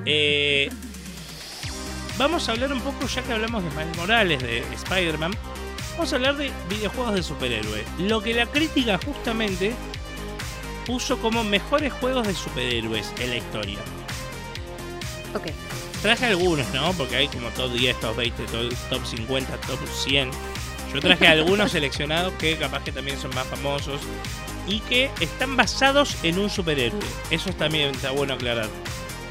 Eh, vamos a hablar un poco, ya que hablamos de Miles Morales, de Spider-Man, vamos a hablar de videojuegos de superhéroes. Lo que la crítica justamente puso como mejores juegos de superhéroes en la historia. Ok. Traje algunos, ¿no? Porque hay como top 10, top 20, top 50, top 100. Yo traje algunos seleccionados que capaz que también son más famosos y que están basados en un superhéroe. Eso también está bueno aclarar.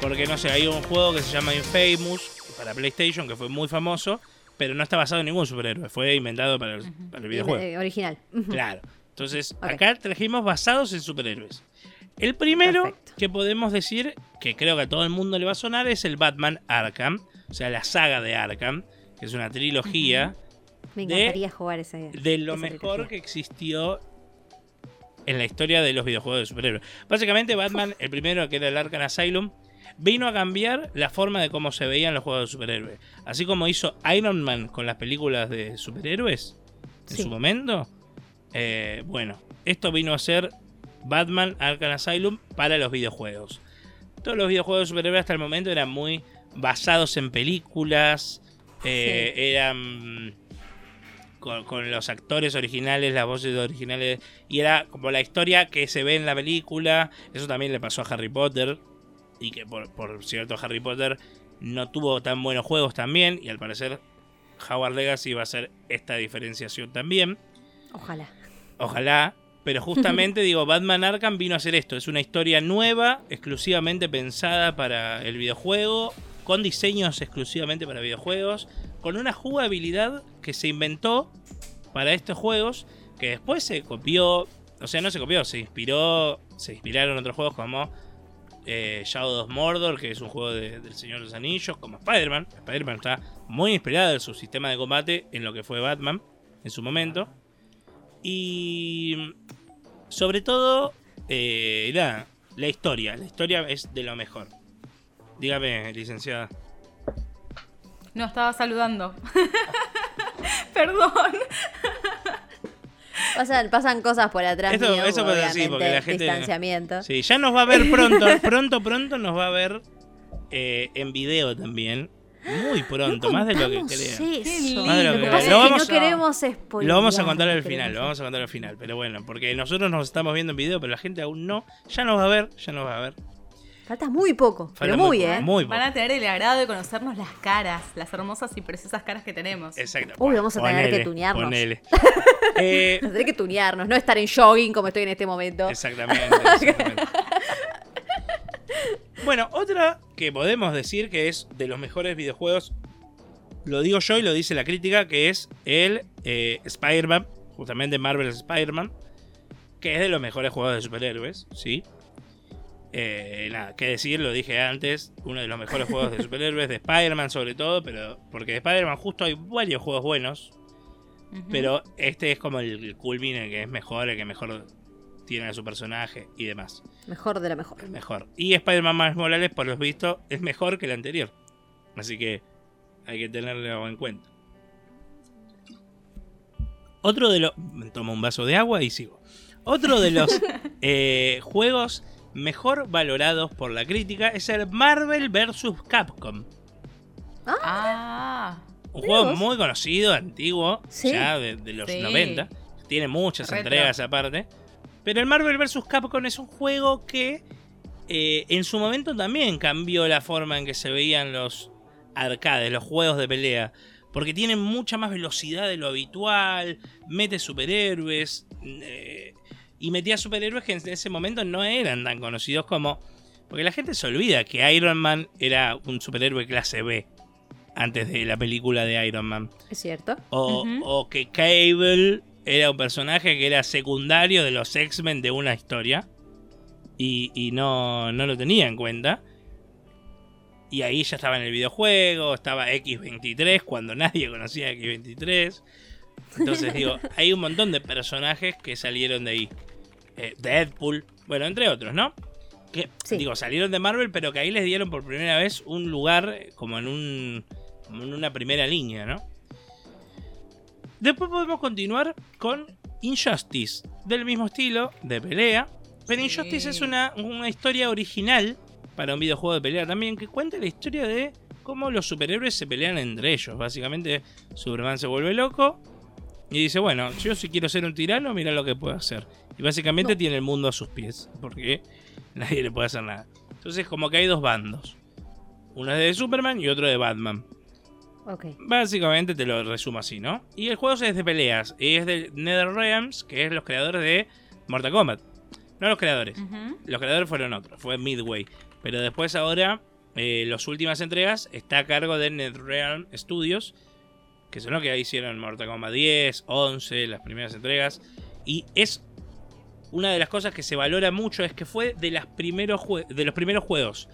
Porque no sé, hay un juego que se llama Infamous para PlayStation que fue muy famoso, pero no está basado en ningún superhéroe. Fue inventado para el, videojuego. Eh, original. Claro. Entonces, acá trajimos basados en superhéroes. El primero que podemos decir, que creo que a todo el mundo le va a sonar, es el Batman Arkham. O sea, la saga de Arkham, que es una trilogía. Me encantaría jugar ese. De lo mejor que existió en la historia de los videojuegos de superhéroes. Básicamente, Batman, el primero que era el Arkham Asylum, vino a cambiar la forma de cómo se veían los juegos de superhéroes. Así como hizo Iron Man con las películas de superhéroes en su momento, eh, bueno, esto vino a ser Batman Arkham Asylum para los videojuegos. Todos los videojuegos de superhéroes hasta el momento eran muy basados en películas, eh, eran con, los actores originales, las voces originales, y era como la historia que se ve en la película. Eso también le pasó a Harry Potter, y que por, por cierto Harry Potter no tuvo tan buenos juegos también, y al parecer Howard Legacy va a ser esta diferenciación también. Ojalá. Ojalá. Pero justamente digo, Batman Arkham vino a hacer esto. Es una historia nueva, exclusivamente pensada para el videojuego, con diseños exclusivamente para videojuegos, con una jugabilidad que se inventó para estos juegos, que después se copió, o sea, no se copió, se inspiró, se inspiraron otros juegos como eh, Shadow of Mordor, que es un juego del Señor de los Anillos, como Spider-Man. Spider-Man está muy inspirado en su sistema de combate en lo que fue Batman en su momento. Y sobre todo, eh, la, la historia. La historia es de lo mejor. Dígame, licenciada. No, estaba saludando. Perdón. Pasan, pasan cosas por atrás. eso pasa así, porque la gente. Distanciamiento. Sí, ya nos va a ver pronto. pronto, pronto nos va a ver eh, en video también. Muy pronto, más de lo que creo. Más de lo que, que lo vamos, no queremos spoiler. Lo vamos a contar al final, lo vamos a contar al final. Pero bueno, porque nosotros nos estamos viendo en video, pero la gente aún no. Ya nos va a ver, ya nos va a ver. Falta muy poco, pero muy, ¿eh? Muy Van a tener el agrado de conocernos las caras, las hermosas y preciosas caras que tenemos. Exacto. Uy, vamos a tener que tunearnos. Ponele. eh, vamos a tener que tunearnos, no estar en jogging como estoy en este momento. Exactamente. exactamente. Bueno, otra que podemos decir que es de los mejores videojuegos, lo digo yo y lo dice la crítica, que es el eh, Spider-Man, justamente Marvel's Spider-Man, que es de los mejores juegos de superhéroes, ¿sí? Eh, nada, qué decir, lo dije antes, uno de los mejores juegos de superhéroes, de Spider-Man sobre todo, pero porque de Spider-Man justo hay varios juegos buenos, pero este es como el, culmine, que es mejor, el que mejor tiene a su personaje y demás. Mejor de la mejor. mejor. Y Spider-Man más Morales, por lo visto, es mejor que el anterior. Así que hay que tenerlo en cuenta. Otro de los... Tomo un vaso de agua y sigo. Otro de los eh, juegos mejor valorados por la crítica es el Marvel vs. Capcom. Ah. Un juego muy conocido, antiguo, ya de, los 90. Tiene muchas entregas aparte. Pero el Marvel vs. Capcom es un juego que eh, en su momento también cambió la forma en que se veían los arcades, los juegos de pelea. Porque tienen mucha más velocidad de lo habitual, mete superhéroes. Eh, y metía superhéroes que en ese momento no eran tan conocidos como... Porque la gente se olvida que Iron Man era un superhéroe clase B antes de la película de Iron Man. Es cierto. O, o que Cable era un personaje que era secundario de los X-Men de una historia. Y, no, no, lo tenía en cuenta. Y ahí ya estaba en el videojuego, estaba X23 cuando nadie conocía X23. Entonces digo, hay un montón de personajes que salieron de ahí. Eh, Deadpool, bueno, entre otros, ¿no? Que, digo, salieron de Marvel, pero que ahí les dieron por primera vez un lugar como en, un, como en una primera línea, ¿no? Después podemos continuar con Injustice, del mismo estilo, de pelea. Pero Injustice es una, una historia original para un videojuego de pelea también, que cuenta la historia de cómo los superhéroes se pelean entre ellos. Básicamente, Superman se vuelve loco y dice, bueno, yo si quiero ser un tirano, mira lo que puedo hacer. Y básicamente tiene el mundo a sus pies, porque nadie le puede hacer nada. Entonces como que hay dos bandos. Uno es de Superman y otro de Batman. Okay. Básicamente te lo resumo así, ¿no? Y el juego es de peleas. Y es de NetherRealms, que es los creadores de Mortal Kombat. No los creadores. Los creadores fueron otros. Fue Midway. Pero después ahora, eh, las últimas entregas, está a cargo de NetherRealm Studios. Que son los que hicieron Mortal Kombat 10, 11, las primeras entregas. Y es una de las cosas que se valora mucho. Es que fue de, las primeros de los primeros juegos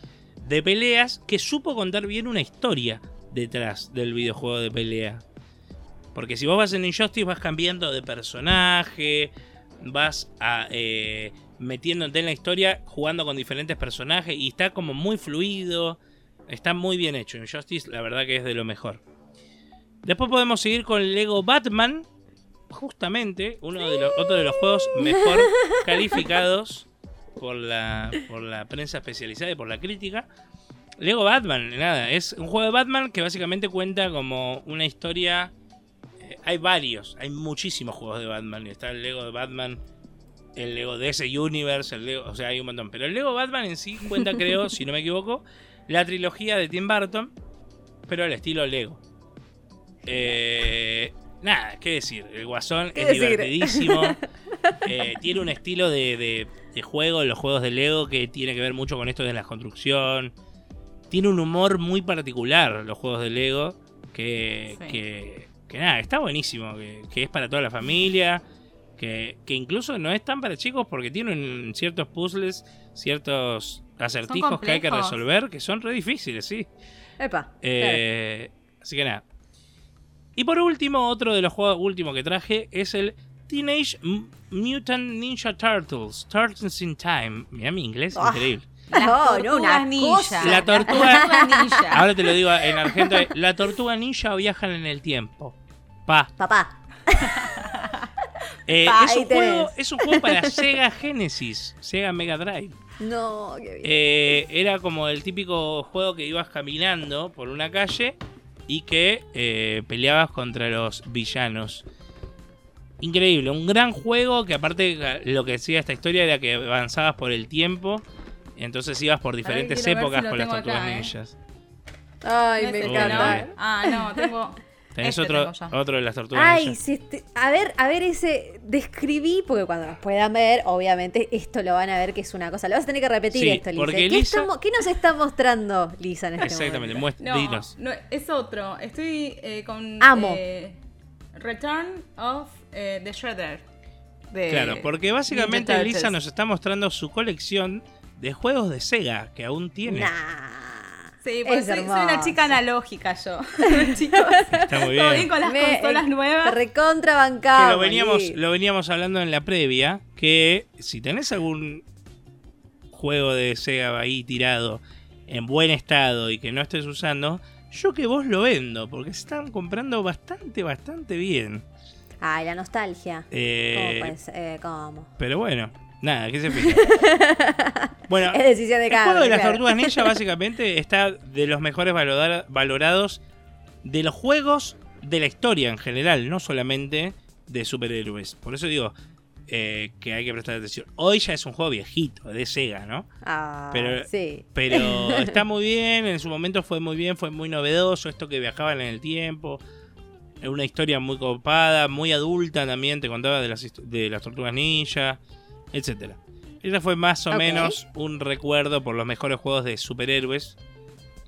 de peleas que supo contar bien una historia detrás del videojuego de pelea. Porque si vos vas en Injustice vas cambiando de personaje, vas a, eh, metiéndote en la historia, jugando con diferentes personajes y está como muy fluido, está muy bien hecho. Injustice la verdad que es de lo mejor. Después podemos seguir con Lego Batman, justamente uno de los, otro de los juegos mejor calificados por la, por la prensa especializada y por la crítica. Lego Batman, nada, es un juego de Batman que básicamente cuenta como una historia. Eh, hay varios, hay muchísimos juegos de Batman. Está el Lego de Batman, el Lego de ese Universe, el Lego, o sea, hay un montón. Pero el Lego Batman en sí cuenta, creo, si no me equivoco, la trilogía de Tim Burton, pero al estilo Lego. Eh, nada, qué decir, el Guasón es divertidísimo. Eh, tiene un estilo de, de, de, juego, los juegos de Lego, que tiene que ver mucho con esto de la construcción tiene un humor muy particular los juegos de Lego. Que, que, nada, está buenísimo. Que, es para toda la familia. Que, incluso no es tan para chicos porque tienen ciertos puzzles, ciertos acertijos que hay que resolver que son re difíciles, sí. Epa. Eh, así que nada. Y por último, otro de los juegos últimos que traje es el Teenage Mutant Ninja Turtles. Turtles in Time. Mira mi inglés, ah. increíble no, no, una ninja. La tortuga ninja. Ahora te lo digo en argento. La tortuga ninja viajan en el tiempo. Pa. Papá. Eh, es, un juego, es, un juego, para Sega Genesis, Sega Mega Drive. No, qué bien. Eh, era como el típico juego que ibas caminando por una calle y que eh, peleabas contra los villanos. Increíble, un gran juego que aparte lo que decía esta historia era que avanzabas por el tiempo entonces ibas por diferentes épocas con las tortugas ¿eh? ninjas. Ay, me encanta. Ah, no, tengo. Tenés este otro, otro de las tortugas Ay, ninjas. este, a ver, a ver ese. Describí, porque cuando nos puedan ver, obviamente, esto lo van a ver que es una cosa. Lo vas a tener que repetir esto, Lisa. ¿Qué, nos está mostrando Lisa en este Exactamente, momento? no, dinos. No, es otro. Estoy eh, con. Amo. Eh, Return of the Shredder. claro, porque básicamente Lisa nos está mostrando su colección de juegos de Sega que aún tiene. Sí, pues soy, una chica analógica yo. Está muy bien. con las consolas nuevas. Recontrabancado. lo veníamos, lo veníamos hablando en la previa, que si tenés algún juego de Sega ahí tirado en buen estado y que no estés usando, yo que vos lo vendo, porque se están comprando bastante, bastante bien. Ay, la nostalgia. Eh, ¿Cómo, pues, eh, ¿Cómo? Pero bueno, Nada, ¿qué se fija? Bueno, es decisión de el juego de las tortugas ninja básicamente está de los mejores valorados de los juegos de la historia en general, no solamente de superhéroes. Por eso digo eh, que hay que prestar atención. Hoy ya es un juego viejito, de Sega, ¿no? Ah, pero, sí. Pero está muy bien, en su momento fue muy bien, fue muy novedoso esto que viajaban en el tiempo. Una historia muy copada, muy adulta también, te contaba de las, de las tortugas ninja etcétera. Ese fue más o menos un recuerdo por los mejores juegos de superhéroes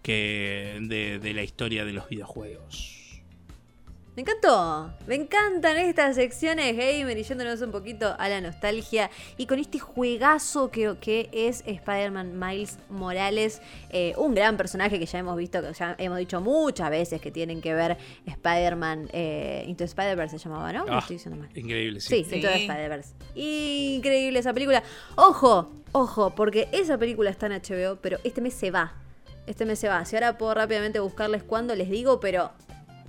que de, la historia de los videojuegos. Me encantó. Me encantan estas secciones gamer y yéndonos un poquito a la nostalgia. Y con este juegazo que, que es Spider-Man Miles Morales. Eh, un gran personaje que ya hemos visto, que ya hemos dicho muchas veces que tienen que ver Spider-Man. Eh, Into Spider-Verse se llamaba, ¿no? Ah, estoy diciendo mal. Increíble, sí. Sí, Into Spider-Verse. Increíble esa película. Ojo, ojo, porque esa película está en HBO, pero este mes se va. Este mes se va. Si ahora puedo rápidamente buscarles cuándo les digo, pero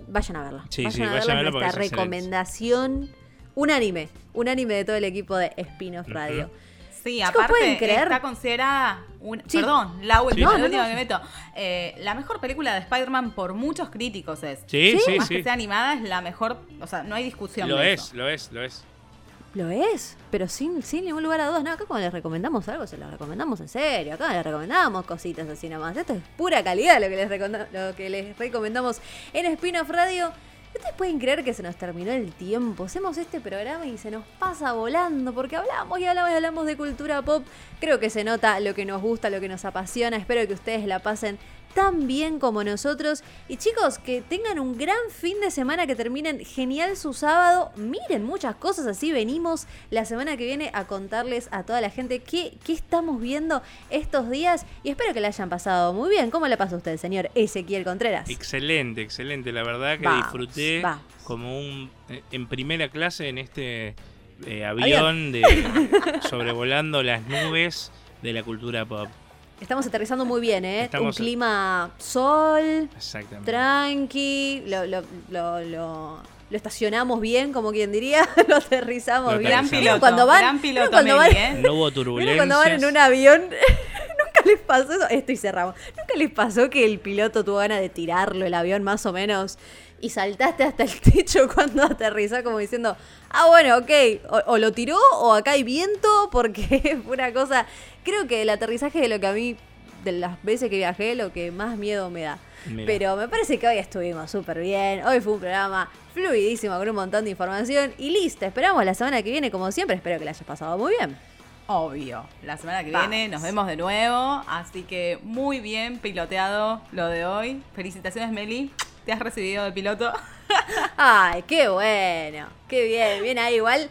vayan a verla. Sí, vayan sí, a vayan a verla recomendación unánime, unánime de todo el equipo de Spin-off Radio. Sí, Chicos, aparte ¿pueden creer? está considerada, un- Sí. perdón, la, ul- Sí, la última que me meto, Eh, la mejor película de Spider-Man por muchos críticos es. Sí, sí, Más sí. que sea animada es la mejor, o sea, no hay discusión Lo de es, eso. lo es, lo es. Lo es, pero sin, sin ningún lugar a dudas. No, acá cuando les recomendamos algo, se lo recomendamos en serio. Acá les recomendamos cositas así nomás. Esto es pura calidad lo que les, lo que les recomendamos en Spin-off Radio. ¿Ustedes pueden creer que se nos terminó el tiempo? Hacemos este programa y se nos pasa volando porque hablamos y hablamos y hablamos de cultura pop. Creo que se nota lo que nos gusta, lo que nos apasiona. Espero que ustedes la pasen tan bien como nosotros. Y chicos, que tengan un gran fin de semana, que terminen genial su sábado. Miren muchas cosas así. Venimos la semana que viene a contarles a toda la gente qué, qué estamos viendo estos días. Y espero que la hayan pasado muy bien. ¿Cómo le pasó a usted, señor Ezequiel Contreras? Excelente, excelente. La verdad que Vamos, disfruté vamos. como un eh, en primera clase en este eh, avión de sobrevolando las nubes de la cultura pop. Estamos aterrizando muy bien, ¿eh? Estamos- Un clima sol, Exactamente. tranqui, lo, lo, lo, lo- lo estacionamos bien, como quien diría, lo aterrizamos Lo bien. Gran piloto, cuando van- gran piloto, ¿vieron cuando van- ¿eh? No hubo ¿Vieron turbulencias. cuando van en un avión? ¿Nunca les pasó eso? Esto y cerramos. ¿Nunca les pasó que el piloto tuvo ganas de tirarlo, el avión más o menos, y saltaste hasta el techo cuando aterrizó como diciendo, ah, bueno, ok, o, o lo tiró o acá hay viento, porque fue una cosa... Creo que el aterrizaje de lo que a mí, de las veces que viajé, lo que más miedo me da. Mira. Pero me parece que hoy estuvimos súper bien. Hoy fue un programa fluidísimo con un montón de información. Y listo, esperamos la semana que viene, como siempre. Espero que la hayas pasado muy bien. Obvio. La semana que Vamos. viene nos vemos de nuevo. Así que muy bien piloteado lo de hoy. Felicitaciones, Meli. Te has recibido de piloto. Ay, qué bueno. Qué bien. Bien ahí igual.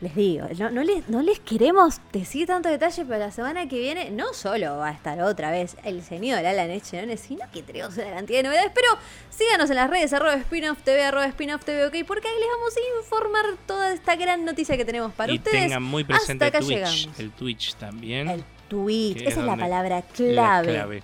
Les digo, no, no les, no les queremos decir tanto detalle, pero la semana que viene no solo va a estar otra vez el señor Alan Echenones, sino que tenemos una cantidad de novedades. Pero síganos en las redes, arroba spin-off TV, arroba spin-off TV, ok, porque ahí les vamos a informar toda esta gran noticia que tenemos para y ustedes. tengan muy Hasta presente acá Twitch. llegamos. El Twitch también. El Twitch, esa es la palabra la clave. clave.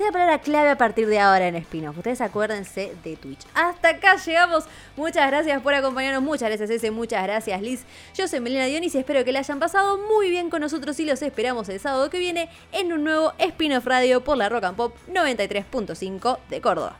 Esta es la palabra clave a partir de ahora en Spinoff. Ustedes acuérdense de Twitch. Hasta acá llegamos. Muchas gracias por acompañarnos. Muchas gracias, Ese. Muchas gracias, Liz. Yo soy Melina Dionis y espero que la hayan pasado muy bien con nosotros y los esperamos el sábado que viene en un nuevo Spinoff Radio por la Rock and Pop 93.5 de Córdoba.